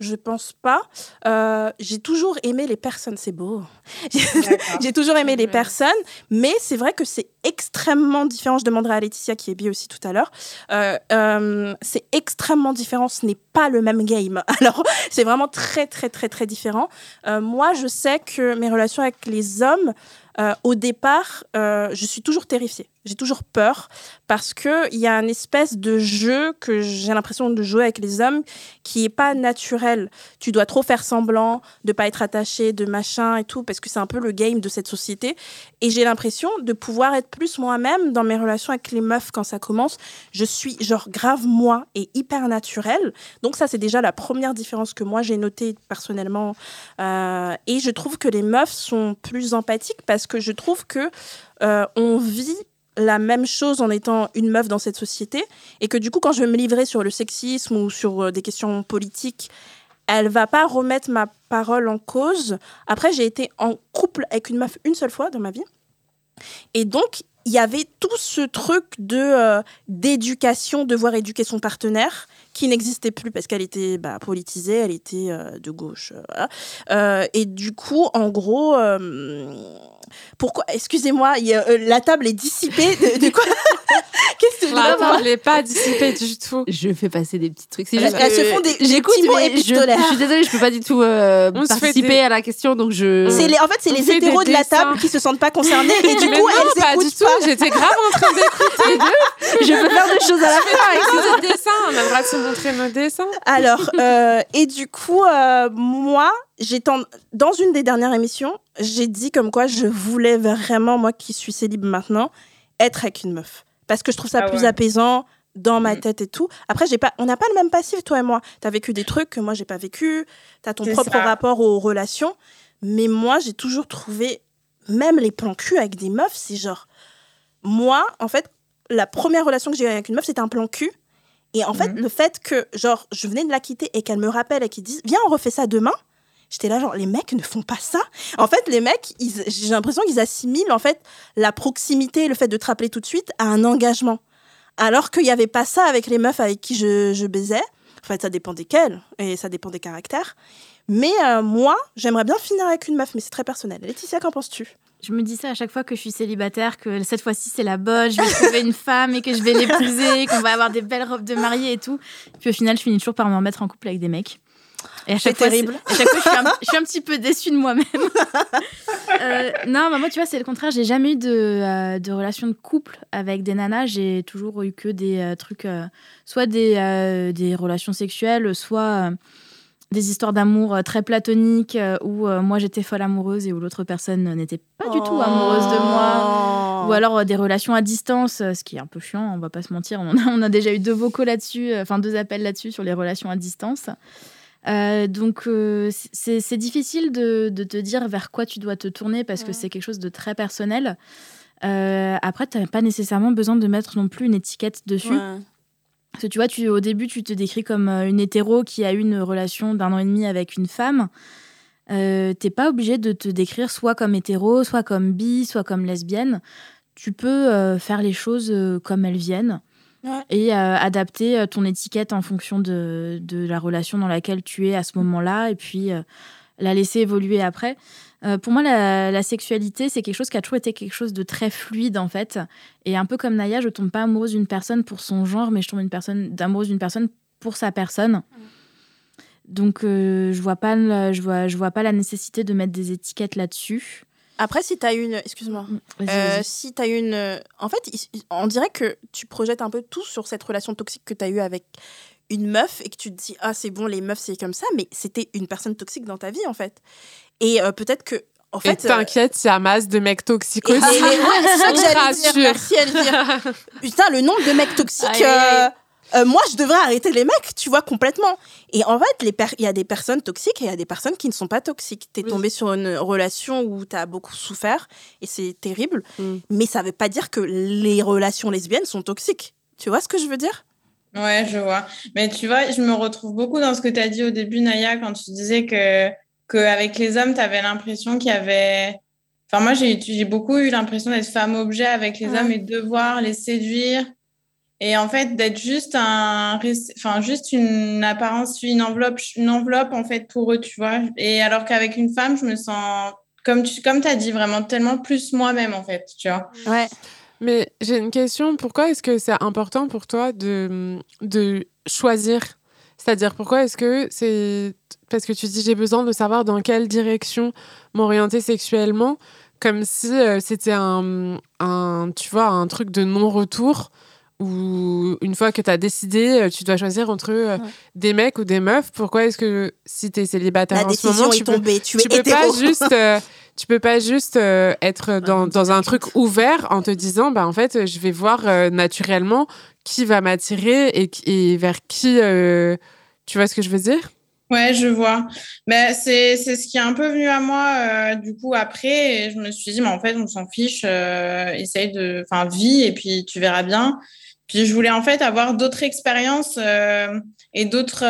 je pense pas. Euh, j'ai toujours aimé les personnes. C'est beau. J'ai toujours aimé les personnes mais c'est vrai que c'est extrêmement différent. Je demanderai à Laetitia qui est bi aussi tout à l'heure. Euh, euh, c'est extrêmement différent. Ce n'est pas le même game. Alors c'est vraiment très très très très différent. Moi je sais que mes relations avec les hommes euh, au départ, euh, je suis toujours terrifiée. J'ai toujours peur parce qu'il y a une espèce de jeu que j'ai l'impression de jouer avec les hommes qui est pas naturel. Tu dois trop faire semblant de pas être attaché, de machin et tout, parce que c'est un peu le game de cette société. Et j'ai l'impression de pouvoir être plus moi-même dans mes relations avec les meufs quand ça commence. Je suis genre grave moi et hyper naturelle. Donc ça, c'est déjà la première différence que moi j'ai notée personnellement euh, et je trouve que les meufs sont plus empathiques parce que je trouve que euh, on vit la même chose en étant une meuf dans cette société et que du coup quand je vais me livrer sur le sexisme ou sur euh, des questions politiques elle va pas remettre ma parole en cause. Après j'ai été en couple avec une meuf une seule fois dans ma vie et donc il y avait tout ce truc de euh, d'éducation devoir éduquer son partenaire qui n'existait plus parce qu'elle était bah, politisée elle était euh, de gauche euh, voilà. Euh, et du coup, en gros, euh, pourquoi Excusez-moi, euh, la table est dissipée. De, de quoi Qu'est-ce que je La table n'est pas dissipée du tout. Je fais passer des petits trucs. C'est Elles- se font des- des j'écoute, petits mots mais je, épistolaires. je suis désolée, je peux pas du tout euh, participer des- à la question, donc je. C'est les, en fait, c'est les hétéros de la table qui se sentent pas concernés et du Mais coup, non, elles pas du tout. J'étais grave en train d'écouter. je peux faire des choses à la fois. avec dessins. On a le droit de se montrer nos dessins. Alors, euh, et du coup, euh, moi, j'étais en- dans une des dernières émissions, j'ai dit comme quoi je voulais vraiment, moi qui suis célib maintenant, être avec une meuf. Parce que je trouve ça Ah plus ouais. apaisant dans ma Mm. tête et tout. Après, j'ai pas, on n'a pas le même passif, toi et moi. Tu as vécu des trucs que moi, j'ai pas vécu. Tu as ton propre ça. rapport aux relations. Mais moi, j'ai toujours trouvé, même les plans cul avec des meufs, c'est genre. Moi, en fait, la première relation que j'ai eue avec une meuf, c'était un plan cul. Et en fait, Mhm. le fait que, genre, je venais de la quitter et qu'elle me rappelle et qu'elle dise, viens, on refait ça demain. J'étais là, genre, les mecs ne font pas ça. En fait, les mecs, ils- j'ai l'impression qu'ils assimilent, en fait, la proximité le fait de te rappeler tout de suite à un engagement. Alors qu'il n'y avait pas ça avec les meufs avec qui je, je baisais. En fait, ça dépend desquelles et ça dépend des caractères. Mais euh, moi, j'aimerais bien finir avec une meuf, mais c'est très personnel. Laetitia, qu'en penses-tu? Je me dis ça à chaque fois que je suis célibataire, que cette fois-ci c'est la bonne, je vais trouver une femme et que je vais l'épouser, qu'on va avoir des belles robes de mariée et tout. Puis au final, je finis toujours par me remettre en couple avec des mecs. Et à C'est chaque fois, terrible. À chaque fois, je suis, un, je suis un petit peu déçue de moi-même. Euh, non, bah moi, tu vois, c'est le contraire. J'ai jamais eu de, euh, de relation de couple avec des nanas. J'ai toujours eu que des euh, trucs, soit des, des relations sexuelles, soit des histoires d'amour euh, très platoniques euh, où euh, moi j'étais folle amoureuse et où l'autre personne n'était pas du tout amoureuse de moi. Ou alors des relations à distance, ce qui est un peu chiant, on va pas se mentir. On a, on a déjà eu deux vocaux là-dessus, enfin deux appels là-dessus sur les relations à distance. Euh, donc euh, c'est difficile de, de te dire vers quoi tu dois te tourner parce que c'est quelque chose de très personnel. Euh, après, tu n'as pas nécessairement besoin de mettre non plus une étiquette dessus. Ouais. Parce que tu vois, tu, au début, tu te décris comme euh, une hétéro qui a eu une relation d'un an et demi avec une femme. Euh, T'es pas obligé de te décrire soit comme hétéro, soit comme bi, soit comme lesbienne. Tu peux euh, faire les choses euh, comme elles viennent. Ouais. et euh, adapter ton étiquette en fonction de, de la relation dans laquelle tu es à ce moment-là et puis la laisser évoluer après. Euh, pour moi, la, la sexualité, c'est quelque chose qui a toujours été quelque chose de très fluide en fait. Et un peu comme Naya, je tombe pas amoureuse d'une personne pour son genre, mais je tombe une personne amoureuse d'une personne pour sa personne. Donc euh, je vois pas le- je vois je vois pas la nécessité de mettre des étiquettes là-dessus. Après, si tu as une. Excuse-moi. Vas-y, Euh, si tu as une. euh, En fait, on dirait que tu projettes un peu tout sur cette relation toxique que tu as eue avec une meuf et que tu te dis, ah, c'est bon, les meufs, c'est comme ça, mais c'était une personne toxique dans ta vie, en fait. Et euh, peut-être que. En Et fait. euh, t'inquiète, il y a masse de mecs toxiques et- aussi. et- ouais, c'est ça que j'allais dire. Merci, Elvire. Putain, le nombre de mecs toxiques. Euh, euh, moi, je devrais arrêter les mecs, tu vois, complètement. Et en fait, il y a des personnes toxiques et il y a des personnes qui ne sont pas toxiques. T'es Oui. tombé sur une relation où t'as beaucoup souffert et c'est terrible. Mm. Mais ça veut pas dire que les relations lesbiennes sont toxiques. Tu vois ce que je veux dire? Ouais, je vois. Mais tu vois, je me retrouve beaucoup dans ce que tu as dit au début, Naya, quand tu disais que qu'avec les hommes, tu avais l'impression qu'il y avait. Enfin, moi, j'ai beaucoup eu l'impression d'être femme-objet avec les Ouais. hommes et de devoir les séduire. Et en fait, d'être juste un, enfin, juste une apparence, une enveloppe, une enveloppe, en fait, pour eux, tu vois. Et alors qu'avec une femme, je me sens, comme tu, comme as dit, vraiment tellement plus moi-même, en fait, tu vois. Ouais. Mais j'ai une question. Pourquoi est-ce que c'est important pour toi de, de choisir C'est-à-dire, pourquoi est-ce que c'est. Parce que tu dis, j'ai besoin de savoir dans quelle direction m'orienter sexuellement, comme si euh, c'était un, un, tu vois, un truc de non-retour, où une fois que tu as décidé, euh, tu dois choisir entre euh, Ouais. des mecs ou des meufs. Pourquoi est-ce que si tu es célibataire La en ce moment, tu peux, tombée. Tu peux pas juste euh, tu peux pas juste euh, être dans, dans un truc ouvert en te disant bah en fait je vais voir euh, naturellement qui va m'attirer et, vers qui euh, tu vois ce que je veux dire? Ouais, je vois. Ben, c'est, c'est ce qui est un peu venu à moi euh, du coup après. Je me suis dit, mais en fait, on s'en fiche. euh, essaye de. Enfin, vis et puis tu verras bien. Puis je voulais en fait avoir d'autres expériences et d'autres.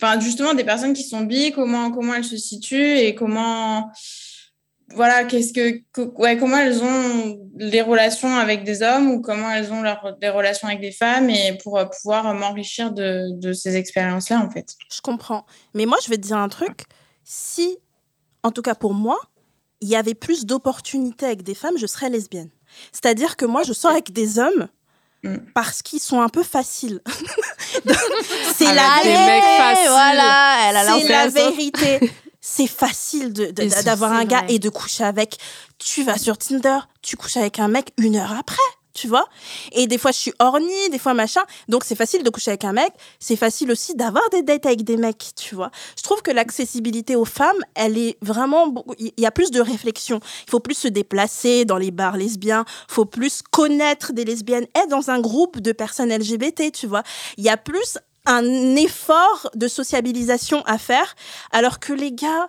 Enfin, justement, des personnes qui sont bi, comment, comment elles se situent et comment. Voilà, qu'est-ce que, que- ouais, comment elles ont les relations avec des hommes ou comment elles ont leur, des relations avec des femmes et pour euh, pouvoir m'enrichir de, de ces expériences-là, en fait. Je comprends. Mais moi, je vais te dire un truc. Si, en tout cas pour moi, il y avait plus d'opportunités avec des femmes, je serais lesbienne. C'est-à-dire que moi, je sors avec des hommes Mm. parce qu'ils sont un peu faciles. c'est Avec la mecs faciles. Voilà, elle a C'est la vérité. C'est facile d'avoir un gars vrai. et de coucher avec. Tu vas sur Tinder, tu couches avec un mec une heure après, tu vois. Et des fois, je suis horny, des fois machin. Donc, c'est facile de coucher avec un mec. C'est facile aussi d'avoir des dates avec des mecs, tu vois. Je trouve que l'accessibilité aux femmes, elle est vraiment. Il y a plus de réflexion. Il faut plus se déplacer dans les bars lesbiens. Il faut plus connaître des lesbiennes. Être dans un groupe de personnes LGBT, tu vois. Il y a plus un effort de sociabilisation à faire, alors que les gars,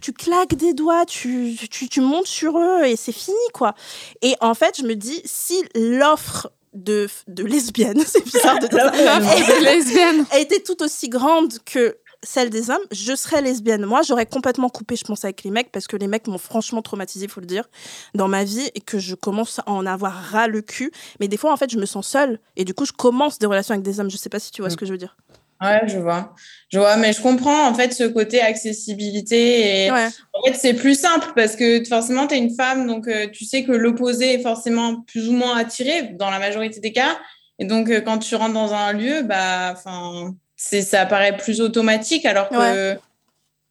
tu claques des doigts, tu, tu, tu montes sur eux et c'est fini, quoi. Et en fait, je me dis, si l'offre de, de lesbiennes, c'est bizarre de dire ça, L'offre de lesbiennes. était tout aussi grande que celle des hommes, je serais lesbienne. Moi, j'aurais complètement coupé, je pense, avec les mecs, parce que les mecs m'ont franchement traumatisé, faut le dire, dans ma vie, et que je commence à en avoir ras le cul. Mais des fois, en fait, je me sens seule, et du coup, je commence des relations avec des hommes. Je sais pas si tu vois ce que je veux dire. Ouais, je vois. Je vois, mais je comprends en fait ce côté accessibilité. Et Ouais. en fait, c'est plus simple parce que forcément, tu es une femme, donc euh, tu sais que l'opposé est forcément plus ou moins attiré dans la majorité des cas. Et donc, euh, quand tu rentres dans un lieu, bah, enfin, ça paraît plus automatique alors que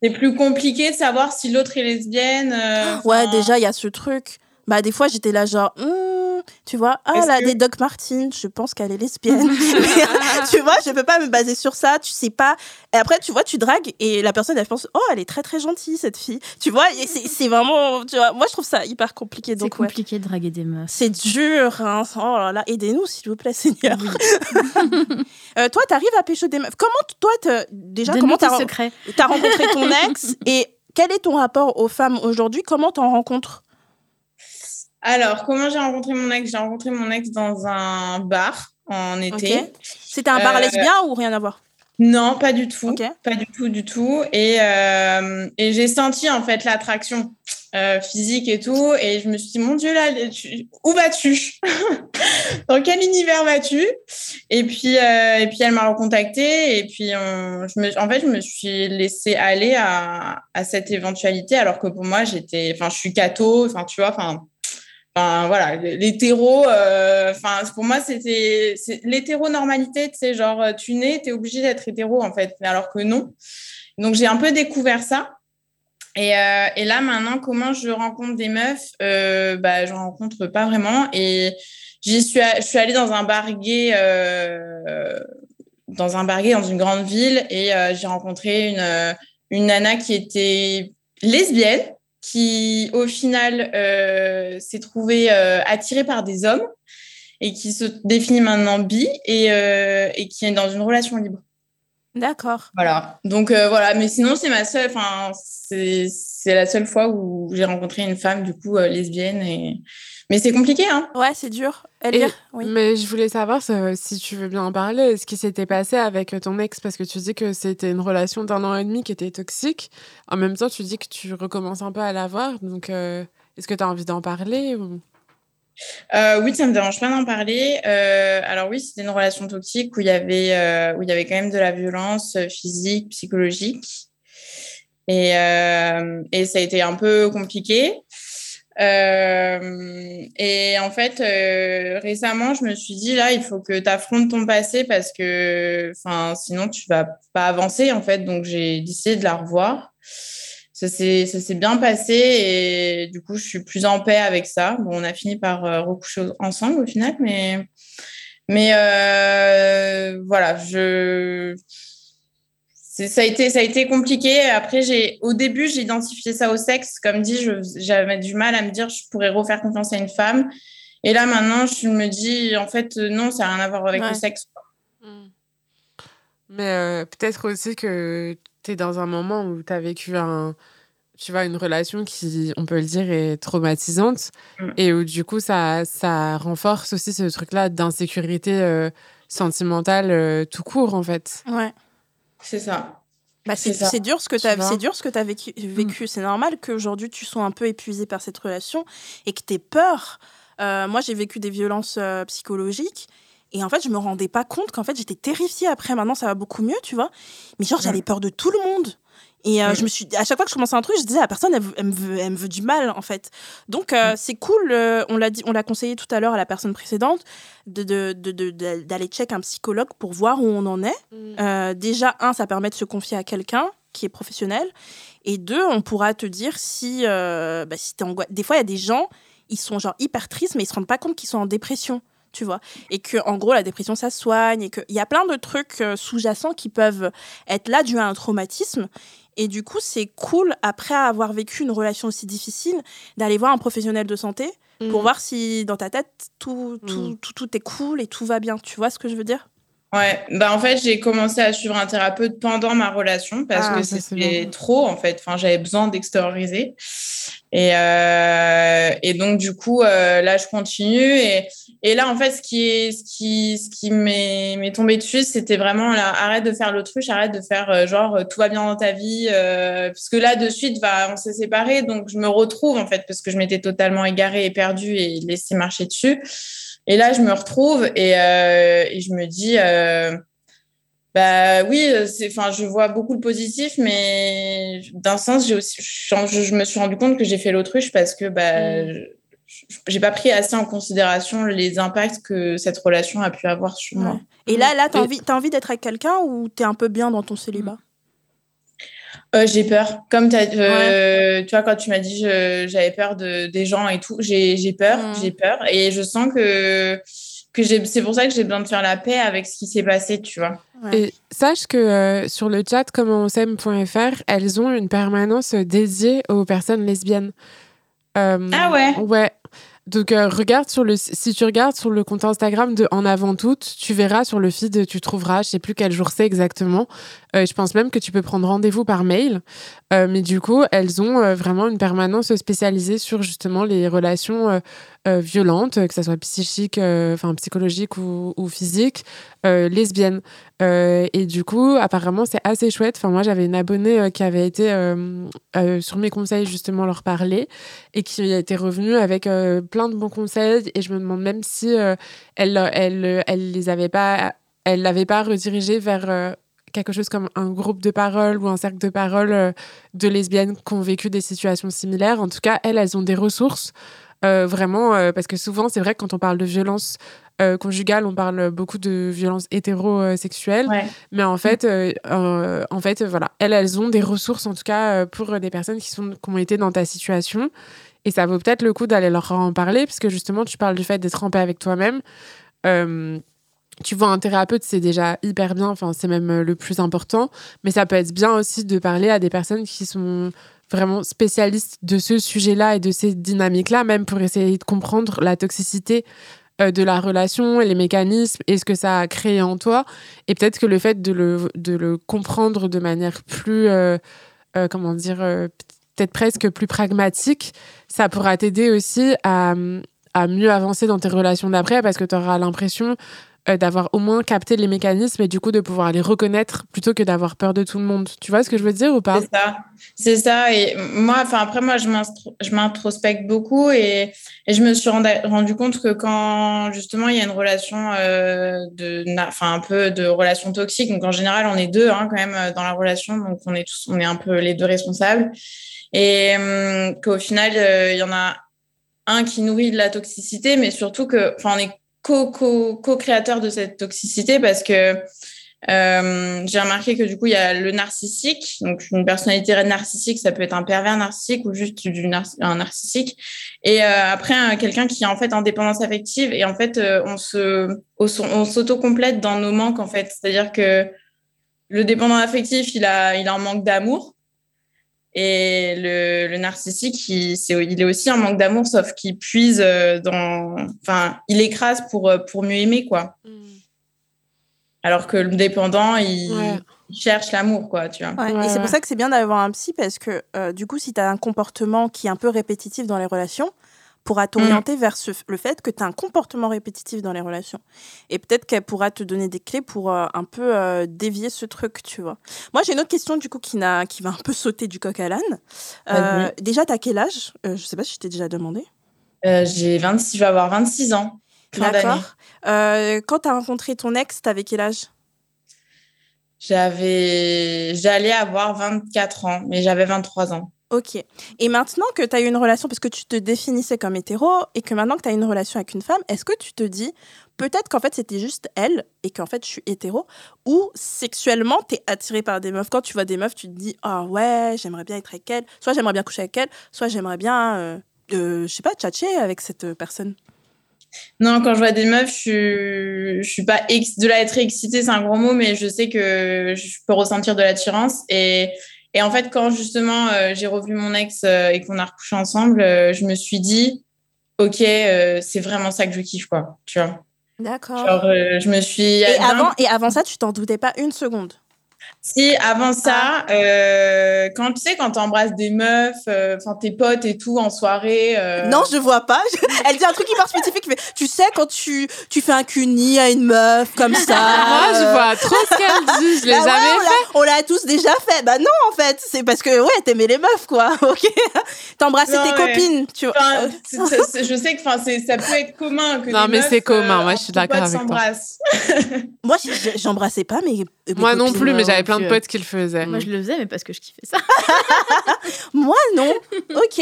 c'est plus compliqué de savoir si l'autre est lesbienne. euh, Ouais, enfin, déjà, il y a ce truc. Bah, des fois, j'étais là, genre, Hmm, tu vois, ah, là, que- des Doc Martens, je pense qu'elle est lesbienne. tu vois, je peux pas me baser sur ça, tu sais pas. Et après, tu vois, tu dragues et la personne, elle pense, oh, elle est très, très gentille, cette fille. Tu vois, c'est vraiment, tu vois, moi, je trouve ça hyper compliqué. C'est ouais. compliqué de draguer des meufs. C'est dur, hein. Oh là là, aidez-nous, s'il vous plaît, Seigneur. Euh, toi, t'arrives à pécho des meufs. Comment, toi, déjà, Donne-nous comment t'as as rencontré ton ex et quel est ton rapport aux femmes aujourd'hui? Comment t'en rencontres? Alors, comment j'ai rencontré mon ex? J'ai rencontré mon ex dans un bar en été. C'était un bar Euh, lesbien ou rien à voir? Non, pas du tout. Pas du tout, du tout. Et, euh, et j'ai senti en fait l'attraction. euh, physique et tout. Et je me suis dit, mon Dieu, là, tu- où vas-tu? Dans quel univers vas-tu? Et puis, et puis elle m'a recontactée. Et puis, on- je me, en fait, je me suis laissée aller à, à cette éventualité, alors que pour moi, j'étais, enfin, je suis catho, enfin, tu vois, enfin. Enfin, voilà, l'hétéro, euh, enfin, pour moi, c'était l'hétéronormalité, tu sais, genre, euh, tu nais, tu es obligé d'être hétéro, en fait, alors que non. Donc, j'ai un peu découvert ça. Et, euh, et là, maintenant, comment je rencontre des meufs euh, bah, Je rencontre pas vraiment. Et j'y suis, je suis allée dans un bar euh, dans un bar dans une grande ville, et euh, j'ai rencontré une, une nana qui était lesbienne, qui au final euh, s'est trouvée euh, attirée par des hommes et qui se définit maintenant bi et, euh, et qui est dans une relation libre. D'accord. Voilà. Donc euh, voilà, mais sinon c'est ma seule, enfin c'est c'est la seule fois où j'ai rencontré une femme du coup euh, lesbienne et mais c'est compliqué hein. Ouais, c'est dur. Et- Elvire Oui. Mais je voulais savoir si tu veux bien en parler, ce qui s'était passé avec ton ex, parce que tu dis que c'était une relation d'un an et demi qui était toxique. En même temps, tu dis que tu recommences un peu à la voir. Donc, euh, est-ce que tu as envie d'en parler ou... Euh, oui, ça me dérange pas d'en parler. Euh, alors oui, c'était une relation toxique où il y avait euh, où il y avait quand même de la violence physique, psychologique, et et ça a été un peu compliqué. Et en fait, récemment, je me suis dit là, il faut que tu affrontes ton passé parce que, enfin, sinon tu vas pas avancer en fait. Donc j'ai décidé de la revoir. Ça s'est bien passé et du coup, je suis plus en paix avec ça. Bon, on a fini par euh, recoucher ensemble au final, mais mais euh, voilà, je ça a été ça a été compliqué. Après, j'ai au début, j'ai identifié ça au sexe. Comme dit, j'avais du mal à me dire je pourrais refaire confiance à une femme. Et là, maintenant, je me dis en fait euh, non, ça n'a rien à voir avec Ouais. le sexe. Mais euh, peut-être aussi que tu es dans un moment où tu as vécu un, tu vois, une relation qui, on peut le dire, est traumatisante. Mm. Et où du coup, ça, ça renforce aussi ce truc-là d'insécurité euh, sentimentale euh, tout court, en fait. Ouais. C'est ça. Bah, c'est dur ce que Tu as c'est dur ce que tu as vécu, vécu. c'est normal qu'aujourd'hui tu sois un peu épuisé par cette relation et que tu aies peur. Euh, moi j'ai vécu des violences euh, psychologiques et en fait je me rendais pas compte qu'en fait j'étais terrifiée après maintenant ça va beaucoup mieux, tu vois. Mais genre j'avais peur de tout le monde. Et euh, Mm. je me suis à chaque fois que je commençais un truc, je disais la personne elle, me veut elle me veut du mal en fait. Donc euh, c'est cool, euh, on l'a dit on l'a conseillé tout à l'heure à la personne précédente de de- de- de- de- d'aller check un psychologue pour voir où on en est. Euh, déjà, un, ça permet de se confier à quelqu'un qui est professionnel. Et deux, on pourra te dire si, bah, si t'es angoissé. Des fois, il y a des gens, ils sont genre hyper tristes, mais ils se rendent pas compte qu'ils sont en dépression. Tu vois, et que en gros la dépression ça soigne et qu'il y a plein de trucs euh, sous-jacents qui peuvent être là dû à un traumatisme et du coup c'est cool après avoir vécu une relation aussi difficile d'aller voir un professionnel de santé pour Mm. voir si dans ta tête tout, tout, Mm. tout, tout est cool et tout va bien tu vois ce que je veux dire? Ouais, bah en fait, j'ai commencé à suivre un thérapeute pendant ma relation parce Ah, que c'était trop en fait. Enfin, j'avais besoin d'extérioriser. Et, euh, et donc, du coup, euh, là, je continue. Et, et là, en fait, ce qui est, ce qui, ce qui m'est, tombé dessus, c'était vraiment là, arrête de faire l'autruche, arrête de faire euh, genre euh, tout va bien dans ta vie. Euh, parce que là, de suite, bah, on s'est séparés. Donc, je me retrouve en fait parce que je m'étais totalement égarée et perdue et laissé marcher dessus. Et là, je me retrouve et, euh, et je me dis, euh, bah oui, enfin, je vois beaucoup le positif, mais d'un sens, j'ai aussi, je, je me suis rendu compte que j'ai fait l'autruche parce que bah, Mm. je- j'ai pas pris assez en considération les impacts que cette relation a pu avoir sur moi. Et là, là, t'as envie, t'as envie d'être avec quelqu'un ou t'es un peu bien dans ton célibat? Euh, j'ai peur. Comme t'as- euh, tu vois, quand tu m'as dit je- j'avais peur de, des gens et tout, j'ai j'ai peur, Mm. j'ai peur. Et je sens que, que j'ai- c'est pour ça que j'ai besoin de faire la paix avec ce qui s'est passé, tu vois. Ouais. Et sache que euh, sur le chat commentsem.fr, elles ont une permanence dédiée aux personnes lesbiennes. Euh, Ah ouais? Ouais. Donc euh, regarde sur le si tu regardes sur le compte Instagram de En avant toutes, tu verras sur le feed tu trouveras, je sais plus quel jour c'est exactement, Euh, je pense même que tu peux prendre rendez-vous par mail. Euh, mais du coup, elles ont euh, vraiment une permanence spécialisée sur justement les relations violentes, que ce soit psychiques, euh, enfin psychologiques ou, ou physiques, lesbiennes. Euh, et du coup, apparemment, c'est assez chouette. Enfin, moi, j'avais une abonnée qui avait été sur mes conseils justement leur parler et qui était revenue avec plein de bons conseils. Et je me demande même si elle, elle, les avait pas, elle l'avait pas redirigé vers quelque chose comme un groupe de parole ou un cercle de parole euh, de lesbiennes qui ont vécu des situations similaires. En tout cas, elles, elles ont des ressources. euh, vraiment, euh, parce que souvent, c'est vrai que quand on parle de violence conjugale, on parle beaucoup de violence hétérosexuelle. Ouais. Mais en fait, en fait, voilà, elles, elles ont des ressources, en tout cas, pour des personnes qui, sont, qui ont été dans ta situation. Et ça vaut peut-être le coup d'aller leur en parler, puisque justement, tu parles du fait d'être en paix avec toi-même. Tu vois un thérapeute, c'est déjà hyper bien, enfin, c'est même euh, le plus important. Mais ça peut être bien aussi de parler à des personnes qui sont vraiment spécialistes de ce sujet-là et de ces dynamiques-là, même pour essayer de comprendre la toxicité euh, de la relation et les mécanismes et ce que ça a créé en toi. Et peut-être que le fait de le, de le comprendre de manière plus, euh, comment dire, peut-être presque plus pragmatique, ça pourra t'aider aussi à, à mieux avancer dans tes relations d'après parce que tu auras l'impression euh, d'avoir au moins capté les mécanismes et du coup de pouvoir les reconnaître plutôt que d'avoir peur de tout le monde. Tu vois ce que je veux dire ou pas? C'est ça. C'est ça. Et moi, enfin, après, moi, je m'introspecte beaucoup et, je me suis rendu compte que quand, justement, il y a une relation euh, de, un peu de relation toxique, donc en général, on est deux, hein, quand même, euh, dans la relation, donc on est tous, on est un peu les deux responsables. Et hum, qu'au final, il y en a un qui nourrit de la toxicité, mais surtout que, enfin, on est co- co- co-créateur de cette toxicité parce que euh, j'ai remarqué que du coup, il y a le narcissique. Donc, une personnalité narcissique, ça peut être un pervers narcissique ou juste un narcissique. Et euh, après, un- quelqu'un qui est en fait en dépendance affective. Et en fait, euh, on se, s'auto-complète dans nos manques, en fait. C'est-à-dire que le dépendant affectif, il a, il a un manque d'amour. Et le, le narcissique, il, c'est, il est aussi un manque d'amour, sauf qu'il puise euh, dans. Enfin, il écrase pour, euh, pour mieux aimer, quoi. Alors que le dépendant, il, Ouais. il cherche l'amour, quoi, tu vois. Ouais, Ouais, et c'est pour ça que c'est bien d'avoir un psy parce que euh, du coup, si tu as un comportement qui est un peu répétitif dans les relations, pourra t'orienter vers ce- le fait que tu as un comportement répétitif dans les relations. Et peut-être qu'elle pourra te donner des clés pour euh, un peu euh, dévier ce truc, tu vois. Moi, j'ai une autre question du coup qui, n'a, qui va un peu sauter du coq à l'âne. Euh, Vas-y. déjà, tu as quel âge? Euh, Je sais pas si je t'ai déjà demandé. J'ai 26, je vais avoir 26 ans. D'accord. Quand tu as rencontré ton ex, tu avais quel âge? J'avais, j'allais avoir 24 ans, mais j'avais 23 ans. Ok. Et maintenant que tu as eu une relation, parce que tu te définissais comme hétéro, et que maintenant que tu as une relation avec une femme, est-ce que tu te dis peut-être qu'en fait c'était juste elle, et qu'en fait je suis hétéro, ou sexuellement tu es attiré par des meufs? Quand tu vois des meufs, tu te dis ah ouais, j'aimerais bien être avec elle, soit j'aimerais bien coucher avec elle, soit j'aimerais bien, euh, euh, je sais pas, tchatcher avec cette euh, personne. Non, quand je vois des meufs, je je suis pas de là être excitée, c'est un gros mot, mais je sais que je peux ressentir de l'attirance. Et, et en fait, quand justement euh, j'ai revu mon ex euh, et qu'on a recouché ensemble, euh, je me suis dit, ok, c'est vraiment ça que je kiffe, quoi. Tu vois. D'accord. Genre, je me suis. Et d'un avant, et avant ça, tu t'en doutais pas une seconde? Si, avant ça, euh, quand tu sais, quand t'embrasses des meufs, euh, enfin tes potes et tout en soirée. euh, Non, je vois pas. Elle dit un truc hyper spécifique. mais tu sais, quand tu, tu fais un cuni à une meuf comme ça. Moi, je vois trop ce qu'elle dit. Je l'ai Bah ouais, on l'a- On l'a tous déjà fait. Bah non, en fait. C'est parce que, ouais, t'aimais les meufs, quoi. Ok. T'embrassais tes ouais. copines. Tu vois. Enfin, c'est- c'est- c'est- je sais que enfin, c'est- ça peut être commun que Non, mais meufs, c'est commun, euh, moi, je suis d'accord avec toi. Moi, j'embrassais pas mes. mes Moi non plus, mais euh, j'avais plein de potes qui le faisaient. Moi, je le faisais, mais parce que je kiffais ça. Moi, non. Ok.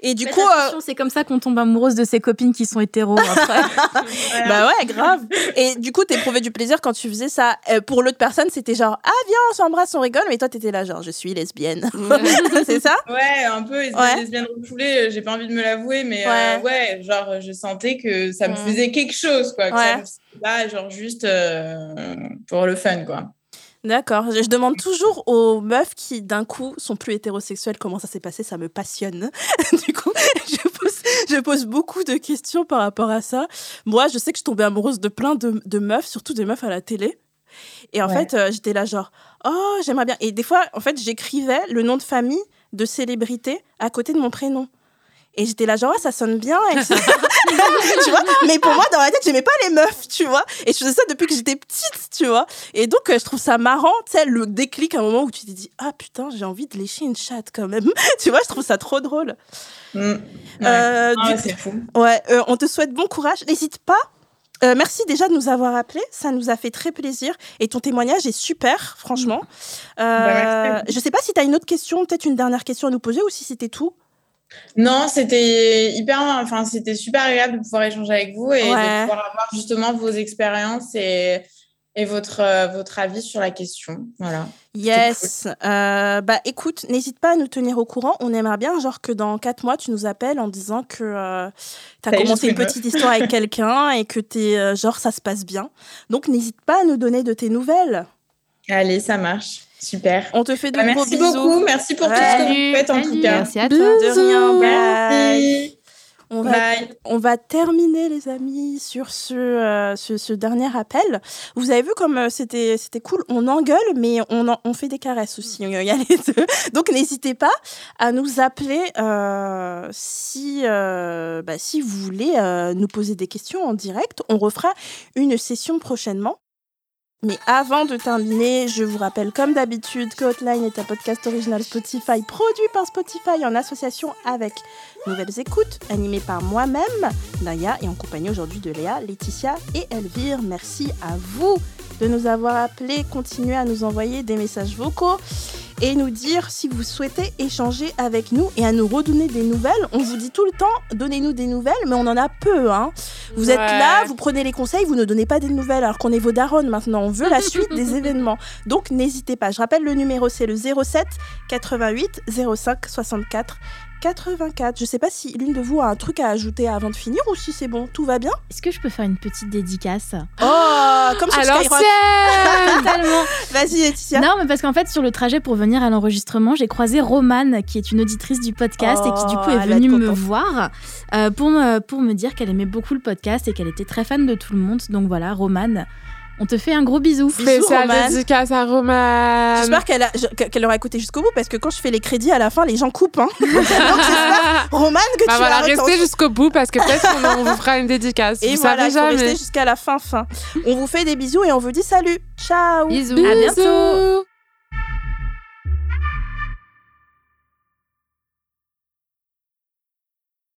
Et du Faites coup. euh, c'est comme ça qu'on tombe amoureuse de ses copines qui sont hétéros après. Voilà. Bah ouais, grave. Et du coup, t'éprouvais du plaisir quand tu faisais ça. Euh, pour l'autre personne, c'était genre, ah, viens, on s'embrasse, on rigole. Mais toi, t'étais là, genre, je suis lesbienne. c'est ça? Ouais, un peu lesbienne, Ouais. lesbienne refoulée, euh, j'ai pas envie de me l'avouer, mais Ouais. euh, ouais, genre je sentais que ça me Mm. faisait quelque chose, quoi. Que Ouais. ça me faisait pas genre juste euh, pour le fun, quoi. D'accord. Je, demande toujours aux meufs qui, d'un coup, sont plus hétérosexuelles comment ça s'est passé. Ça me passionne. du coup, je pose, je pose beaucoup de questions par rapport à ça. Moi, je sais que je tombais amoureuse de plein de, de meufs, surtout des meufs à la télé. Et en Ouais. fait, euh, j'étais là genre, oh, j'aimerais bien. Et des fois, en fait, j'écrivais le nom de famille de célébrité à côté de mon prénom. Et j'étais là genre, ah, ça sonne bien. et tu vois Mais pour moi, dans la tête, j'aimais pas les meufs, tu vois. Et je faisais ça depuis que j'étais petite, tu vois. Et donc, euh, je trouve ça marrant, tu sais, le déclic à un moment où tu t'es dit, ah putain, j'ai envie de lécher une chatte quand même. tu vois, je trouve ça trop drôle. Mm. Ouais. Euh, Ah ouais, c'est fou. Ouais, euh, on te souhaite bon courage. N'hésite pas. Euh, merci déjà de nous avoir appelés, ça nous a fait très plaisir et ton témoignage est super, franchement. Merci. je sais pas si tu as une autre question, peut-être une dernière question à nous poser ou si c'était tout. Non, c'était hyper, enfin, c'était super agréable de pouvoir échanger avec vous et Ouais. de pouvoir avoir justement vos expériences et, et votre, euh, votre avis sur la question. Voilà. Yes. Euh, bah écoute, n'hésite pas à nous tenir au courant. On aimerait bien, genre, que dans quatre mois, tu nous appelles en disant que euh, tu as Ça commencé une petite histoire avec quelqu'un et que t'es, euh, genre, ça se passe bien. Donc n'hésite pas à nous donner de tes nouvelles. Allez, ça marche. Super. On te fait de Bah, gros merci bisous. beaucoup. Merci pour tout ce que vous faites en tout cas. Merci à toi. De rien, bye. Merci. On va, Bye. on va terminer, les amis, sur ce, euh, ce, ce dernier appel. Vous avez vu comme euh, c'était c'était cool. On engueule, mais on, en- on fait des caresses aussi. Il y a les deux. Donc, n'hésitez pas à nous appeler euh, si, euh, bah, si vous voulez euh, nous poser des questions en direct. On refera une session prochainement. Mais avant de terminer, je vous rappelle comme d'habitude que Hotline est un podcast original Spotify produit par Spotify en association avec Nouvelles Écoutes, animé par moi-même, Naya, et en compagnie aujourd'hui de Léa, Laetitia et Elvire. Merci à vous de nous avoir appelés. Continuez à nous envoyer des messages vocaux et nous dire si vous souhaitez échanger avec nous et à nous redonner des nouvelles. On vous dit tout le temps, donnez-nous des nouvelles, mais on en a peu. Hein. Vous êtes là, vous prenez les conseils, vous ne donnez pas des nouvelles alors qu'on est vos darons maintenant. On veut la suite des événements. Donc n'hésitez pas. Je rappelle le numéro, c'est le 07 88 05 64 84. Je sais pas si l'une de vous a un truc à ajouter avant de finir ou si c'est bon, tout va bien. Est-ce que je peux faire une petite dédicace Oh, comme sur Totalement. Vas-y Laetitia. Non, mais parce qu'en fait, sur le trajet pour venir à l'enregistrement, j'ai croisé Romane, qui est une auditrice du podcast et qui du coup Oh, est va venue me voir euh, pour, me, pour me dire qu'elle aimait beaucoup le podcast et qu'elle était très fan de tout le monde. Donc voilà, Romane, on te fait un gros bisou. Spécial dédicace à Roman. J'espère qu'elle a- je- qu'elle aura écouté jusqu'au bout parce que quand je fais les crédits à la fin, les gens coupent. Hein. Donc j'espère, Romane, que Bah tu voilà, as restez retenu. jusqu'au bout parce que peut-être qu'on on vous fera une dédicace. Et vous voilà, savez il faut jamais. rester jusqu'à la fin fin. On vous fait des bisous et on vous dit salut. Ciao. Bisous. À bientôt. Bisous.